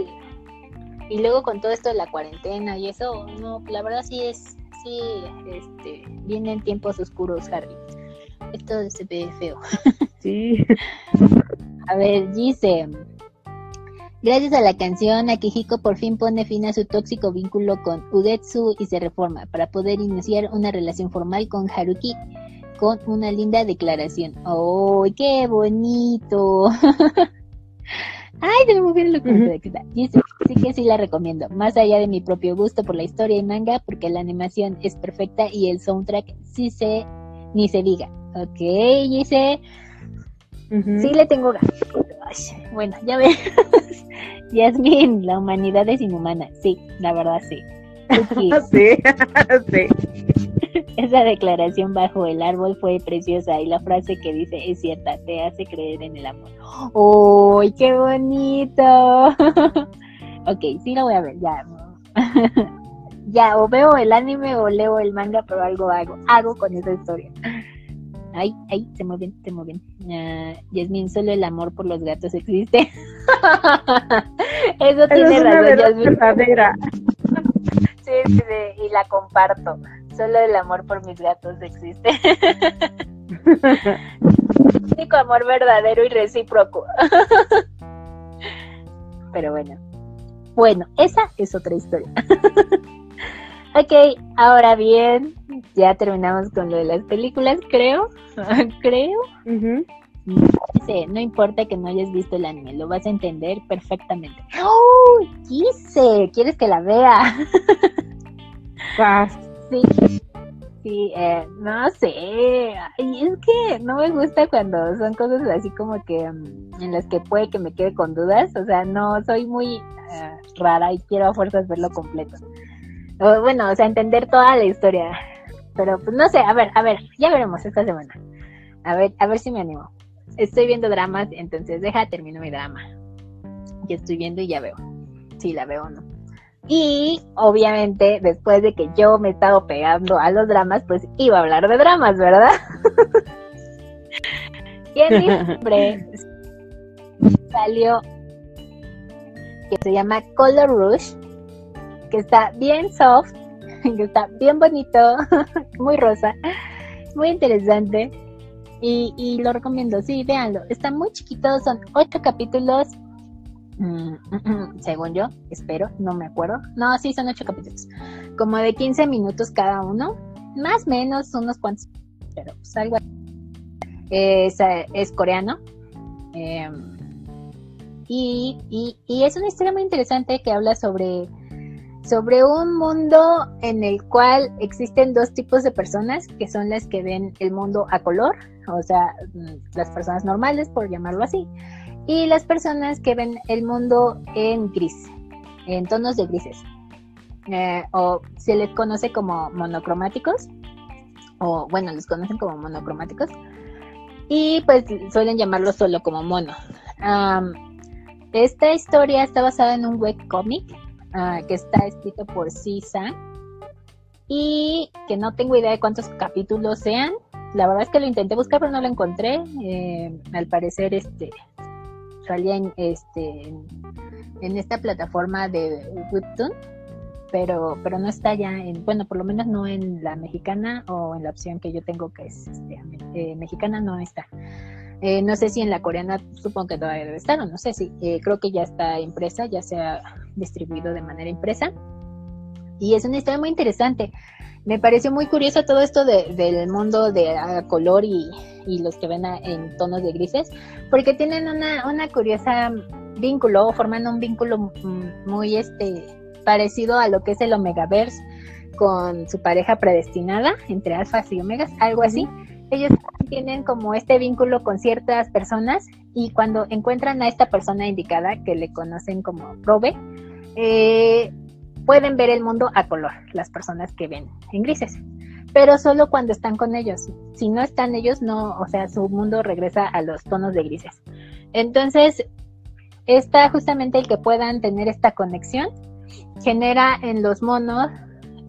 Y luego con todo esto de la cuarentena y eso, no, la verdad sí es, sí, este, vienen tiempos oscuros, Harry. Esto se ve feo. <laughs> Sí. A ver, dice. Gracias a la canción, Akihiko por fin pone fin a su tóxico vínculo con Ugetsu y se reforma para poder iniciar una relación formal con Haruki con una linda declaración. ¡Oh, qué bonito! <laughs> Ay, se me movió el Dice, sí que sí la recomiendo. Más allá de mi propio gusto por la historia y manga, porque la animación es perfecta y el soundtrack sí se, ni se diga. Ok, dice. Sí le tengo ganas. bueno, ya ves. <laughs> Yasmin, la humanidad es inhumana. Sí, la verdad sí. <laughs> sí, <laughs> sí. <laughs> Esa declaración bajo el árbol fue preciosa y la frase que dice es cierta, te hace creer en el amor. ¡Uy, qué bonito! <laughs> ok, sí lo voy a ver, ya. <laughs> ya, o veo el anime o leo el manga, pero algo hago, hago con esa historia. Ay, ay, se mueven, se mueven. Uh, Yasmin, solo el amor por los gatos existe. Eso tiene razón, Yasmin. sí, sí, sí, y la comparto. Solo el amor por mis gatos existe. <laughs> Único amor verdadero y recíproco. Pero bueno. Bueno, esa es otra historia. <laughs> ok, ahora bien, ya terminamos con lo de las películas, creo. <laughs> creo. no importa que no hayas visto el anime, lo vas a entender perfectamente. ¡Oh! Quise, ¿quieres que la vea? Sí, sí, eh, no sé. Y es que no me gusta cuando son cosas así como que mm, en las que puede que me quede con dudas. O sea, no soy muy eh, rara y quiero a fuerzas verlo completo. bueno, o sea, entender toda la historia. Pero pues no sé, a ver, a ver, ya veremos esta semana. A ver, a ver si me animo. Estoy viendo dramas, entonces deja, termino mi drama. Ya estoy viendo y ya veo. Si la veo o no. Y obviamente, después de que yo me he estado pegando a los dramas, pues iba a hablar de dramas, ¿verdad? <laughs> y en diciembre salió que se llama Color Rush, que está bien soft, <laughs> que está bien bonito, <laughs> muy rosa, muy interesante. Y, y lo recomiendo, sí, véanlo. Está muy chiquito, son ocho capítulos según yo, espero, no me acuerdo. No, sí, son ocho capítulos. Como de 15 minutos cada uno. Más o menos unos cuantos. Pero pues algo es, es coreano. Em, y, es una historia muy interesante que habla sobre, un mundo en el cual existen dos tipos de personas, que son las que ven el mundo a color, o sea, mm, las personas normales, por llamarlo así, y las personas que ven el mundo en gris, en tonos de grises. Eh, o se les conoce como monocromáticos, o bueno, les conocen como monocromáticos, y pues suelen llamarlo solo como mono. esta historia está basada en un webcomic uh, que está escrito por Cisa y que no tengo idea de cuántos capítulos sean. La verdad es que lo intenté buscar pero no lo encontré. Eh, al parecer este salía en, este, en, esta plataforma de Webtoon, pero, pero no está ya en, bueno, por lo menos no en la mexicana o en la opción que yo tengo que es este, eh, mexicana, no está. Eh, no sé si en la coreana, supongo que todavía debe estar, o no sé si, eh, creo que ya está impresa, ya se ha distribuido de manera impresa. Y es una historia muy interesante me pareció muy curioso todo esto del mundo de color y, los que ven en tonos de grises, porque tienen una, una curiosa vínculo, forman un vínculo muy este parecido a lo que es el Omegaverse con su pareja predestinada entre alfas y omegas, algo así. Ellos tienen como este vínculo con ciertas personas y cuando encuentran a esta persona indicada que le conocen como Probe, eh, pueden ver el mundo a color, las personas que ven en grises, pero solo cuando están con ellos. Si no están ellos, no, o sea, su mundo regresa a los tonos de grises. Entonces, está justamente el que puedan tener esta conexión, genera en los monos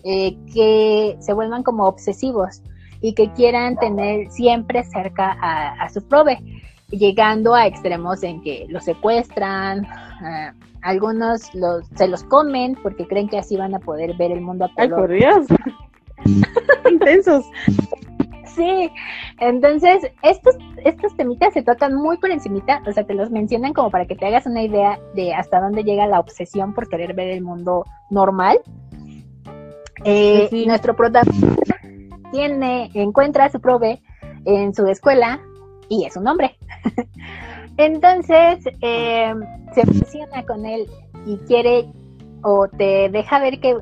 eh, que se vuelvan como obsesivos y que quieran tener siempre cerca a, su prove, llegando a extremos en que los secuestran, eh, algunos se los comen porque creen que así van a poder ver el mundo a color. ¡Ay, por Dios! <laughs> Intensos. Sí, entonces estos, estos temitas se tocan muy por encimita, o sea, te los mencionan como para que te hagas una idea de hasta dónde llega la obsesión por querer ver el mundo normal. Eh, nuestro protagonista tiene, encuentra a su prove en su escuela y es un hombre. <laughs> Entonces eh, se obsesiona con él y quiere o te deja ver que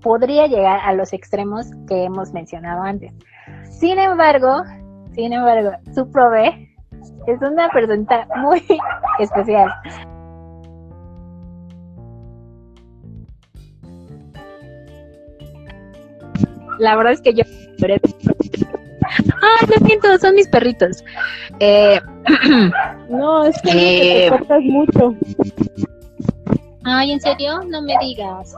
podría llegar a los extremos que hemos mencionado antes. Sin embargo, sin embargo, su prove es una persona muy <laughs> especial. La verdad es que yo... Ah, lo siento, son mis perritos. Eh, <clears throat> no, es que te eh, cortas mucho. Ay, ¿en serio? No me digas.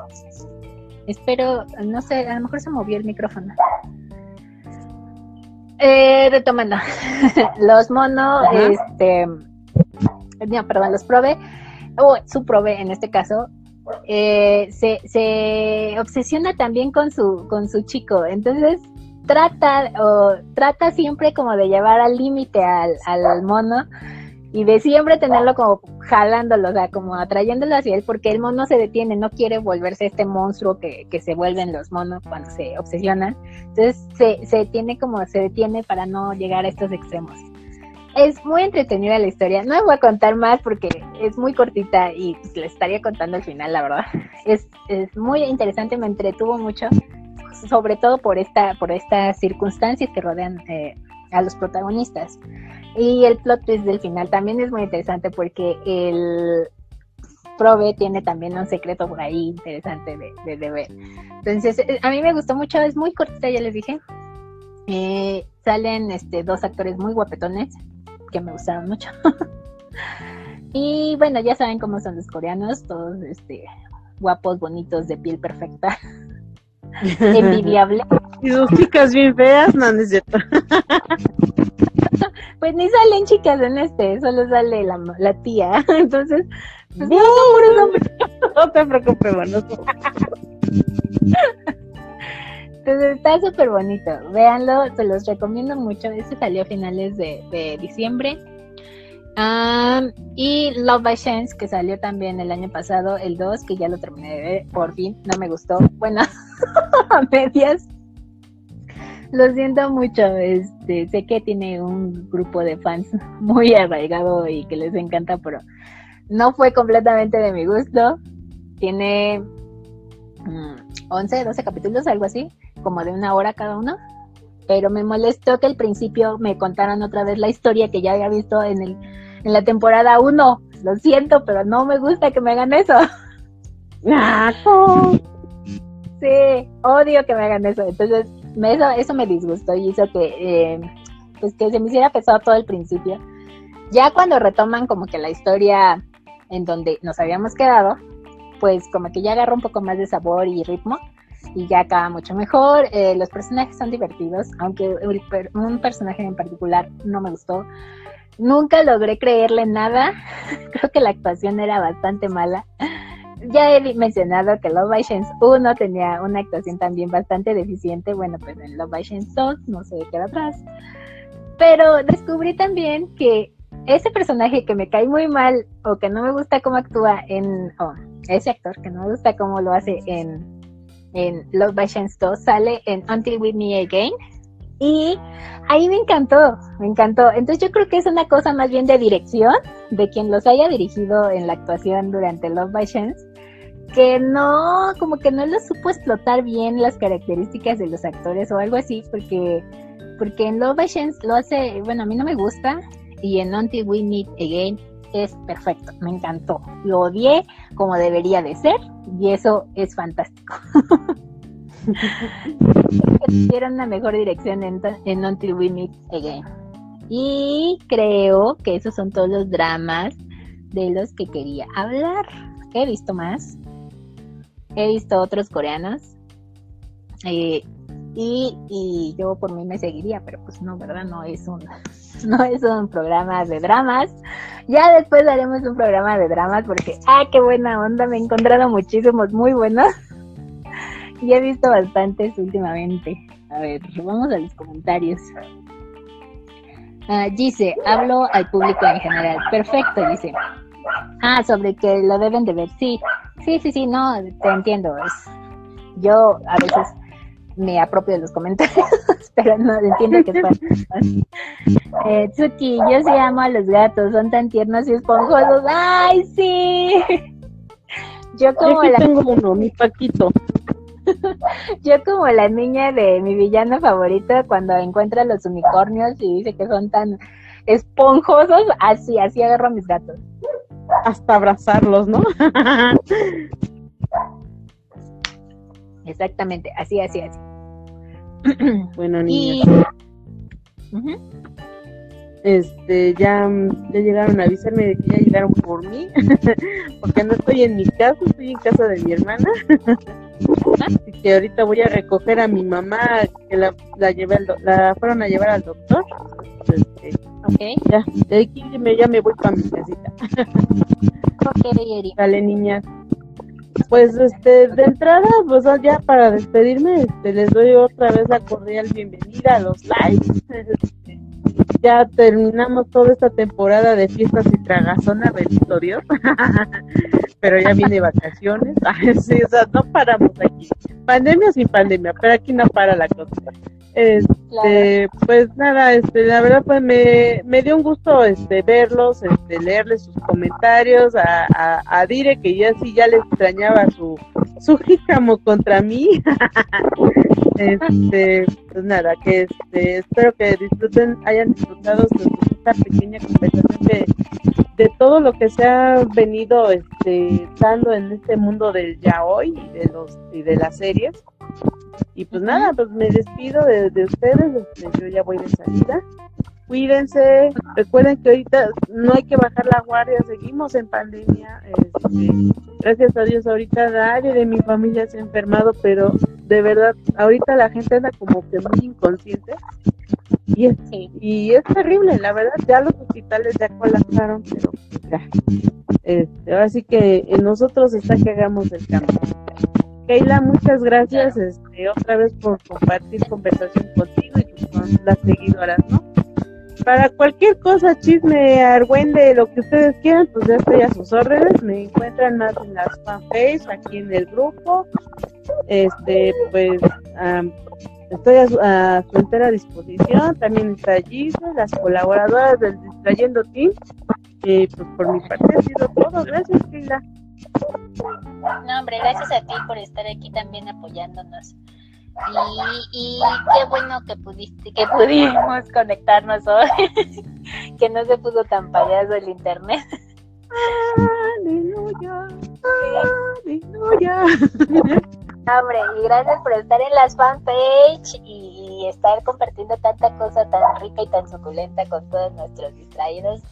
Espero, no sé, a lo mejor se movió el micrófono. Eh, retomando, <laughs> los monos, este, no, perdón, los prove, o su prove en este caso, eh, se, se obsesiona también con su, con su chico, entonces trata o trata siempre como de llevar al límite al, al mono y de siempre tenerlo como jalándolo, o sea, como atrayéndolo hacia él, porque el mono se detiene, no quiere volverse este monstruo que, que se vuelven los monos cuando se obsesionan. Entonces se, se tiene como, se detiene para no llegar a estos extremos. Es muy entretenida la historia. No voy a contar más porque es muy cortita y pues, le estaría contando al final, la verdad. Es, es muy interesante, me entretuvo mucho, sobre todo por esta, por estas circunstancias que rodean eh, a los protagonistas. Y el plot twist del final también es muy interesante porque el Prove tiene también un secreto por ahí interesante de, de, ver. Entonces, eh, a mí me gustó mucho, es muy cortita, ya les dije. Eh, salen este, dos actores muy guapetones que me gustaron mucho. <laughs> y bueno, ya saben cómo son los coreanos, todos este, guapos, bonitos, de piel perfecta. <laughs> Envidiable. Y sus chicas bien feas, no, no es cierto. <laughs> pues ni salen chicas en este, solo sale la, la tía. <laughs> Entonces, pues no, no, <laughs> no te preocupes, bueno. Entonces está súper bonito. Véanlo, se los recomiendo mucho. Este salió a finales de, de diciembre. Y Love by Chance, que salió también el año pasado, el 2, que ya lo terminé de ver, por fin, no me gustó. Bueno, <laughs> a medias. Lo siento mucho, este, sé que tiene un grupo de fans <laughs> muy arraigado y que les encanta, pero no fue completamente de mi gusto. Tiene 11, mm, 12 capítulos, algo así, como de una hora cada uno. Pero me molestó que al principio me contaran otra vez la historia que ya había visto en, el, en la temporada 1. Lo siento, pero no me gusta que me hagan eso. Sí, odio que me hagan eso. Entonces, eso, eso me disgustó y hizo que, eh, pues que se me hiciera pesado todo el principio. Ya cuando retoman como que la historia en donde nos habíamos quedado, pues como que ya agarró un poco más de sabor y ritmo y ya acaba mucho mejor. Eh, los personajes son divertidos, aunque un personaje en particular no me gustó. Nunca logré creerle nada. <laughs> Creo que la actuación era bastante mala ya he mencionado que Love Chance 1 tenía una actuación también bastante deficiente. Bueno, pues en Love Chance 2 no se queda atrás. Pero descubrí también que ese personaje que me cae muy mal o que no me gusta cómo actúa en. Oh, ese actor que no me gusta cómo lo hace en, en Love by Chance 2 sale en Until We Meet Again. Y ahí me encantó, me encantó. Entonces yo creo que es una cosa más bien de dirección, de quien los haya dirigido en la actuación durante Love by Chance, que no, como que no lo supo explotar bien las características de los actores o algo así, porque, porque en Love by Chance lo hace, bueno, a mí no me gusta, y en Until We Meet Again es perfecto, me encantó. Lo odié como debería de ser, y eso es fantástico. <laughs> <laughs> Tuvieron una mejor dirección en, en Until We Meet Again. Y creo que esos son todos los dramas de los que quería hablar. He visto más, he visto otros coreanos. Eh, Y, y yo por mí me seguiría, pero pues no, ¿verdad? No es un, <laughs> no es un programa de dramas. Ya después haremos un programa de dramas porque, ah, qué buena onda, me he encontrado muchísimos muy buenos. Y he visto bastantes últimamente. A ver, vamos a los comentarios. Ah, dice, hablo al público en general. Perfecto, dice. Ah, sobre que lo deben de ver. Sí, sí, sí, sí, no, te entiendo. Es, yo a veces me apropio de los comentarios, <laughs> pero no entiendo que es eh, Tsuki, yo sí amo a los gatos, son tan tiernos y esponjosos. ¡Ay, sí! <laughs> Yo como la... tengo uno, mi Paquito. <laughs> Yo como la niña de mi villano favorito cuando encuentra los unicornios y dice que son tan esponjosos, así, así agarro a mis gatos. Hasta abrazarlos, ¿no? <laughs> Exactamente, así, así, así. <clears throat> bueno, niña. Este, ya, ya llegaron a avisarme de que ya llegaron por mí, <laughs> porque no estoy en mi casa, estoy en casa de mi hermana. Así que ahorita voy a recoger a mi mamá, que la, la, llevé la fueron a llevar al doctor. Este, okay. Ya, de aquí ya me voy para mi casita. ok, Dale, niñas. Pues este, de entrada, pues ya para despedirme, este, les doy otra vez la cordial bienvenida a los lives. <laughs> ya terminamos toda esta temporada de fiestas y tragazona, bendito Dios. <laughs> pero ya viene vacaciones. <laughs> sí, o sea, no paramos aquí. Pandemia sin pandemia, pero aquí no para la cosa. Este, pues nada, este, la verdad pues me, me dio un gusto este verlos, este, leerles sus comentarios, a, a, a Dire que ya sí ya le extrañaba su, su jícamo contra mí. <laughs> este, pues nada, que este, espero que disfruten, hayan disfrutado esta pequeña conversación de, de todo lo que se ha venido este, dando en este mundo del ya hoy y de los y de las series. Y pues nada, pues me despido de, de ustedes, este, yo ya voy de salida. Cuídense, recuerden que ahorita no hay que bajar la guardia, seguimos en pandemia. Este, gracias a Dios, ahorita nadie de mi familia se ha enfermado, pero de verdad, ahorita la gente anda como que muy inconsciente. Y es, y es terrible, la verdad, ya los hospitales ya colapsaron, pero ya. Este, ahora sí que en nosotros está que hagamos el cambio. Keila, muchas gracias este, otra vez por compartir conversación contigo y con las seguidoras, ¿no? Para cualquier cosa, chisme, argüende, lo que ustedes quieran, pues ya estoy a sus órdenes. Me encuentran más en las fanpage, aquí en el grupo. Este, pues, estoy a su, entera disposición. También está Giselle, las colaboradoras del Distrayendo Team. Pues por mi parte ha sido todo. Gracias, Keila. No, hombre, gracias a ti por estar aquí también apoyándonos. Y, qué bueno que pudiste, que pudimos conectarnos hoy, <laughs> que no se puso tan payaso el internet. Aleluya, aleluya. Hombre, y gracias por estar en las fanpage y estar compartiendo tanta cosa tan rica y tan suculenta con todos nuestros distraídos.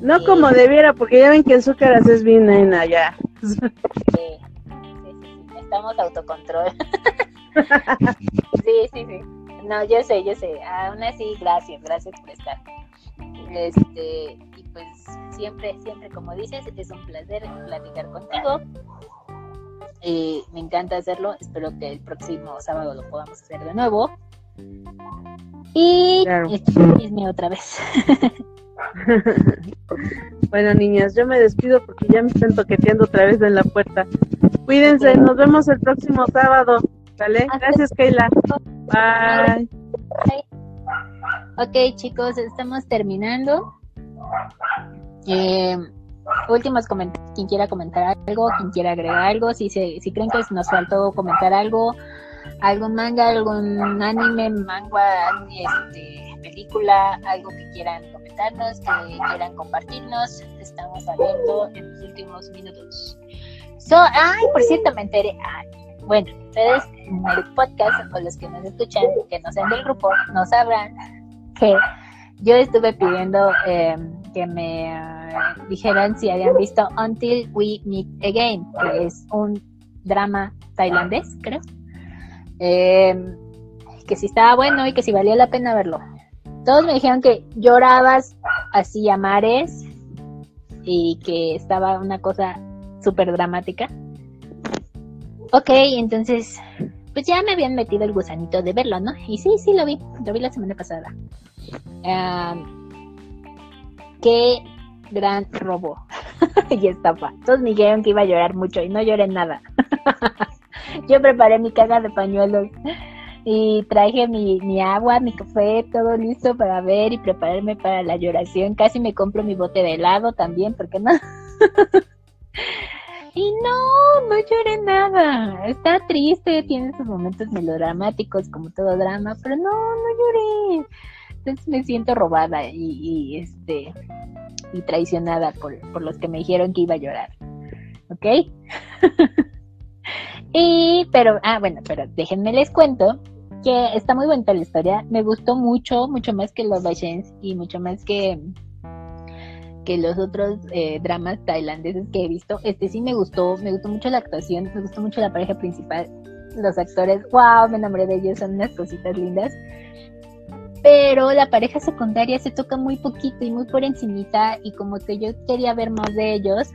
No como debiera, porque ya ven que azúcar es bien en allá. Sí, sí, sí, estamos autocontrol. <laughs> <laughs> sí, sí, sí. No, yo sé, yo sé. Aún así, gracias, gracias por estar. Este, y pues siempre, siempre, como dices, es un placer platicar contigo. Eh, me encanta hacerlo. Espero que el próximo sábado lo podamos hacer de nuevo. Y claro. otra vez. <laughs> bueno, niñas, yo me despido porque ya me están toqueteando otra vez en la puerta. Cuídense, nos vemos el próximo sábado. ¿Vale? Gracias, Keila. Bye. Ok, chicos, estamos terminando. Eh, últimos comentarios. Quien quiera comentar algo, quien quiera agregar algo, si, se, si creen que nos faltó comentar algo, algún manga, algún anime, manga, este, película, algo que quieran comentarnos, que quieran compartirnos, estamos abriendo en los últimos minutos. So, ay, por cierto, me enteré. bueno, en el podcast o los que nos escuchan, que no sean del grupo, no sabrán que yo estuve pidiendo em, que me eh, dijeran si habían visto Until We Meet Again, que es un drama tailandés, creo. Em, que si estaba bueno y que si valía la pena verlo. Todos me dijeron que llorabas así a mares y que estaba una cosa súper dramática. Ok, entonces, pues ya me habían metido el gusanito de verlo, ¿no? Y sí, sí, lo vi, lo vi la semana pasada. qué gran robo <laughs> y estafa. Todos me dijeron que iba a llorar mucho y no lloré nada. <laughs> Yo preparé mi caga de pañuelos y traje mi, agua, mi café, todo listo para ver y prepararme para la lloración. Casi me compro mi bote de helado también, porque no. <laughs> y no, no lloré nada. Está triste, tiene sus momentos melodramáticos como todo drama, pero no, no lloré. Entonces me siento robada y, este y traicionada por, por los que me dijeron que iba a llorar. ¿Ok? <laughs> y, pero, ah, bueno, pero déjenme les cuento que está muy buena la historia. Me gustó mucho, mucho más que los Chance y mucho más que que los otros eh, dramas tailandeses que he visto. Este sí me gustó, me gustó mucho la actuación, me gustó mucho la pareja principal, los actores, wow, me enamoré de ellos, son unas cositas lindas pero la pareja secundaria se toca muy poquito y muy por encimita y como que yo quería ver más de ellos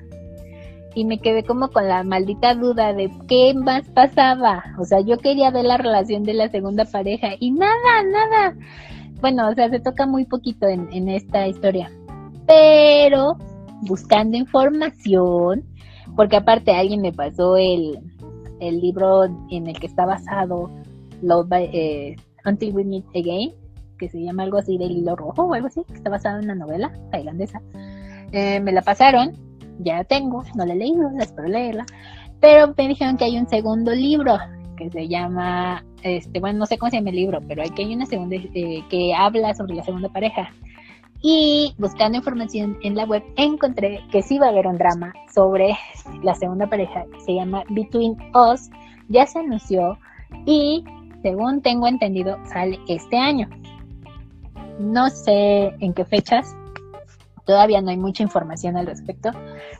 y me quedé como con la maldita duda de qué más pasaba. O sea, yo quería ver la relación de la segunda pareja y nada, nada. Bueno, o sea, se toca muy poquito en, en esta historia. Pero buscando información, porque aparte alguien me pasó el, el libro en el que está basado Love by, eh, Until We Meet Again que se llama algo así del hilo rojo o algo así, que está basado en una novela tailandesa. Eh, me la pasaron, ya la tengo, no la he leído, espero leerla, pero me dijeron que hay un segundo libro que se llama, este, bueno, no sé cómo se llama el libro, pero hay que hay una segunda eh, que habla sobre la segunda pareja. Y buscando información en la web encontré que sí va a haber un drama sobre la segunda pareja que se llama Between Us. Ya se anunció y según tengo entendido sale este año. No sé en qué fechas, todavía no hay mucha información al respecto.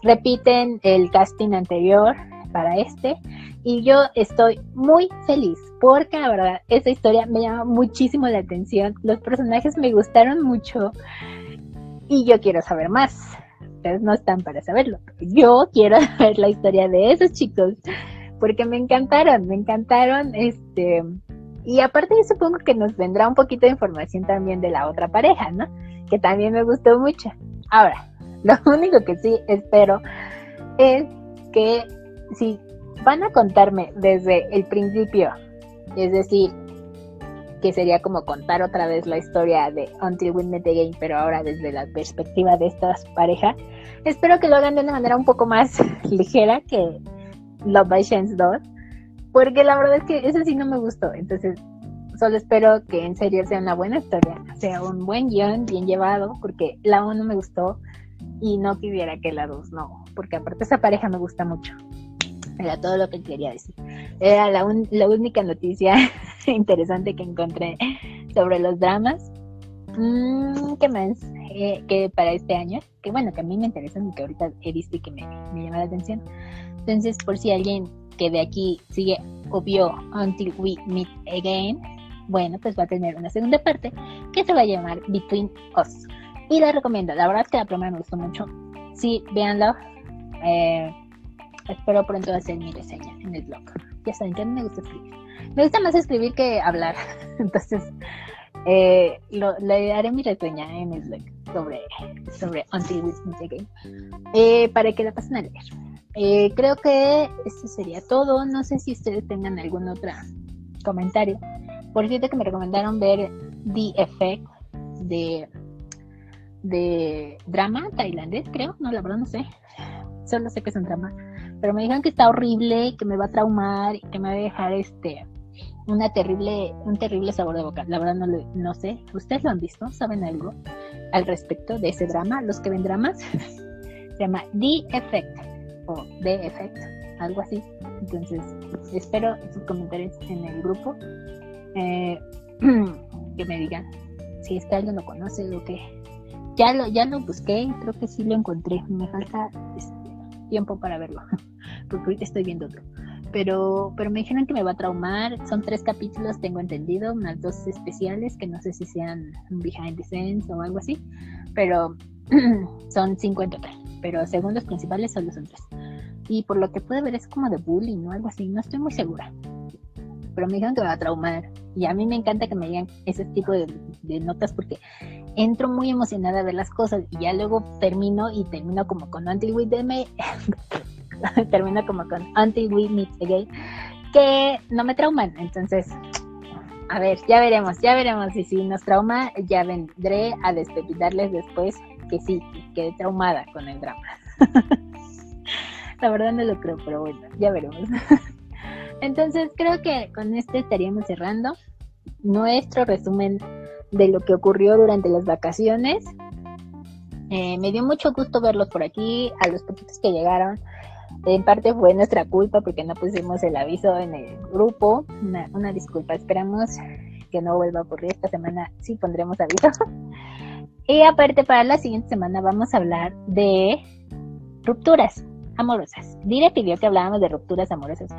Repiten el casting anterior para este y yo estoy muy feliz porque la verdad esta historia me llama muchísimo la atención. Los personajes me gustaron mucho y yo quiero saber más. Ustedes no están para saberlo. Yo quiero <laughs> ver la historia de esos chicos porque me encantaron, me encantaron este y aparte yo supongo que nos vendrá un poquito de información también de la otra pareja, ¿no? Que también me gustó mucho. Ahora, lo <laughs> único que sí espero es que si van a contarme desde el principio, es decir, que sería como contar otra vez la historia de Until We Met Again, pero ahora desde la perspectiva de estas parejas, espero que lo hagan de una manera un poco más <laughs> ligera que Love by Chance 2 porque la verdad es que ese sí no me gustó. Entonces, solo espero que en serio sea una buena historia, sea un buen guion, bien llevado, porque la 1 me gustó y no quisiera que la 2 no, porque aparte esa pareja me gusta mucho. Era todo lo que quería decir. Era la, la única noticia <laughs> interesante que encontré sobre los dramas. Mm, ¿Qué más? Eh, que para este año, que bueno, que a mí me interesan y que ahorita he visto y que me, me llama la atención. Entonces, por si alguien que de aquí sigue obvio Until We Meet Again, bueno, pues va a tener una segunda parte que se va a llamar Between Us. Y la recomiendo, la verdad es que la primera me gustó mucho. Sí, véanlo. Eh, espero pronto hacer mi reseña en el blog. Ya saben que me gusta escribir. Me gusta más escribir que hablar. <laughs> Entonces, eh, le haré mi reseña en el blog sobre, sobre Until We Meet Again. Eh, para que la pasen a leer. Eh, creo que eso sería todo. No sé si ustedes tengan algún otro comentario. Por cierto que me recomendaron ver The Effect de, de drama tailandés, creo. No, la verdad no sé. Solo sé que es un drama. Pero me dijeron que está horrible, que me va a traumar que me va a dejar este una terrible, un terrible sabor de boca. La verdad no, no sé. ¿Ustedes lo han visto? ¿Saben algo al respecto de ese drama? Los que ven dramas. <laughs> Se llama The Effect o de efecto, algo así. Entonces, espero sus comentarios en el grupo. Eh, <clears throat> que me digan si es que alguien lo conoce o qué. Ya lo, ya lo busqué creo que sí lo encontré. Me falta este, tiempo para verlo, <laughs> porque ahorita estoy viendo otro. pero, pero me dijeron que me va a traumar. Son tres capítulos, tengo entendido, más dos especiales, que no sé si sean behind the scenes o algo así, pero <clears throat> son cinco en total. Pero según los principales solo son tres. Y por lo que pude ver es como de bullying o algo así, no estoy muy segura. Pero me dijeron que me va a traumar. Y a mí me encanta que me digan ese tipo de, notas porque entro muy emocionada a ver las cosas y ya luego termino y termino como con Until We Me <laughs> termino como con Until We Meet Again que no me trauman. Entonces a ver ya veremos ya veremos. Y si nos trauma ya vendré a despedirles después que sí quedé traumada con el drama. <laughs> La verdad no lo creo pero bueno ya veremos <laughs> entonces creo que con este estaríamos cerrando nuestro resumen de lo que ocurrió durante las vacaciones. Eh, me dio mucho gusto verlos por aquí, a los poquitos que llegaron. En parte fue nuestra culpa porque no pusimos el aviso en el grupo. Una, disculpa, esperamos que no vuelva a ocurrir esta semana. Sí pondremos aviso. <laughs> Y aparte para la siguiente semana vamos a hablar de rupturas amorosas. Dire pidió que habláramos de rupturas amorosas,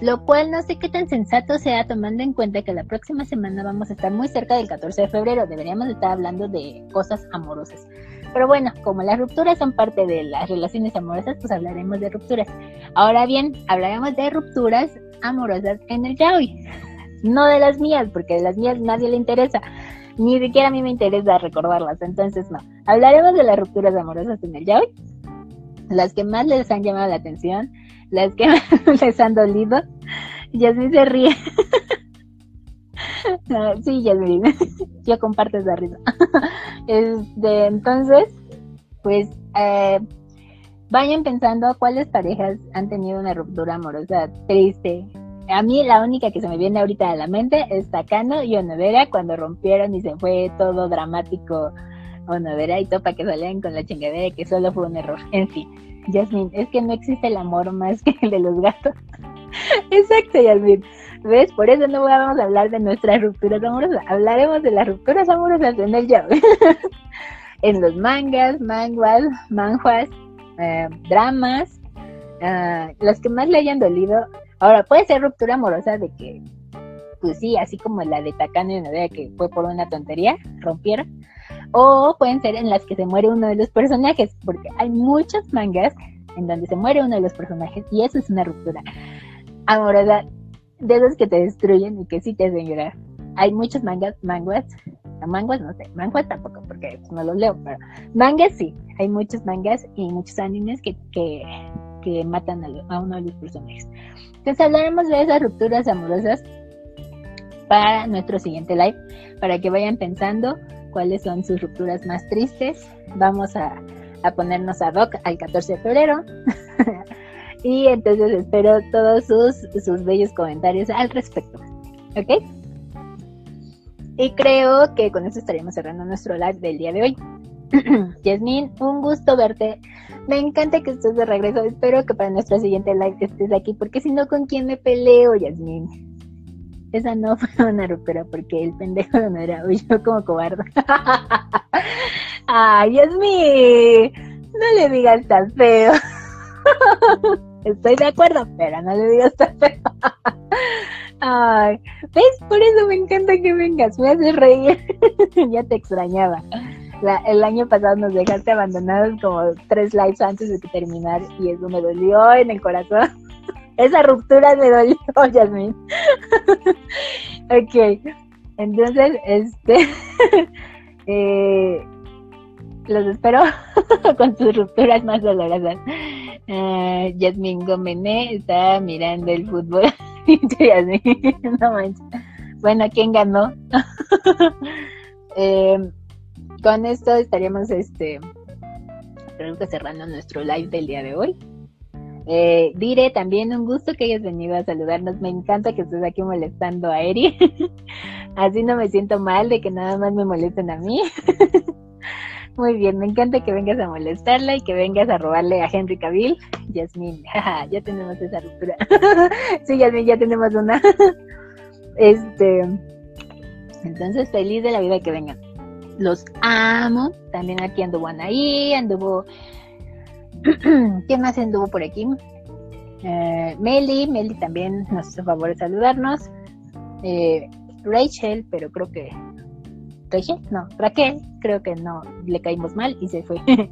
lo cual no sé qué tan sensato sea tomando en cuenta que la próxima semana vamos a estar muy cerca del 14 de febrero. Deberíamos estar hablando de cosas amorosas. Pero bueno, como las rupturas son parte de las relaciones amorosas, pues hablaremos de rupturas. Ahora bien, hablaremos de rupturas amorosas en el yaoi. <laughs> No de las mías, porque de las mías nadie le interesa. Ni siquiera a mí me interesa recordarlas. Entonces, no. Hablaremos de las rupturas amorosas en el yaoi las que más les han llamado la atención, las que <laughs> más les han dolido. Yasmin se ríe. <laughs> sí, Yasmin, <laughs> yo comparto esa risa. Este, entonces, pues eh, vayan pensando cuáles parejas han tenido una ruptura amorosa triste. A mí la única que se me viene ahorita a la mente es Takano y Onodera cuando rompieron y se fue todo dramático Onodera y Topa que salían con la chingadera que solo fue un error. En fin, Yasmin, es que no existe el amor más que el de los gatos. <laughs> Exacto, Yasmin. ¿Ves? Por eso no vamos a hablar de nuestras rupturas amorosas. Hablaremos de las rupturas amorosas en el ya. <laughs> en los mangas, manguas, manjuas, eh, dramas, uh, las que más le hayan dolido. Ahora, puede ser ruptura amorosa de que, pues sí, así como la de Takano y Nodea, que fue por una tontería, rompieron o pueden ser en las que se muere uno de los personajes, porque hay muchos mangas en donde se muere uno de los personajes y eso es una ruptura amorosa de esos que te destruyen y que sí te hacen llorar. Hay muchos mangas, manguas, manguas no sé, manguas tampoco porque no los leo, pero mangas sí, hay muchos mangas y muchos animes que, que, que matan a, a uno de los personajes. Entonces hablaremos de esas rupturas amorosas para nuestro siguiente live, para que vayan pensando cuáles son sus rupturas más tristes. Vamos a, ponernos a rock al 14 de febrero. <laughs> y entonces espero todos sus, sus bellos comentarios al respecto. ¿Ok? Y creo que con eso estaríamos cerrando nuestro live del día de hoy. <clears throat> Yasmin, un gusto verte. Me encanta que estés de regreso. Espero que para nuestro siguiente live estés aquí, porque si no, ¿con quién me peleo, Yasmin? Esa no <laughs> fue una ruptura porque el pendejo no era <laughs> yo como cobarde. <laughs> Ay, Dios mío, no le digas tan feo. Estoy de acuerdo, pero no le digas tan feo. Ay, ¿ves? Por eso me encanta que vengas, me haces reír. ya te extrañaba. el año pasado nos dejaste abandonados como tres lives antes de terminar y eso me dolió en el corazón. Esa ruptura me dolió, <laughs> Yasmin. ok. Entonces, este. <laughs> eh, los espero <laughs> con sus rupturas más dolorosas. Uh, Yasmin Gomené está mirando el fútbol. no manches. Bueno, ¿quién ganó? eh, con esto estaríamos este creo que cerrando nuestro live del día de hoy. Eh, Dire, también un gusto que hayas venido a saludarnos. Me encanta que estés aquí molestando a Eri. <laughs> Así no me siento mal de que nada más me molesten a mí. <laughs> Muy bien, me encanta que vengas a molestarla y que vengas a robarle a Henry Cavill. Yasmin, <laughs> ya tenemos esa ruptura. sí, Yasmin, ya tenemos una. este. Entonces, feliz de la vida que vengan. Los amo. También aquí anduvo Anaí, anduvo <clears throat> ¿Quién más anduvo por aquí? Eh, Meli, Meli también nos hizo favor de saludarnos. Eh, Rachel, pero creo que. Rachel, no, Raquel, creo que no, le caímos mal y se fue. <laughs>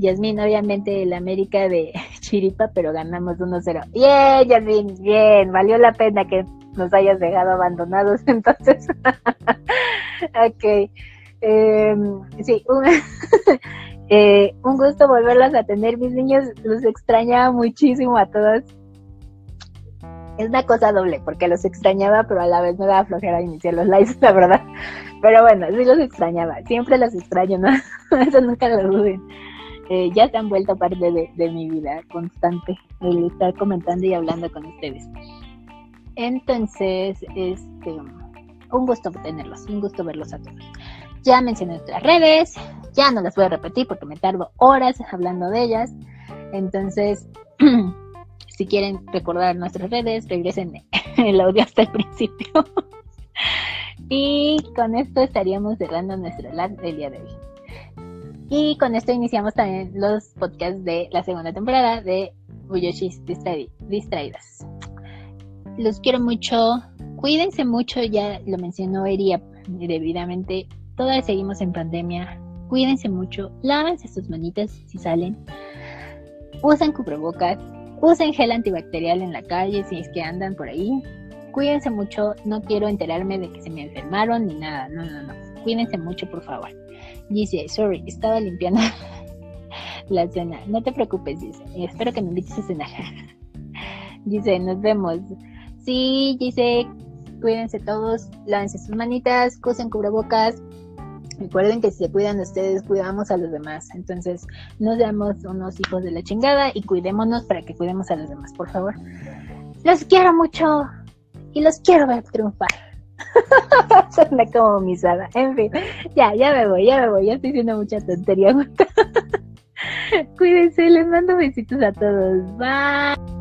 Yasmin, obviamente el América de <laughs> Chiripa, pero ganamos 1-0. Bien, Yasmin, bien, valió la pena que nos hayas dejado abandonados <laughs> entonces. ok. Em, sí, un, eh, un gusto volverlas a tener, mis niños. Los extrañaba muchísimo a todos. Es una cosa doble, porque los extrañaba, pero a la vez me daba flojera iniciar los lives, <laughs> la verdad. Pero bueno, sí los extrañaba. Siempre los extraño, ¿no? <laughs> Eso nunca lo duden. Eh, ya se han vuelto parte de, de mi vida constante, el estar comentando y hablando con ustedes. Entonces, este, un gusto tenerlos, un gusto verlos a todos. Ya mencioné nuestras redes, ya no las voy a repetir porque me tardo horas hablando de ellas. Entonces, <clears throat> si quieren recordar nuestras redes, regresen <laughs> el audio hasta el principio. <laughs> y con esto estaríamos cerrando nuestro live del día de hoy. Y con esto iniciamos también los podcasts de la segunda temporada de Buyoshis Distraídas. Los quiero mucho. Cuídense mucho, ya lo mencionó Eria debidamente. Todas seguimos en pandemia. Cuídense mucho. Lávense sus manitas si salen. Usen cubrebocas. Usen gel antibacterial en la calle si es que andan por ahí. Cuídense mucho. No quiero enterarme de que se me enfermaron ni nada. No, no, no. Cuídense mucho, por favor. Dice, sorry, estaba limpiando <laughs> la cena. No te preocupes, dice. Espero que me invites a cenar. <laughs> dice, nos vemos. Sí, dice, cuídense todos, lávense sus manitas, usen cubrebocas. Recuerden que si se cuidan ustedes, cuidamos a los demás. Entonces, no seamos unos hijos de la chingada y cuidémonos para que cuidemos a los demás, por favor. Los quiero mucho y los quiero ver triunfar. <laughs> Suena como misada. En fin, ya, ya me voy, ya me voy. Ya estoy haciendo mucha tontería. <laughs> Cuídense, les mando besitos a todos. Bye.